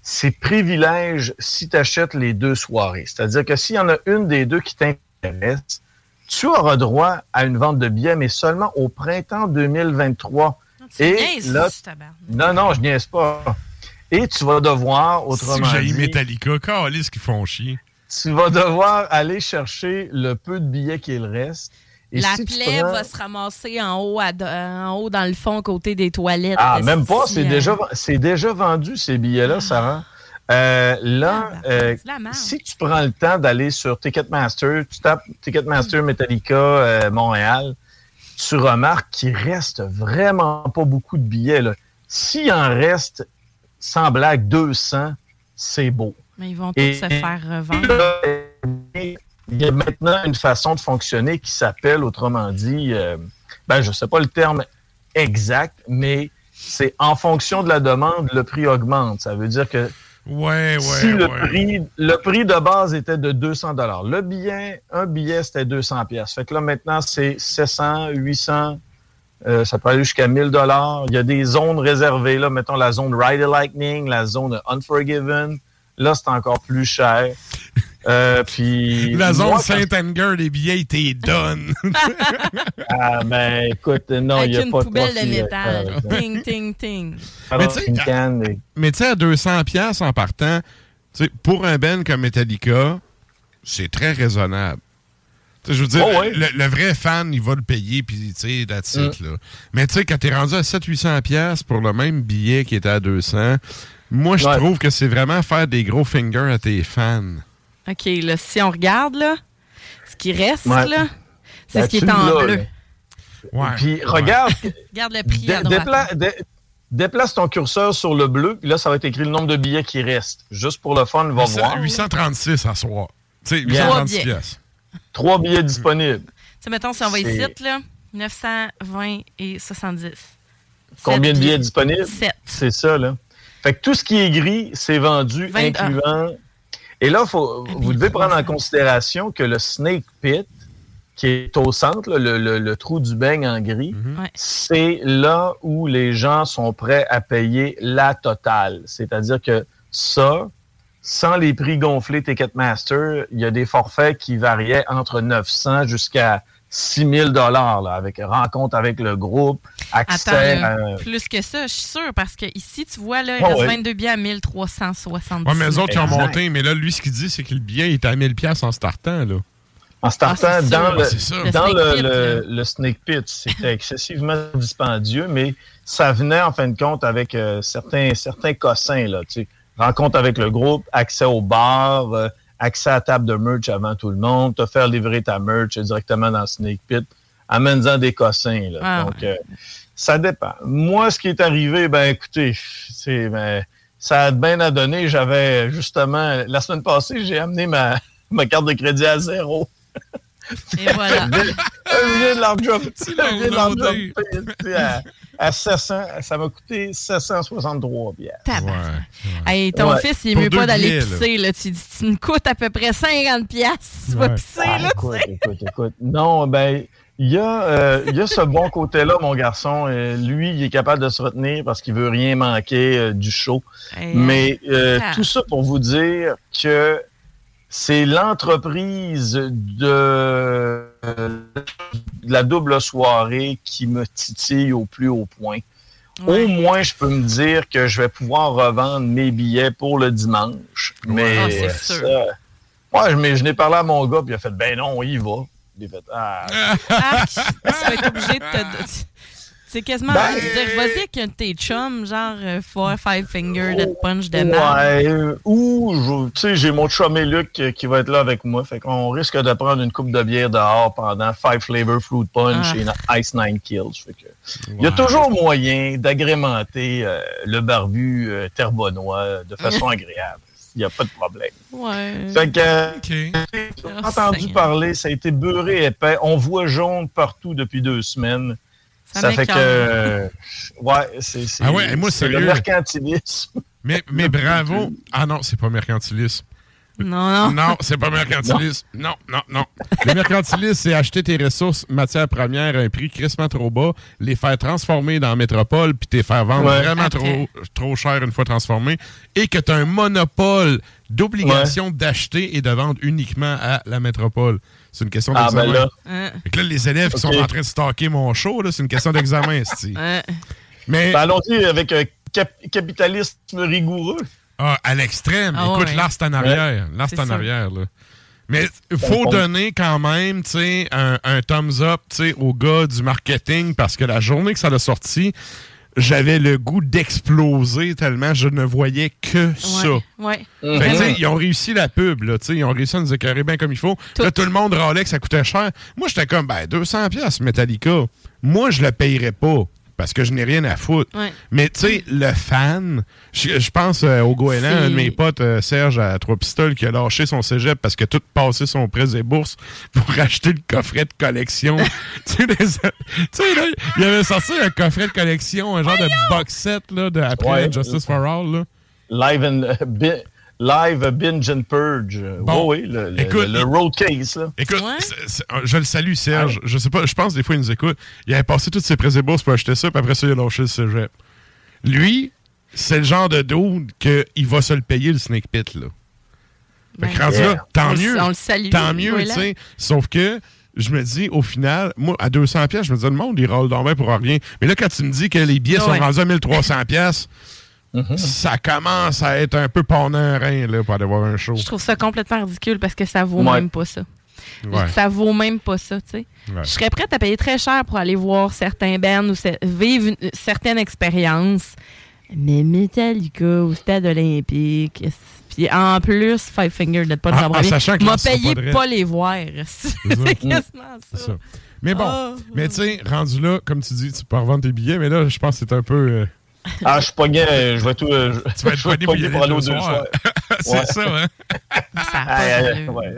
C'est privilège si tu achètes les deux soirées. C'est-à-dire que s'il y en a une des deux qui t'intéresse, tu auras droit à une vente de billets, mais seulement au printemps 2023. Et niaises, là, ce tabarnak. non, non, je niaise pas. Et tu vas devoir, autrement Si j'ai dit, Metallica, calisse qu'ils font chier. tu vas devoir aller chercher le peu de billets qu'il reste. Et la si plaie prends- va se ramasser en haut, à- en haut dans le fond, côté des toilettes. Ah, même pas, c'est euh, déjà, c'est déjà vendu, ces billets-là, Sarah. Euh, là, euh, c'est la merde. si tu prends le temps d'aller sur Ticketmaster, tu tapes Ticketmaster Metallica euh, Montréal, tu remarques qu'il reste vraiment pas beaucoup de billets. S'il en reste, sans blague, 200, c'est beau. Mais ils vont tous Et- se faire revendre. Il y a maintenant une façon de fonctionner qui s'appelle, autrement dit, euh, ben, je ne sais pas le terme exact, mais c'est en fonction de la demande, le prix augmente. Ça veut dire que Ouais, ouais, si le, ouais. prix, le prix de base était de 200 le billet, un billet, c'était 200 pièces. Fait que là, maintenant, c'est 700, 800, euh, ça peut aller jusqu'à 1000 Il y a des zones réservées, là, mettons la zone Ride the Lightning, la zone Unforgiven. Là, c'est encore plus cher. Euh, puis La zone moi, quand- Saint-Anger, les billets, t'es donnent. Ah, ben, écoute, non, il n'y a une pas poubelle de métal. euh, ting, ting, ting. Mais tu sais, à 200 pièces en partant, tu sais, pour un band comme Metallica, c'est très raisonnable. Je veux dire, Oh, ouais. le, le vrai fan, il va le payer, puis tu sais, that's it, Mm. là. Mais tu sais, quand t'es rendu à 700-800 pièces pour le même billet qui était à 200, moi, je Ouais. trouve que c'est vraiment faire des gros fingers à tes fans. OK, là, si on regarde, là, ce qui reste, Ouais. là, c'est ce qui est en bleu. Ouais. Puis regarde, Regarde le prix dé- à droite. dépla- dé- déplace ton curseur sur le bleu, puis là, ça va être écrit le nombre de billets qui restent. Juste pour le fun, va 800 voir. 836 à soir. Tu sais, Yeah. 836 Trois pièces. Trois billets disponibles. Tu mettons, si on va ici, là, 920 et 70. Combien de billets disponibles? Sept. C'est ça, là. Fait que tout ce qui est gris, c'est vendu, incluant. Et là, faut, vous devez prendre en considération que le Snake Pit, qui est au centre, là, le, le- le trou du beigne en gris, Ouais. c'est là où les gens sont prêts à payer la totale. C'est-à-dire que ça, sans les prix gonflés Ticketmaster, il y a des forfaits qui variaient entre 900 jusqu'à 6000 dollars avec rencontre avec le groupe, Attends, accès là, à... plus que ça, je suis sûre, parce que ici, tu vois, là, il Ouais, reste ouais. 22 billets à 1370. Ouais, mais eux autres, ils ont monté. Mais là, lui, ce qu'il dit, c'est que le billet il est à 1000 pièces en startant, là. En startant Ah, c'est dans, sûr. le, Ah. Le dans Snake le, Pit, le- là. le Snake Pit, c'était excessivement dispendieux, mais ça venait en fin de compte avec euh, certains, certains cossins. Là, tu sais. Rencontre avec le groupe, accès au bar, euh, accès à la table de merch avant tout le monde, te faire livrer ta merch directement dans Snake Pit, amène-en des cossins. Là. Ah, Donc, euh, ça dépend. Moi, ce qui est arrivé, ben écoutez, c'est ben, ça a bien à donner. J'avais justement, la semaine passée, j'ai amené ma, ma carte de crédit à zéro. Et voilà. Viens de leur à, à 700, ça m'a coûté 763 piastres. Tabarnak. Hey, ton Ouais. fils, il est Pour mieux pas d'aller billets, là. pisser. Là. Tu dis, tu me coûtes à peu près 50 piastres. Tu vas Ouais. pisser, Ah, là, écoute, écoute, écoute. Non, ben, il y, a, euh, il y a ce bon côté-là, mon garçon. Euh, lui, il est capable de se retenir parce qu'il veut rien manquer euh, du show. Hey, Mais euh, ah. tout ça pour vous dire que c'est l'entreprise de, la double soirée qui me titille au plus haut point. Au moins, je peux me dire que je vais pouvoir revendre mes billets pour le dimanche. Mais Ah, c'est ça, sûr. Ouais, mais je n'ai parlé à mon gars, puis il a fait Ben non, on y va. J'ai fait Ah. Ah, tu vas être obligé de te. C'est quasiment Ben, de dire, vas-y avec tes chums, genre euh, Four Five Finger, Dead Punch de. Ouais, ou, tu sais, j'ai mon chum et Luc euh, qui va être là avec moi. Fait qu'on risque de prendre une coupe de bière dehors pendant Five Flavor Fruit Punch Ah. et Ice Nine Kills. Fait que, Il y a toujours moyen d'agrémenter euh, le barbu euh, terbonois de façon agréable. Il n'y a pas de problème. Ouais. Fait que, j'ai Oh, entendu Seigneur. parler, ça a été beurré épais. On voit jaune partout depuis deux semaines. Ça Ça, fait que. euh, ouais, c'est. Ah ouais, et moi, c'est le mercantilisme. Mais, mais bravo. Ah non, c'est pas mercantilisme. Non, non. Non, c'est pas mercantilisme. Non, non, non. Le mercantilisme, c'est acheter tes ressources matières premières à un prix crissement trop bas, les faire transformer dans la métropole, puis te faire vendre Ouais. vraiment trop, trop cher une fois transformé, et que tu as un monopole d'obligation d'acheter et de vendre uniquement à la métropole. C'est une question Ah, d'examen. ben là. Fait que là, les élèves qui sont en train de stocker mon show, là, c'est une question d'examen. Mais Ben, Allons-y avec un cap- capitalisme rigoureux. Ah, à l'extrême. Ah Écoute, ouais. là, c'est en arrière. Ouais. Là, c'est en ça. arrière. Là. Mais il Ben, faut on- donner quand même tu sais, un, un thumbs up tu sais, au gars du marketing parce que la journée que ça a sorti, j'avais le goût d'exploser tellement je ne voyais que ça. Ouais. Fait sais, ils ont réussi la pub, là, tu sais, ils ont réussi à nous écœurer bien comme il faut. Là, tout le monde râlait que ça coûtait cher. Moi, j'étais comme, ben, 200 pièces Metallica. Moi, je le payerais pas parce que je n'ai rien à foutre. Ouais. Mais, tu sais, le fan, je je pense euh, au goéland, un de mes potes, euh, Serge, à Trois Pistoles, qui a lâché son cégep parce que tout passé son prêt et bourses pour acheter le coffret de collection. tu sais, là, il avait sorti un coffret de collection, un genre de box set, là, de, après Ouais. Justice for All, là. Live, and, bi- live Binge and Purge. Bon. oui, oui, le, Écoute, le, road case. Là. Écoute, c'est- je le salue, Serge. Je sais pas, je pense des fois il nous écoute. Il avait passé toutes ses prêts et bourses pour acheter ça, puis après ça, il a lâché le cégep. Lui, c'est le genre de dude qu'il va se le payer, le Snake Pit, là. Fait que rendu là, yeah. tant On mieux. on le salue, Tant mieux, voilà. tu sais. Sauf que, je me dis, au final, moi, à 200 pièces, je me dis, le monde, il râle dans pour rien. Mais là, quand tu me dis que les billets sont Ouais. rendus à 1300 pièces, ça commence à être un peu pendant un rein, là, pour aller voir un show. Je trouve ça complètement ridicule parce que ça vaut Ouais. même pas ça. Ouais. Ça vaut même pas ça, tu sais. Ouais. Je serais prête à payer très cher pour aller voir certains bands ou vivre une- certaines expériences. Mais Metallica au stade olympique, puis en plus Five Finger En- en à Broadway, sachant que m'a payé pas de pas, les voir. C'est quasiment C'est ça. ça. Mais bon, Ah. mais tu sais, rendu là, comme tu dis, tu peux revendre tes billets, mais là, je pense que c'est un peu. euh, Ah, je euh, je vais tout. euh, je- Tu vas être je vais pogné pour aller pour aller aux deux soirs. C'est Ouais. ça, hein? Ça Ah, ouais.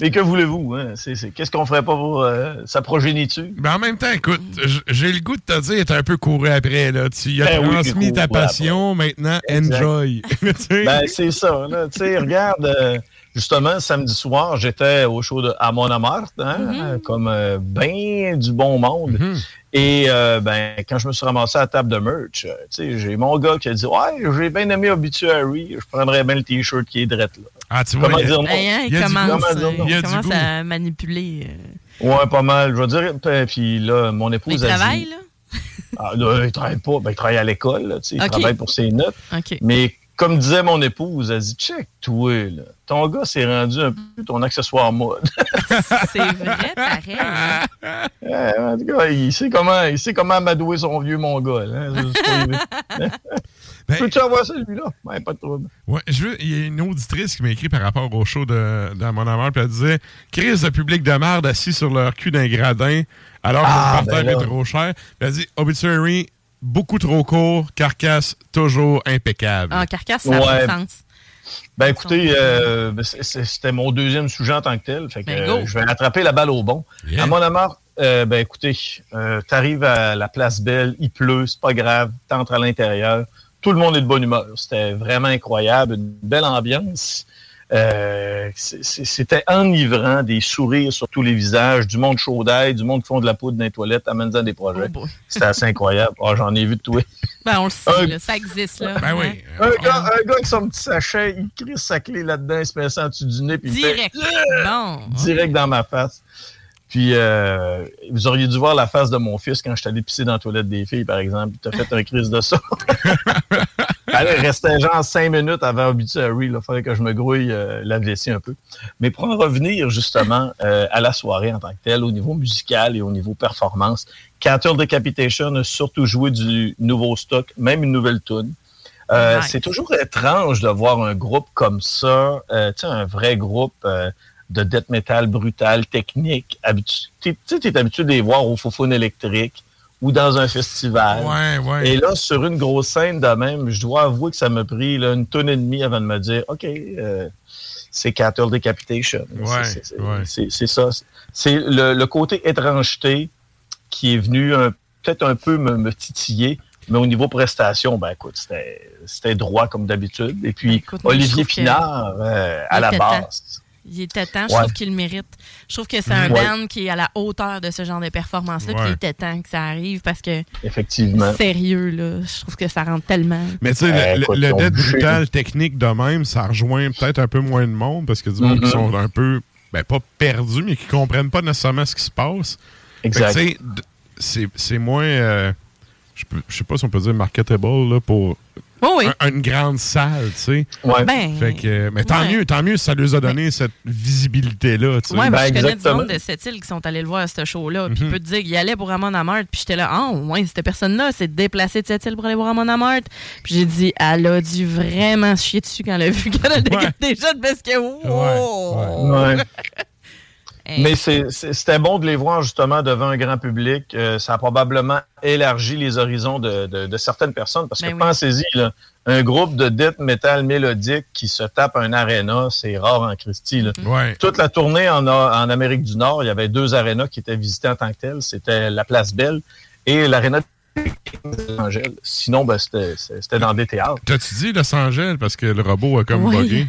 Mais que voulez-vous? Hein? C'est- c'est- Qu'est-ce qu'on ferait pas pour euh, sa progéniture? Mais en même temps, écoute, j'ai le goût de te dire, t'es un peu couru après, là. Tu as Ben transmis ta passion, maintenant, Exact. enjoy. Ben, c'est ça. Là. Tu sais, regarde, euh, justement, samedi soir, j'étais au show de Amon Amart, hein, comme euh, ben du bon monde. Et euh, ben, quand je me suis ramassé à la table de merch, euh, tu sais, j'ai mon gars qui a dit Ouais, j'ai bien aimé Obituary, je prendrais bien le t-shirt qui est drette là. Ah, tu Comment vois, il a- dire non? Hein, il Il a commence, euh, il a du commence goût. à manipuler. euh. Ouais, pas mal. Je veux dire, puis- puis là, mon épouse Il a travaille, dit, là? Ah, là, il travaille pas. Ben, il travaille à l'école. là, tu sais, Il travaille pour ses notes. OK. Mais comme disait mon épouse, elle dit Check, toi, là, ton gars s'est rendu un peu ton accessoire mode. C'est vrai, pareil. hein? Ouais, en tout cas, il sait comment, il sait comment amadouer son vieux mongol. Hein? Ben, Peux-tu avoir celui-là? Ben, pas de trouble. Ouais, je veux, il y a une auditrice qui m'a écrit par rapport au show de, de mon amour, puis elle disait Crise de public de merde assis sur leur cul d'un gradin, alors que Ah, le parterre ben est trop cher. Puis elle dit Obituary, beaucoup trop court, carcasse, toujours impeccable. En carcasse, ça a Ouais. de sens. Ben écoutez, euh, ben, c'était mon deuxième sujet en tant que tel. Fait que Ben, euh, je vais attraper la balle au bon. Yeah. À mon amour, euh, ben écoutez, euh, tu arrives à la place Belle, il pleut, c'est pas grave, tu entres à l'intérieur, tout le monde est de bonne humeur. C'était vraiment incroyable, une belle ambiance. Euh, C'était enivrant, des sourires sur tous les visages, du monde chaud d'ail, du monde qui font de la poudre dans les toilettes, amène des projets. C'était assez incroyable. Ah, J'en ai vu de tout. Ben, on le sait, là, ça existe, là. Ben oui. Un gars, un gars avec son petit sachet, il crie sa clé là-dedans, il se met ça en dessous du nez, puis il fait Direct. Bon. direct dans ma face. Puis, euh, vous auriez dû voir la face de mon fils quand je suis allé pisser dans la toilette des filles, par exemple. Il t'a fait un crise de ça. Allez, restait genre cinq minutes avant Obituary. Il fallait que je me grouille euh, la vessie un peu. Mais pour en revenir justement euh, à la soirée en tant que telle, au niveau musical et au niveau performance, Cattle Decapitation a surtout joué du nouveau stock, même une nouvelle tune. Euh, Nice. C'est toujours étrange de voir un groupe comme ça, euh, tu sais, un vrai groupe euh, de death metal brutal, technique. Tu sais, tu es habitué de les voir au Fofone électrique ou dans un festival. Ouais, ouais. Et là, sur une grosse scène de même, je dois avouer que ça m'a pris là, une tonne et demie avant de me dire OK, euh, c'est Cattle Decapitation. Ouais, C'est- ça. C'est le, le côté étrangeté qui est venu peut-être un peu me, me titiller. Mais au niveau prestation, ben écoute, c'était c'était droit comme d'habitude. Et puis, Écoute, je Olivier Pinard, euh, à Il la base. Il était temps, je Ouais. trouve qu'il le mérite. Je trouve que c'est un Ouais. band qui est à la hauteur de ce genre de performance-là, puis il était temps que ça arrive parce que, Effectivement. sérieux, là, je trouve que ça rentre tellement. Mais tu sais, Euh, le, écoute, le, bouché. brutal technique de même, ça rejoint peut-être un peu moins de monde parce que du monde qui Mhm. sont un peu, ben pas perdus, mais qui comprennent pas nécessairement ce qui se passe. Exact. C'est c'est moins, euh, je sais pas si on peut dire marketable là, pour Oh oui. un- une grande salle, tu sais. Ouais. Ben, Fait que, mais tant ouais. mieux, tant mieux si ça leur a donné cette visibilité-là, tu sais. Ouais, Ben, mais je connais du monde de cette île qui sont allés le voir à ce show-là. Puis il peut te dire qu'il allait pour Ramon Amart. Puis j'étais là, ah, ouais, cette personne-là s'est déplacée de cette île pour aller voir Ramon Amart. Puis j'ai dit, elle a dû vraiment se chier dessus quand elle a vu qu'elle a déjà de parce que, wow! Mais c'est- c'est- c'était bon de les voir justement devant un grand public. Euh, ça a probablement élargi les horizons de, de- de certaines personnes. Parce que Ben oui. pensez-y, là, un groupe de death metal mélodique qui se tape un aréna, c'est rare en Christie. là. Ouais. Toute la tournée en, en Amérique du Nord, il y avait deux arénas qui étaient visitées en tant que telles. C'était la Place Belle et l'aréna Sinon, ben, c'était dans des théâtres. T'as-tu dit Los Angeles? Parce que le robot a comme Oui. bugué?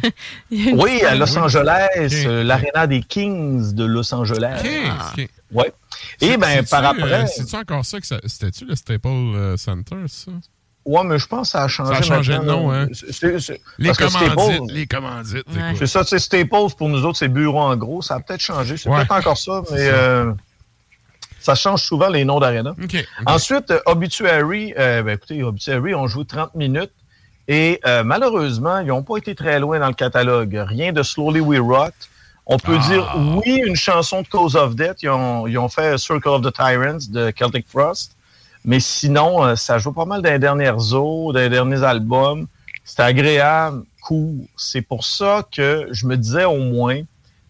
Oui, à Los. Angeles, Ok. euh, l'aréna des Kings de Los Angeles. Ok, ok. Ouais. Et C'est- ben par euh, après, C'est-tu encore ça que ça. C'était-tu le Staple euh, Center, ça? ouais, mais je pense que ça a changé. Ça a changé de nom, hein? C'est- c'est- c'est- Les parce que commandites, Staples- les commandites. Ouais. C'est ça, sais, Staples, pour nous autres, c'est bureau en gros. Ça a peut-être changé. C'est Ouais. peut-être encore ça, mais C'est euh, ça change souvent les noms d'aréna. Ok. Ensuite, euh, Obituary, euh, ben, écoutez, Obituary, on joue 30 minutes. Et euh, malheureusement, ils n'ont pas été très loin dans le catalogue. Rien de Slowly We Rot. On peut Ah. dire, oui, une chanson de Cause of Death. Ils ont, ils ont fait Circle of the Tyrants de Celtic Frost. Mais sinon, euh, ça joue pas mal dans les dernières eaux, dans les derniers albums. C'était agréable, cool. C'est pour ça que je me disais au moins, le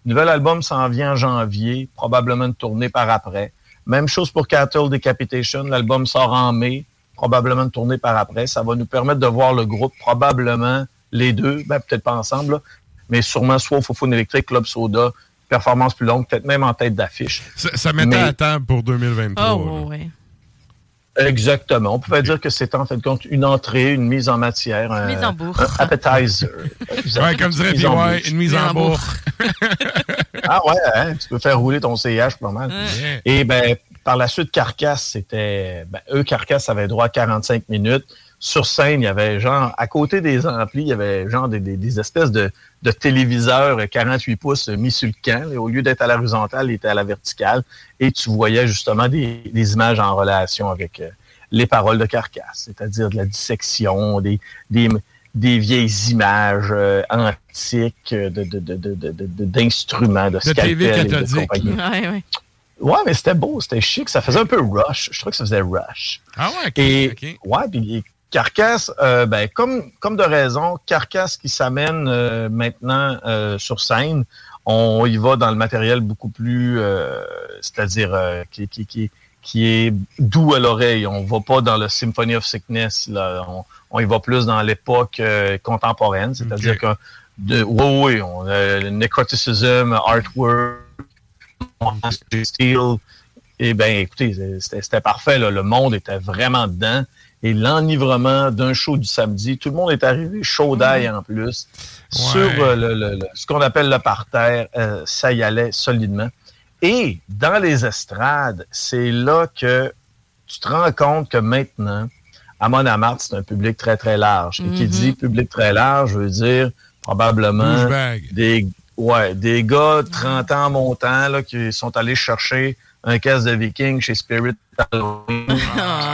nouvel album s'en vient en janvier, probablement une tournée par après. Même chose pour Cattle Decapitation. L'album sort en mai, probablement une tournée par après. Ça va nous permettre de voir le groupe, probablement les deux, ben, peut-être pas ensemble, là, mais sûrement soit au Fofone électrique, Club Soda, performance plus longue, peut-être même en tête d'affiche. Ça, ça mettait Mais- à table pour 2023. Oh, là. ouais. Exactement. On pouvait dire que c'est en fait de compte une entrée, une mise en matière, un, Mise en bourre. un appetizer. Ouais, comme dirait Mise en PY, bouche. une mise en bourre. Ah ouais, hein, tu peux faire rouler ton CH pas mal. Yeah. Et ben par la suite, Carcasse, c'était. Ben, eux, Carcasse avait droit à 45 minutes. Sur scène, il y avait genre, à côté des amplis, il y avait genre des, des- des espèces de, de téléviseurs euh, 48 pouces mis sur le camp. Et au lieu d'être à l'horizontale, il était à la verticale. Et tu voyais justement des, des images en relation avec euh, les paroles de Carcasse, c'est-à-dire de la dissection, des, des, des vieilles images euh, antiques euh, de, de, de, de, de- de- d'instruments, de, De TV scalpels et de cathodique. compagnie. Ouais, ouais. Ouais, mais c'était beau, c'était chic. Ça faisait un peu rush. Je trouvais que ça faisait rush. Ah ouais, ok. Et, ouais, puis Carcasse, euh, ben, comme, comme de raison, Carcasse qui s'amène euh, maintenant euh, sur scène, on y va dans le matériel beaucoup plus, euh, c'est-à-dire euh, qui, qui, qui, qui est doux à l'oreille. On va pas dans le Symphony of Sickness. Là. On, on y va plus dans l'époque euh, contemporaine, c'est-à-dire que de, oui, oui, on a le necroticism, artwork, Steel, Et bien, écoutez, c'était c'était parfait. là. Le monde était vraiment dedans. Et l'enivrement d'un show du samedi, tout le monde est arrivé chaud d'ail en plus. Sur euh, le- le- le- ce qu'on appelle le parterre, euh, ça y allait solidement. Et dans les estrades, c'est là que tu te rends compte que maintenant, à Montmartre, c'est un public très, très large. Et qui Mhm. dit public très large veut dire probablement des, ouais, des gars de 30 ans montant là, qui sont allés chercher un caisse de viking chez Spirit Halloween.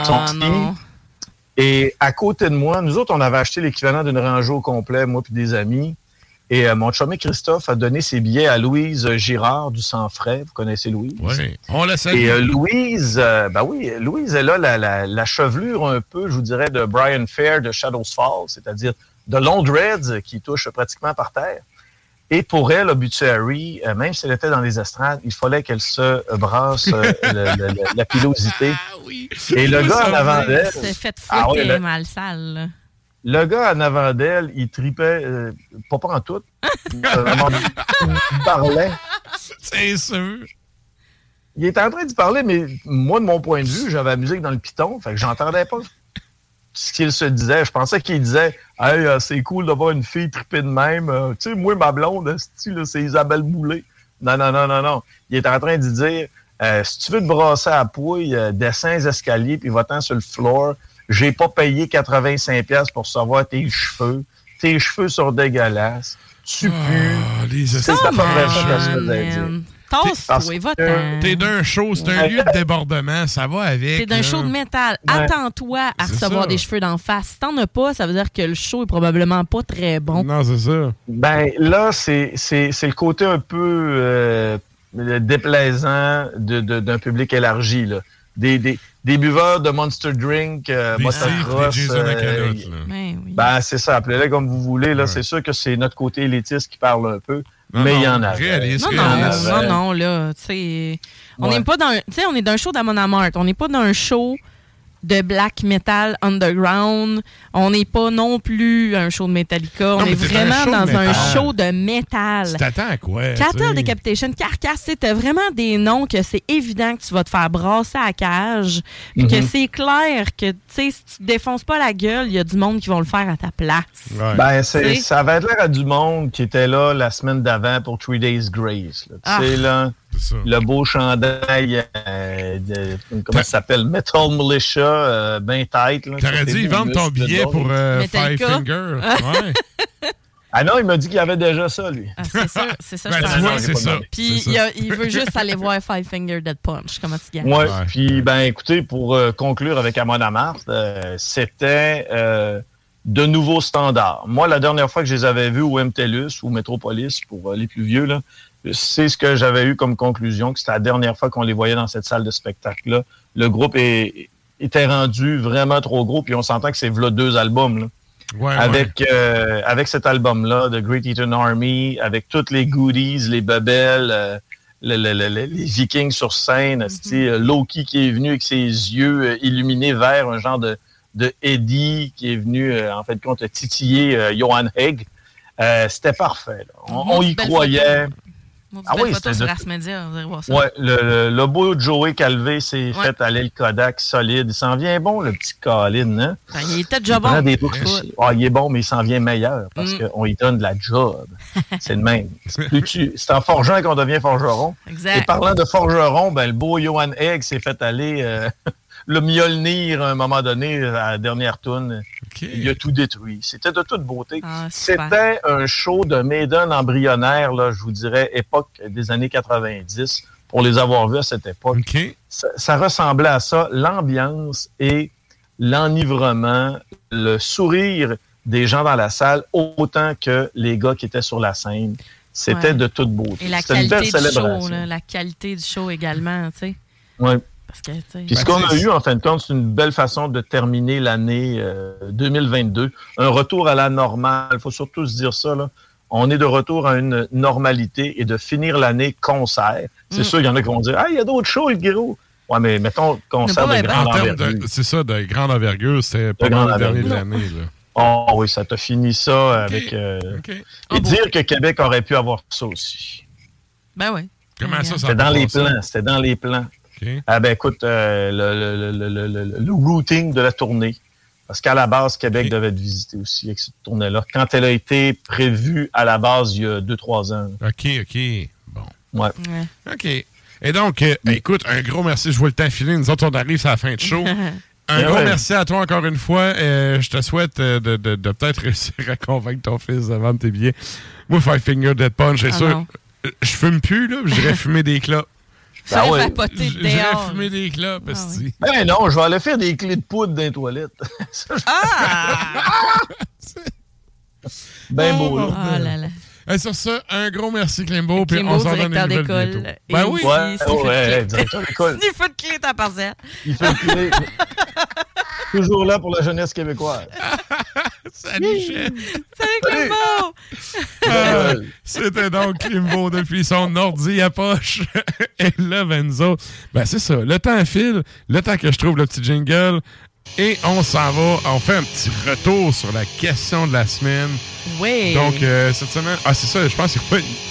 Sont petits. Et à côté de moi, nous autres, on avait acheté l'équivalent d'une rangée au complet, moi puis des amis. Et euh, mon chumé Christophe a donné ses billets à Louise Girard du Sang Frais. Vous connaissez Louise? Oui. On la salue. Et euh, Louise, euh, ben oui, Louise, elle a la, la, la chevelure un peu, je vous dirais, de Brian Fair de Shadows Fall, c'est-à-dire de longs dreads qui touchent pratiquement par terre. Et pour elle, Obituary, euh, même si elle était dans les estrades, il fallait qu'elle se brasse euh, le- le- le- la pilosité. Et le gars en avant d'elle... s'est fait Ah ouais, le- mal sale. là. le gars en avant d'elle, il tripait, euh, pas pas en tout, euh, il parlait. C'est sûr. Il était en train d'y parler, mais moi, de mon point de vue, j'avais la musique dans le piton, fait que j'entendais pas ce qu'il se disait. Je pensais qu'il disait Hey, euh, c'est cool d'avoir une fille trippée de même. Euh, tu sais, moi, ma blonde, c'est Isabelle Boulay. Non, non, non, non, non. Il était en train de dire Euh, si tu veux te brasser à pouille, euh, descends les escaliers, puis va-t'en sur le floor. J'ai pas payé 85$ piastres pour savoir tes cheveux. Tes cheveux sont dégueulasses. Tu pues. C'est à peu Tasse-toi, va-t'en. T'es d'un show, c'est un lieu de débordement, ça va avec. T'es d'un show de métal. Ouais. Attends-toi à recevoir ça. des cheveux d'en face. Si t'en as pas, ça veut dire que le show est probablement pas très bon. Non, c'est ça. Ben là, c'est c'est- c'est le côté un peu euh, déplaisant de- de- d'un public élargi. Là. Des, des, des buveurs de Monster Drink, euh, Des motocross. Des euh. Ben oui. ben, c'est ça, appelez-le comme vous voulez. là. C'est sûr que c'est notre côté élitiste qui parle un peu, Non, mais non, il y en a. réaliste, Non, en non, avait. non, non, là, tu sais, on Ouais. n'est pas dans, tu sais, on est d'un show d'Amon Amart, on n'est pas dans un show de black metal underground, on n'est pas non plus un show de Metallica, on Non, est un vraiment dans un show de métal. Tu t'attends à quoi? Cattle? Decapitation, Carcass, t'as vraiment des noms que c'est évident que tu vas te faire brasser à la cage, puis que Mhm. c'est clair que, tu sais, si tu te défonces pas la gueule, il y a du monde qui vont le faire à ta place. Ben, Tu sais? ça avait l'air à du monde qui était là la semaine d'avant pour Three Days Grace. là. Tu Ah. sais, le beau chandail, euh, de- comment ça s'appelle? Metal Militia, euh, ben tête. là, T'aurais dû beau vendre ton billet pour euh, Five. Finger. Ouais. Ah non, il m'a dit qu'il y avait déjà ça, lui. Ah, c'est ça, c'est ça, Ben, je tu pense. vois, c'est ça. Puis il, a- il veut juste aller voir Five Finger Dead Punch. Comment tu gagnes? Ouais, puis ben écoutez, pour euh, conclure avec Amon Amarth, euh, c'était euh, de nouveaux standards. Moi, la dernière fois que je les avais vus au MTLUS ou Metropolis, pour euh, les plus vieux, là, c'est ce que j'avais eu comme conclusion, que c'était la dernière fois qu'on les voyait dans cette salle de spectacle-là. Le groupe est- était rendu vraiment trop gros, puis on s'entend que c'est v'là deux albums. Là. Ouais, avec, euh, avec cet album-là, The Great Eastern Army, avec toutes les goodies, les bebelles, euh, le- le- le- le- les Vikings sur scène, euh, Loki qui est venu avec ses yeux euh, illuminés vers un genre de, de Eddie qui est venu, euh, en fait, compte, titiller euh, Johan Haig. Euh, c'était parfait. là. On, on y croyait. Ah oui, photo c'était sur de- Ars Media, vous allez voir ça. Ouais, le, beau Joey Calvé s'est Ouais. fait aller le Kodak solide. Il s'en vient bon, le petit Colin, hein? Ben, il était déjà bon. des. Ah, il est bon, mais il s'en vient meilleur parce Mm. qu'on lui donne de la job. C'est le même. C'est en forgeant qu'on devient forgeron. Exact. Et parlant de forgeron, ben, le beau Johan Egg s'est fait aller euh, le Mjolnir à un moment donné, à la dernière tourne. Il a tout détruit. C'était de toute beauté. Ah. C'était un show de Maiden embryonnaire, là, je vous dirais, époque des années 90, pour les avoir vus à cette époque. Ça, ça ressemblait à ça, l'ambiance et l'enivrement, le sourire des gens dans la salle, autant que les gars qui étaient sur la scène. C'était Ouais. de toute beauté. Et la C'était une qualité belle du show, célébration. là, la qualité du show également, tu sais. Ouais. Parce que, Puis ce qu'on a eu, en fin de compte, c'est une belle façon de terminer l'année euh, 2022. Un retour à la normale. Il faut surtout se dire ça. Là. On est de retour à une normalité et de finir l'année concert. C'est Mm. sûr, il y en a qui vont dire Ah, il y a d'autres shows, le gros. Ouais, mais mettons concert de grande En termes de- envergure. C'est ça, de grande envergure, c'était pas le dernier de l'année. Oh oui, ça t'a fini ça avec. euh, Et dire que Québec aurait pu avoir ça aussi. Ben oui. Comment ça, ça C'était dans les plans. C'était dans les plans. Ah ben écoute, euh, le, le, le, le, le routing de la tournée. Parce qu'à la base, Québec devait être visité aussi avec cette tournée-là. Quand elle a été prévue à la base il y a 2-3 ans. OK, OK. Bon. Ouais. OK. Et donc, euh, écoute, un gros merci. Je vois le temps filer. Nous autres, on arrive à la fin de show. Un Ben gros ouais. merci à toi encore une fois. Euh, je te souhaite euh, de, de- de peut-être réussir à convaincre ton fils de vendre tes billets. Moi, Five Finger Dead Punch, c'est Ah sûr. non. Je fume plus, là. J'irais fumer des clopes. Ça va vapoter J'irais dehors. fumer des clopes, Ah. Ben non, je vais aller faire des clés de poudre dans les toilettes. ben beau, là. Ah là là. Et sur ça, un gros merci, Climbo. Puis Climbo, on s'en donne directeur une nouvelle d'école. bientôt. Et Ben oui. Ouais, de ouais, clé. directeur d'école. Sniffer de clé, t'as pas ça. Il fait clé. Toujours là pour la jeunesse québécoise. Salut, chef. Salut, Climbo! Ah, C'était donc Klimbo depuis son ordi à poche. Et là, Benzo, ben c'est ça. Le temps file, le temps que je trouve le petit jingle. Et on s'en va, on fait un petit retour sur la question de la semaine. Oui. Donc, euh, cette semaine, ah, c'est ça, je pense qu'il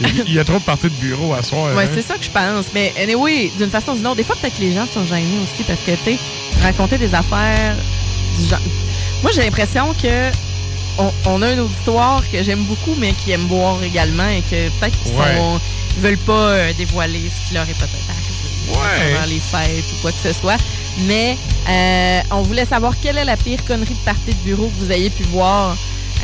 y a- il y a trop de parties de bureau à soir. Ouais, hein? c'est ça que je pense. Mais anyway, d'une façon ou d'une autre, des fois, peut-être que les gens sont gênés aussi parce que, tu sais, raconter des affaires du genre. Moi, j'ai l'impression que on, on a un auditoire que j'aime beaucoup, mais qui aime boire également et que peut-être qu'ils Ouais. veulent pas euh, dévoiler ce qui leur est peut-être arrivé Ouais. pendant les fêtes ou quoi que ce soit. Mais euh, on voulait savoir quelle est la pire connerie de partie de bureau que vous ayez pu voir.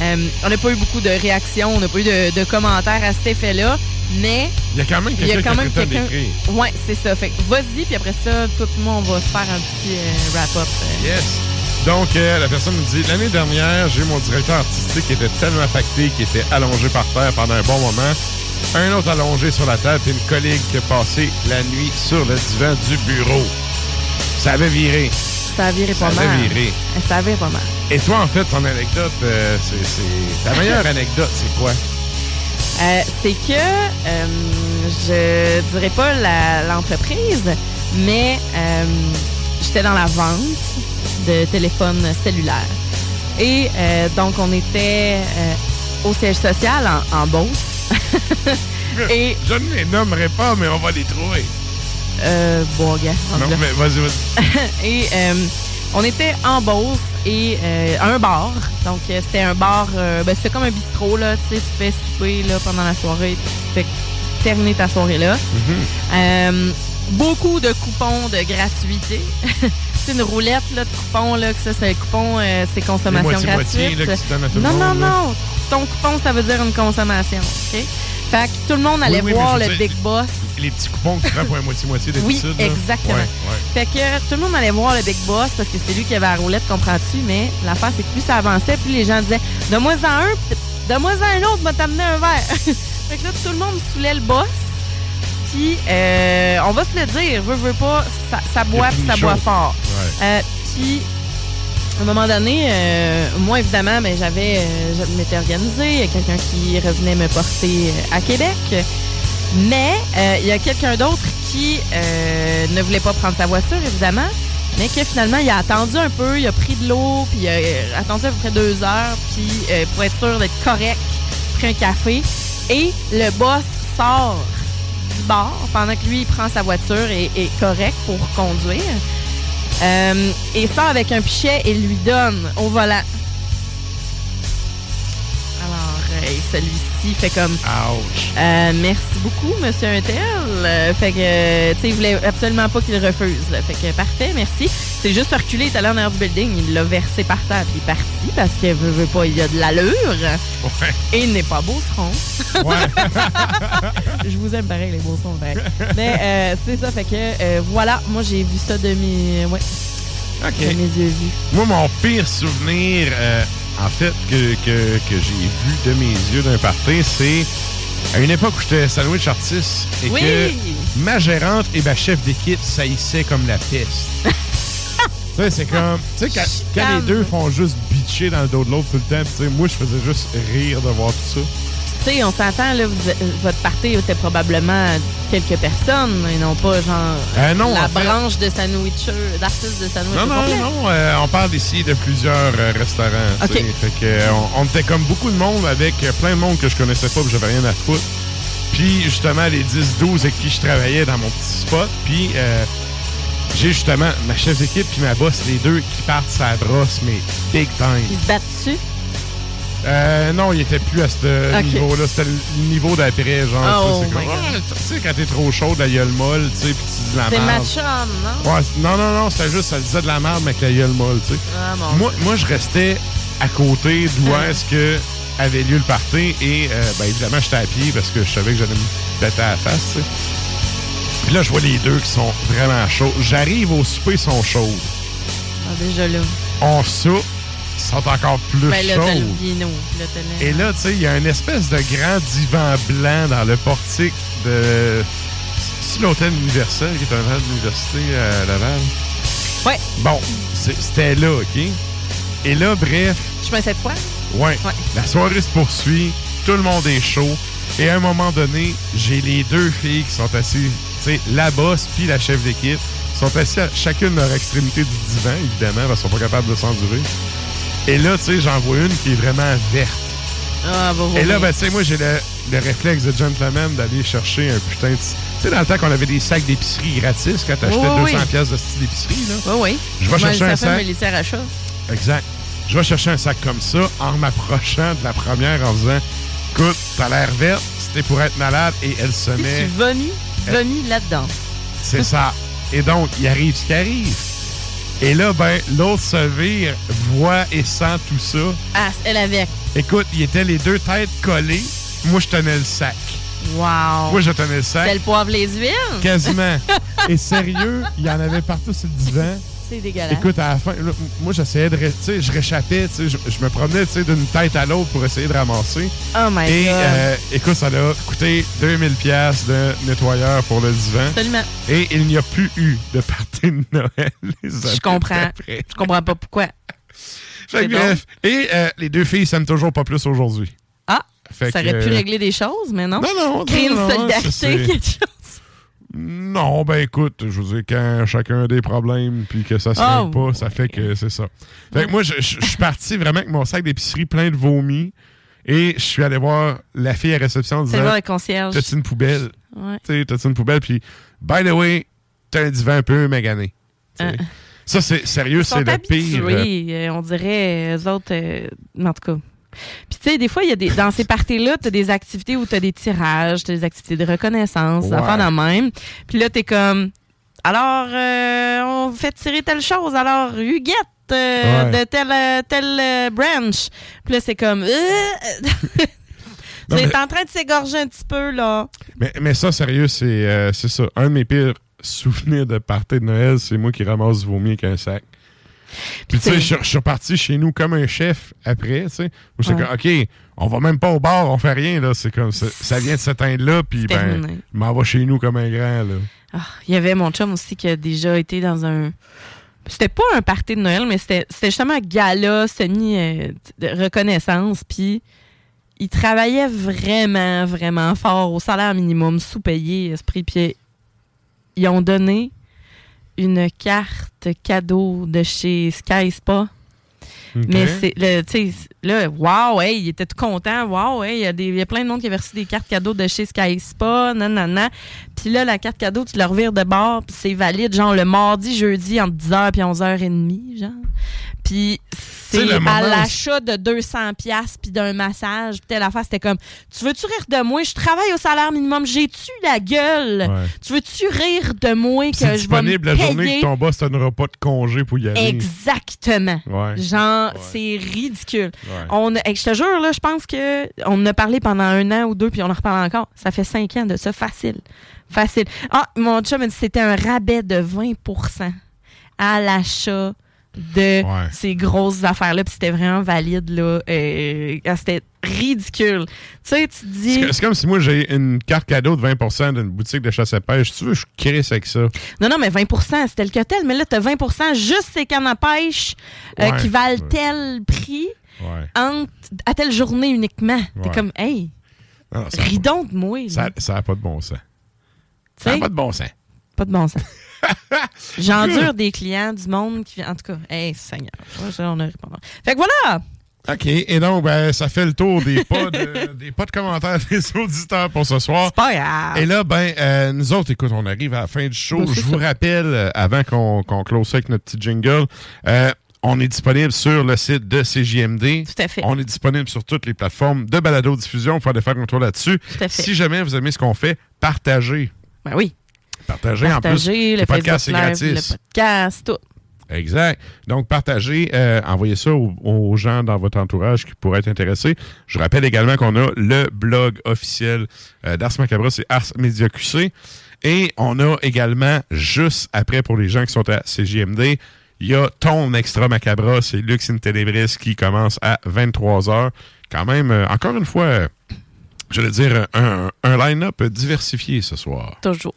Euh, on n'a pas eu beaucoup de réactions, on n'a pas eu de, de commentaires à cet effet-là, mais Il y a quand même quelqu'un qui a même quelqu'un. Ouais, c'est ça. Fait vas-y, puis après ça, tout le monde va se faire un petit euh, wrap-up. Yes. Donc, euh, la personne nous dit L'année dernière, j'ai eu mon directeur artistique qui était tellement pacté qu'il était allongé par terre pendant un bon moment. Un autre allongé sur la table, puis une collègue qui a passé la nuit sur le divan du bureau. Ça avait viré. Ça a viré Ça pas avait mal. viré. Ça a viré pas mal. Et toi, en fait, ton anecdote, euh, c'est, Ta meilleure anecdote, c'est quoi? Euh, c'est que euh, je dirais pas l'entreprise, mais euh, j'étais dans la vente de téléphones cellulaires. Et donc, on était au siège social en, en Beauce. Et, Je ne les nommerai pas, mais on va les trouver. Euh, bon, gars, Non, mais vas-y, vas-y. et euh, on était en Beauce et euh, à un bar. Donc, euh, c'était un bar, euh, ben, c'était comme un bistrot, là. Tu sais, tu fais souper là, pendant la soirée, tu fais terminer ta soirée là. Euh, beaucoup de coupons de gratuité. c'est une roulette là, de coupons, là, que ça, c'est coupon, euh, c'est consommation moitié-moitié, gratuite. là, que tu donnes à tout le non, non, monde, là. non. Ton coupon, ça veut dire une consommation. OK? Fait que tout le monde allait Oui, oui, voir le Big Boss. Les petits coupons que tu prends pour un moitié-moitié Oui, d'habitude. là. exactement. Ouais, ouais. Fait que tout le monde allait voir le Big Boss parce que c'est lui qui avait la roulette, comprends-tu? Mais l'affaire, c'est que plus ça avançait, plus les gens disaient Donne-moi en un, donne-moi en un autre, m'a t'amener un verre. fait que là, tout le monde saoulait le boss. Puis, euh, on va se le dire, veut, veut pas, ça, ça boit, puis ça boit fort. Euh, puis, à un moment donné, euh, moi, évidemment, mais j'avais, euh, je m'étais organisée. Il y a quelqu'un qui revenait me porter euh, à Québec. Mais euh, il y a quelqu'un d'autre qui ne voulait pas prendre sa voiture, évidemment, mais que finalement, il a attendu un peu, il a pris de l'eau, puis il a attendu à peu près deux heures, puis pour être sûr d'être correct, pris un café. Et le boss sort du bar pendant que lui, il prend sa voiture et est correct pour conduire. Euh, et sort avec un pichet et lui donne au volant. Celui-ci fait comme Ouch. euh, merci beaucoup, monsieur Untel. Euh, fait que, tu sais, il voulait absolument pas qu'il refuse. là. Fait que, parfait, merci. C'est juste reculé, il est allé en arrière du building, il l'a versé par terre, puis il est parti parce qu'il veut, veut pas, il a de l'allure. Et il n'est pas beau, ce Je vous aime pareil, les beaux sons, pareil. Mais euh, c'est ça, fait que, euh, voilà, moi j'ai vu ça de mes, ouais, de mes yeux vus. Moi, mon pire souvenir, euh, en fait, que, que, que j'ai vu de mes yeux d'un party, c'est à une époque où j'étais sandwich artiste et Oui! que ma gérante et ma chef d'équipe saillissaient comme la peste. tu sais, c'est comme. Tu sais, quand, quand les deux font juste bitcher dans le dos de l'autre tout le temps, tu sais, moi, je faisais juste rire de voir tout ça. Tu sais, on s'entend, là, vous- votre party était probablement quelques personnes et non pas genre Euh, non, la fait- branche de sandwichers, d'artistes de sandwich Non, non, complet. non, euh, on parle ici de plusieurs euh, restaurants. Fait que, on, on était comme beaucoup de monde avec plein de monde que je connaissais pas, puis j'avais rien à foutre. Puis justement, les 10-12 avec qui je travaillais dans mon petit spot. Puis j'ai justement ma chef d'équipe puis ma boss, les deux, qui partent sa brosse, mais big time. Ils se battent dessus? Euh, non, il était plus à ce niveau-là. C'était le niveau d'après, genre. Oh tu c'est. Ah, tu sais, quand t'es trop chaud, la gueule molle, tu sais, puis tu dis de la C'est merde. match-on, non? Ouais, non, non, non, c'était juste, ça disait de la merde, mais avec la gueule molle, tu sais. Ah, Moi, moi, je restais à côté d'où Ah. est-ce que avait lieu le party et, euh, ben, évidemment, j'étais à pied parce que je savais que j'allais me péter à la face, tu sais. Puis là, je vois les deux qui sont vraiment chauds. J'arrive au souper, ils sont chauds. Ah, déjà là. On soupe, sont encore plus Ben là, t'as le chauds. vino. Là, t'as le- Et là, tu sais, il y a une espèce de grand divan blanc dans le portique de. C'est l'hôtel universel qui est un hôtel d'université à Laval? Ouais. Bon, c'était là, OK? Et là, bref, Je mets cette fois? ouais, la soirée se poursuit, tout le monde est chaud. Et à un moment donné, j'ai les deux filles qui sont assises, tu sais, la boss puis la chef d'équipe, sont assises à chacune leur extrémité du divan, évidemment, parce qu'ils sont pas capables de s'endurer. Et là, tu sais, j'en vois une qui est vraiment verte. Ah, va Et là, ben, tu sais, moi, j'ai le, le réflexe de gentleman d'aller chercher un putain de. Tu sais, dans le temps qu'on avait des sacs d'épicerie gratis, quand t'achetais oui, 200 oui. pièces de style d'épicerie, là. Oui, oui. Je vais chercher un me sac. Exact. Je vais chercher un sac comme ça en m'approchant de la première en disant Écoute, t'as l'air verte, c'était pour être malade, et elle se Si met. tu vomis, vomis là-dedans. C'est ça. Et donc, il arrive ce qui arrive. Et là, ben, l'autre se vire, voit et sent tout ça. Ah, elle avec. Écoute, il était les deux têtes collées. Moi, je tenais le sac. Wow. Moi, je tenais le sac. C'est le poivre les huiles? Quasiment. Et sérieux, il y en avait partout sur le divan. C'est dégueulasse. Écoute, à la fin, là, moi, j'essayais de. Tu sais, je réchappais, tu sais, je, je me promenais, tu sais, d'une tête à l'autre pour essayer de ramasser. Oh my Et, God. euh, écoute, ça a coûté 2000 pièces de nettoyeur pour le divan. Absolument. Et il n'y a plus eu de partie de Noël. les Je comprends. Je comprends pas pourquoi. Fait bref. Et euh, les deux filles s'aiment toujours pas plus aujourd'hui. Ah, Fait ça que, aurait pu euh, régler des choses, mais non. Non, non, Créer une non, solidarité, quelque chose. Non, ben écoute, je veux dire, quand chacun a des problèmes puis que ça se Ah, règle pas, ça fait que c'est ça. Fait que moi, je, je- je suis parti vraiment avec mon sac d'épicerie plein de vomi et je suis allé voir la fille à réception en C'est disant voir le concierge. T'as-tu une poubelle? Ouais. Tu sais, T'as-tu une poubelle? Puis, by the way, t'as un divan un peu magané. Ah. Ça, c'est sérieux, c'est le pire. habitués, euh, on dirait, eux autres, euh, en tout cas. Puis, tu sais, des fois, il y a des, dans ces parties-là, tu as des activités où tu as des tirages, tu as des activités de reconnaissance, Ouais. affaires de même. Puis là, tu es comme, alors, euh, on fait tirer telle chose. Alors, Huguette euh, Ouais. de telle, euh, telle euh, branch. Puis là, c'est comme, euh, vous êtes en train de s'égorger un petit peu, là. Mais, mais ça, sérieux, c'est c'est ça. Un de mes pires souvenirs de party de Noël, c'est moi qui ramasse du vomi avec un sac. Puis, tu sais, je suis- je suis reparti chez nous comme un chef après, tu sais. Moi, j'étais Ouais. comme, OK, on va même pas au bar, on fait rien, là. C'est comme, ça, vient de s'éteindre là, puis, ben, je m'en vais chez nous comme un grand, là. Ah, Il y avait mon chum aussi qui a déjà été dans un. C'était pas un party de Noël, mais c'était c'était justement un gala semi euh, de reconnaissance. Puis il travaillait vraiment, vraiment fort au salaire minimum, sous-payé, esprit. Puis ils ont donné une carte cadeau de chez Sky Spa. Mais c'est le, tu sais, là, wow, hey, il était tout content. Wow, hey, il y, a des- il y a plein de monde qui avait reçu des cartes cadeaux de chez Sky Spa, nanana. Puis là, la carte cadeau, tu la revires de bord, puis c'est valide, genre le mardi, jeudi, entre 10h puis 11h30, genre. Puis À l'achat de 200 pièces puis d'un massage, puis telle affaire, c'était comme, tu veux-tu rire de moi? Je travaille au salaire minimum, j'ai-tu la gueule? Ouais. Tu veux-tu rire de moi que je vais me disponible la journée payer? que ton boss te donnera pas de congé pour y aller. Exactement. Ouais. Genre, c'est ridicule. On, hey, je te jure, là, je pense que on en a parlé pendant un an ou deux, puis on en reparle encore. Ça fait cinq ans de ça, facile. Facile. Ah, mon chum m'a dit que c'était un rabais de 20% à l'achat de Ouais. ces grosses affaires-là, puis c'était vraiment valide, là. Euh, ah, c'était ridicule. Tu sais, tu te dis... C'est comme si moi j'ai une carte cadeau de 20% d'une boutique de chasse à pêche. Tu veux, je crisse avec ça. Non, non, mais 20 c'est tel que tel. Mais là, tu as 20 juste ces cannes à pêche euh, Ouais. qui valent Ouais. tel prix entre- à telle journée uniquement. T'es comme, hey, Non, ris donc de moi. là. Ça ça a pas de bon sens. Ça n'a pas de bon sens. Pas de bon sens. J'endure des clients, du monde qui vient. En tout cas, hey, Seigneur. On a répondu. Fait que voilà! OK. Et donc, ben, ça fait le tour des pas de, des pas de commentaires des auditeurs pour ce soir. C'est pas grave. Et là, ben, euh, nous autres, écoute, on arrive à la fin du show. Ben, Je vous rappelle, euh, avant qu'on qu'on close ça avec notre petit jingle, euh, on est disponible sur le site de CJMD. Tout à fait. On est disponible sur toutes les plateformes de balado-diffusion. Vous pouvez aller faire un tour là-dessus. Tout à fait. Si jamais vous aimez ce qu'on fait, partagez. Ben oui. Partagez, en plus. Partagez, le podcast, c'est gratis. le podcast, tout. Exact. Donc, partagez, euh, envoyez ça aux, aux gens dans votre entourage qui pourraient être intéressés. Je rappelle également qu'on a le blog officiel euh, d'Ars Macabra, c'est Ars Media QC. Et on a également, juste après, pour les gens qui sont à CJMD, il y a ton Extra Macabra, c'est Lux in Tenebris qui commence à 23h. Quand même, euh, encore une fois, je veux dire, un, un line-up diversifié ce soir. Toujours.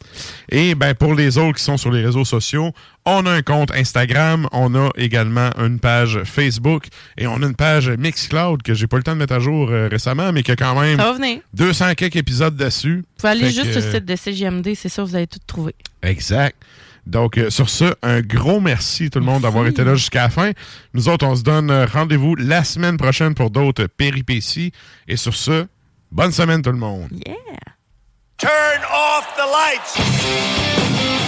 Et ben pour les autres qui sont sur les réseaux sociaux, on a un compte Instagram, on a également une page Facebook et on a une page Mixcloud que j'ai pas eu le temps de mettre à jour euh, récemment, mais qui a quand même Ça va venir. 200 quelques épisodes dessus. Vous pouvez aller Fait juste que, sur le site de CGMD, c'est ça, vous allez tout trouver. Exact. Donc, euh, sur ce, un gros merci tout le monde d'avoir été là jusqu'à la fin. Nous autres, on se donne euh, rendez-vous la semaine prochaine pour d'autres péripéties. Et sur ce, bonne semaine tout le monde. Yeah. Turn off the lights.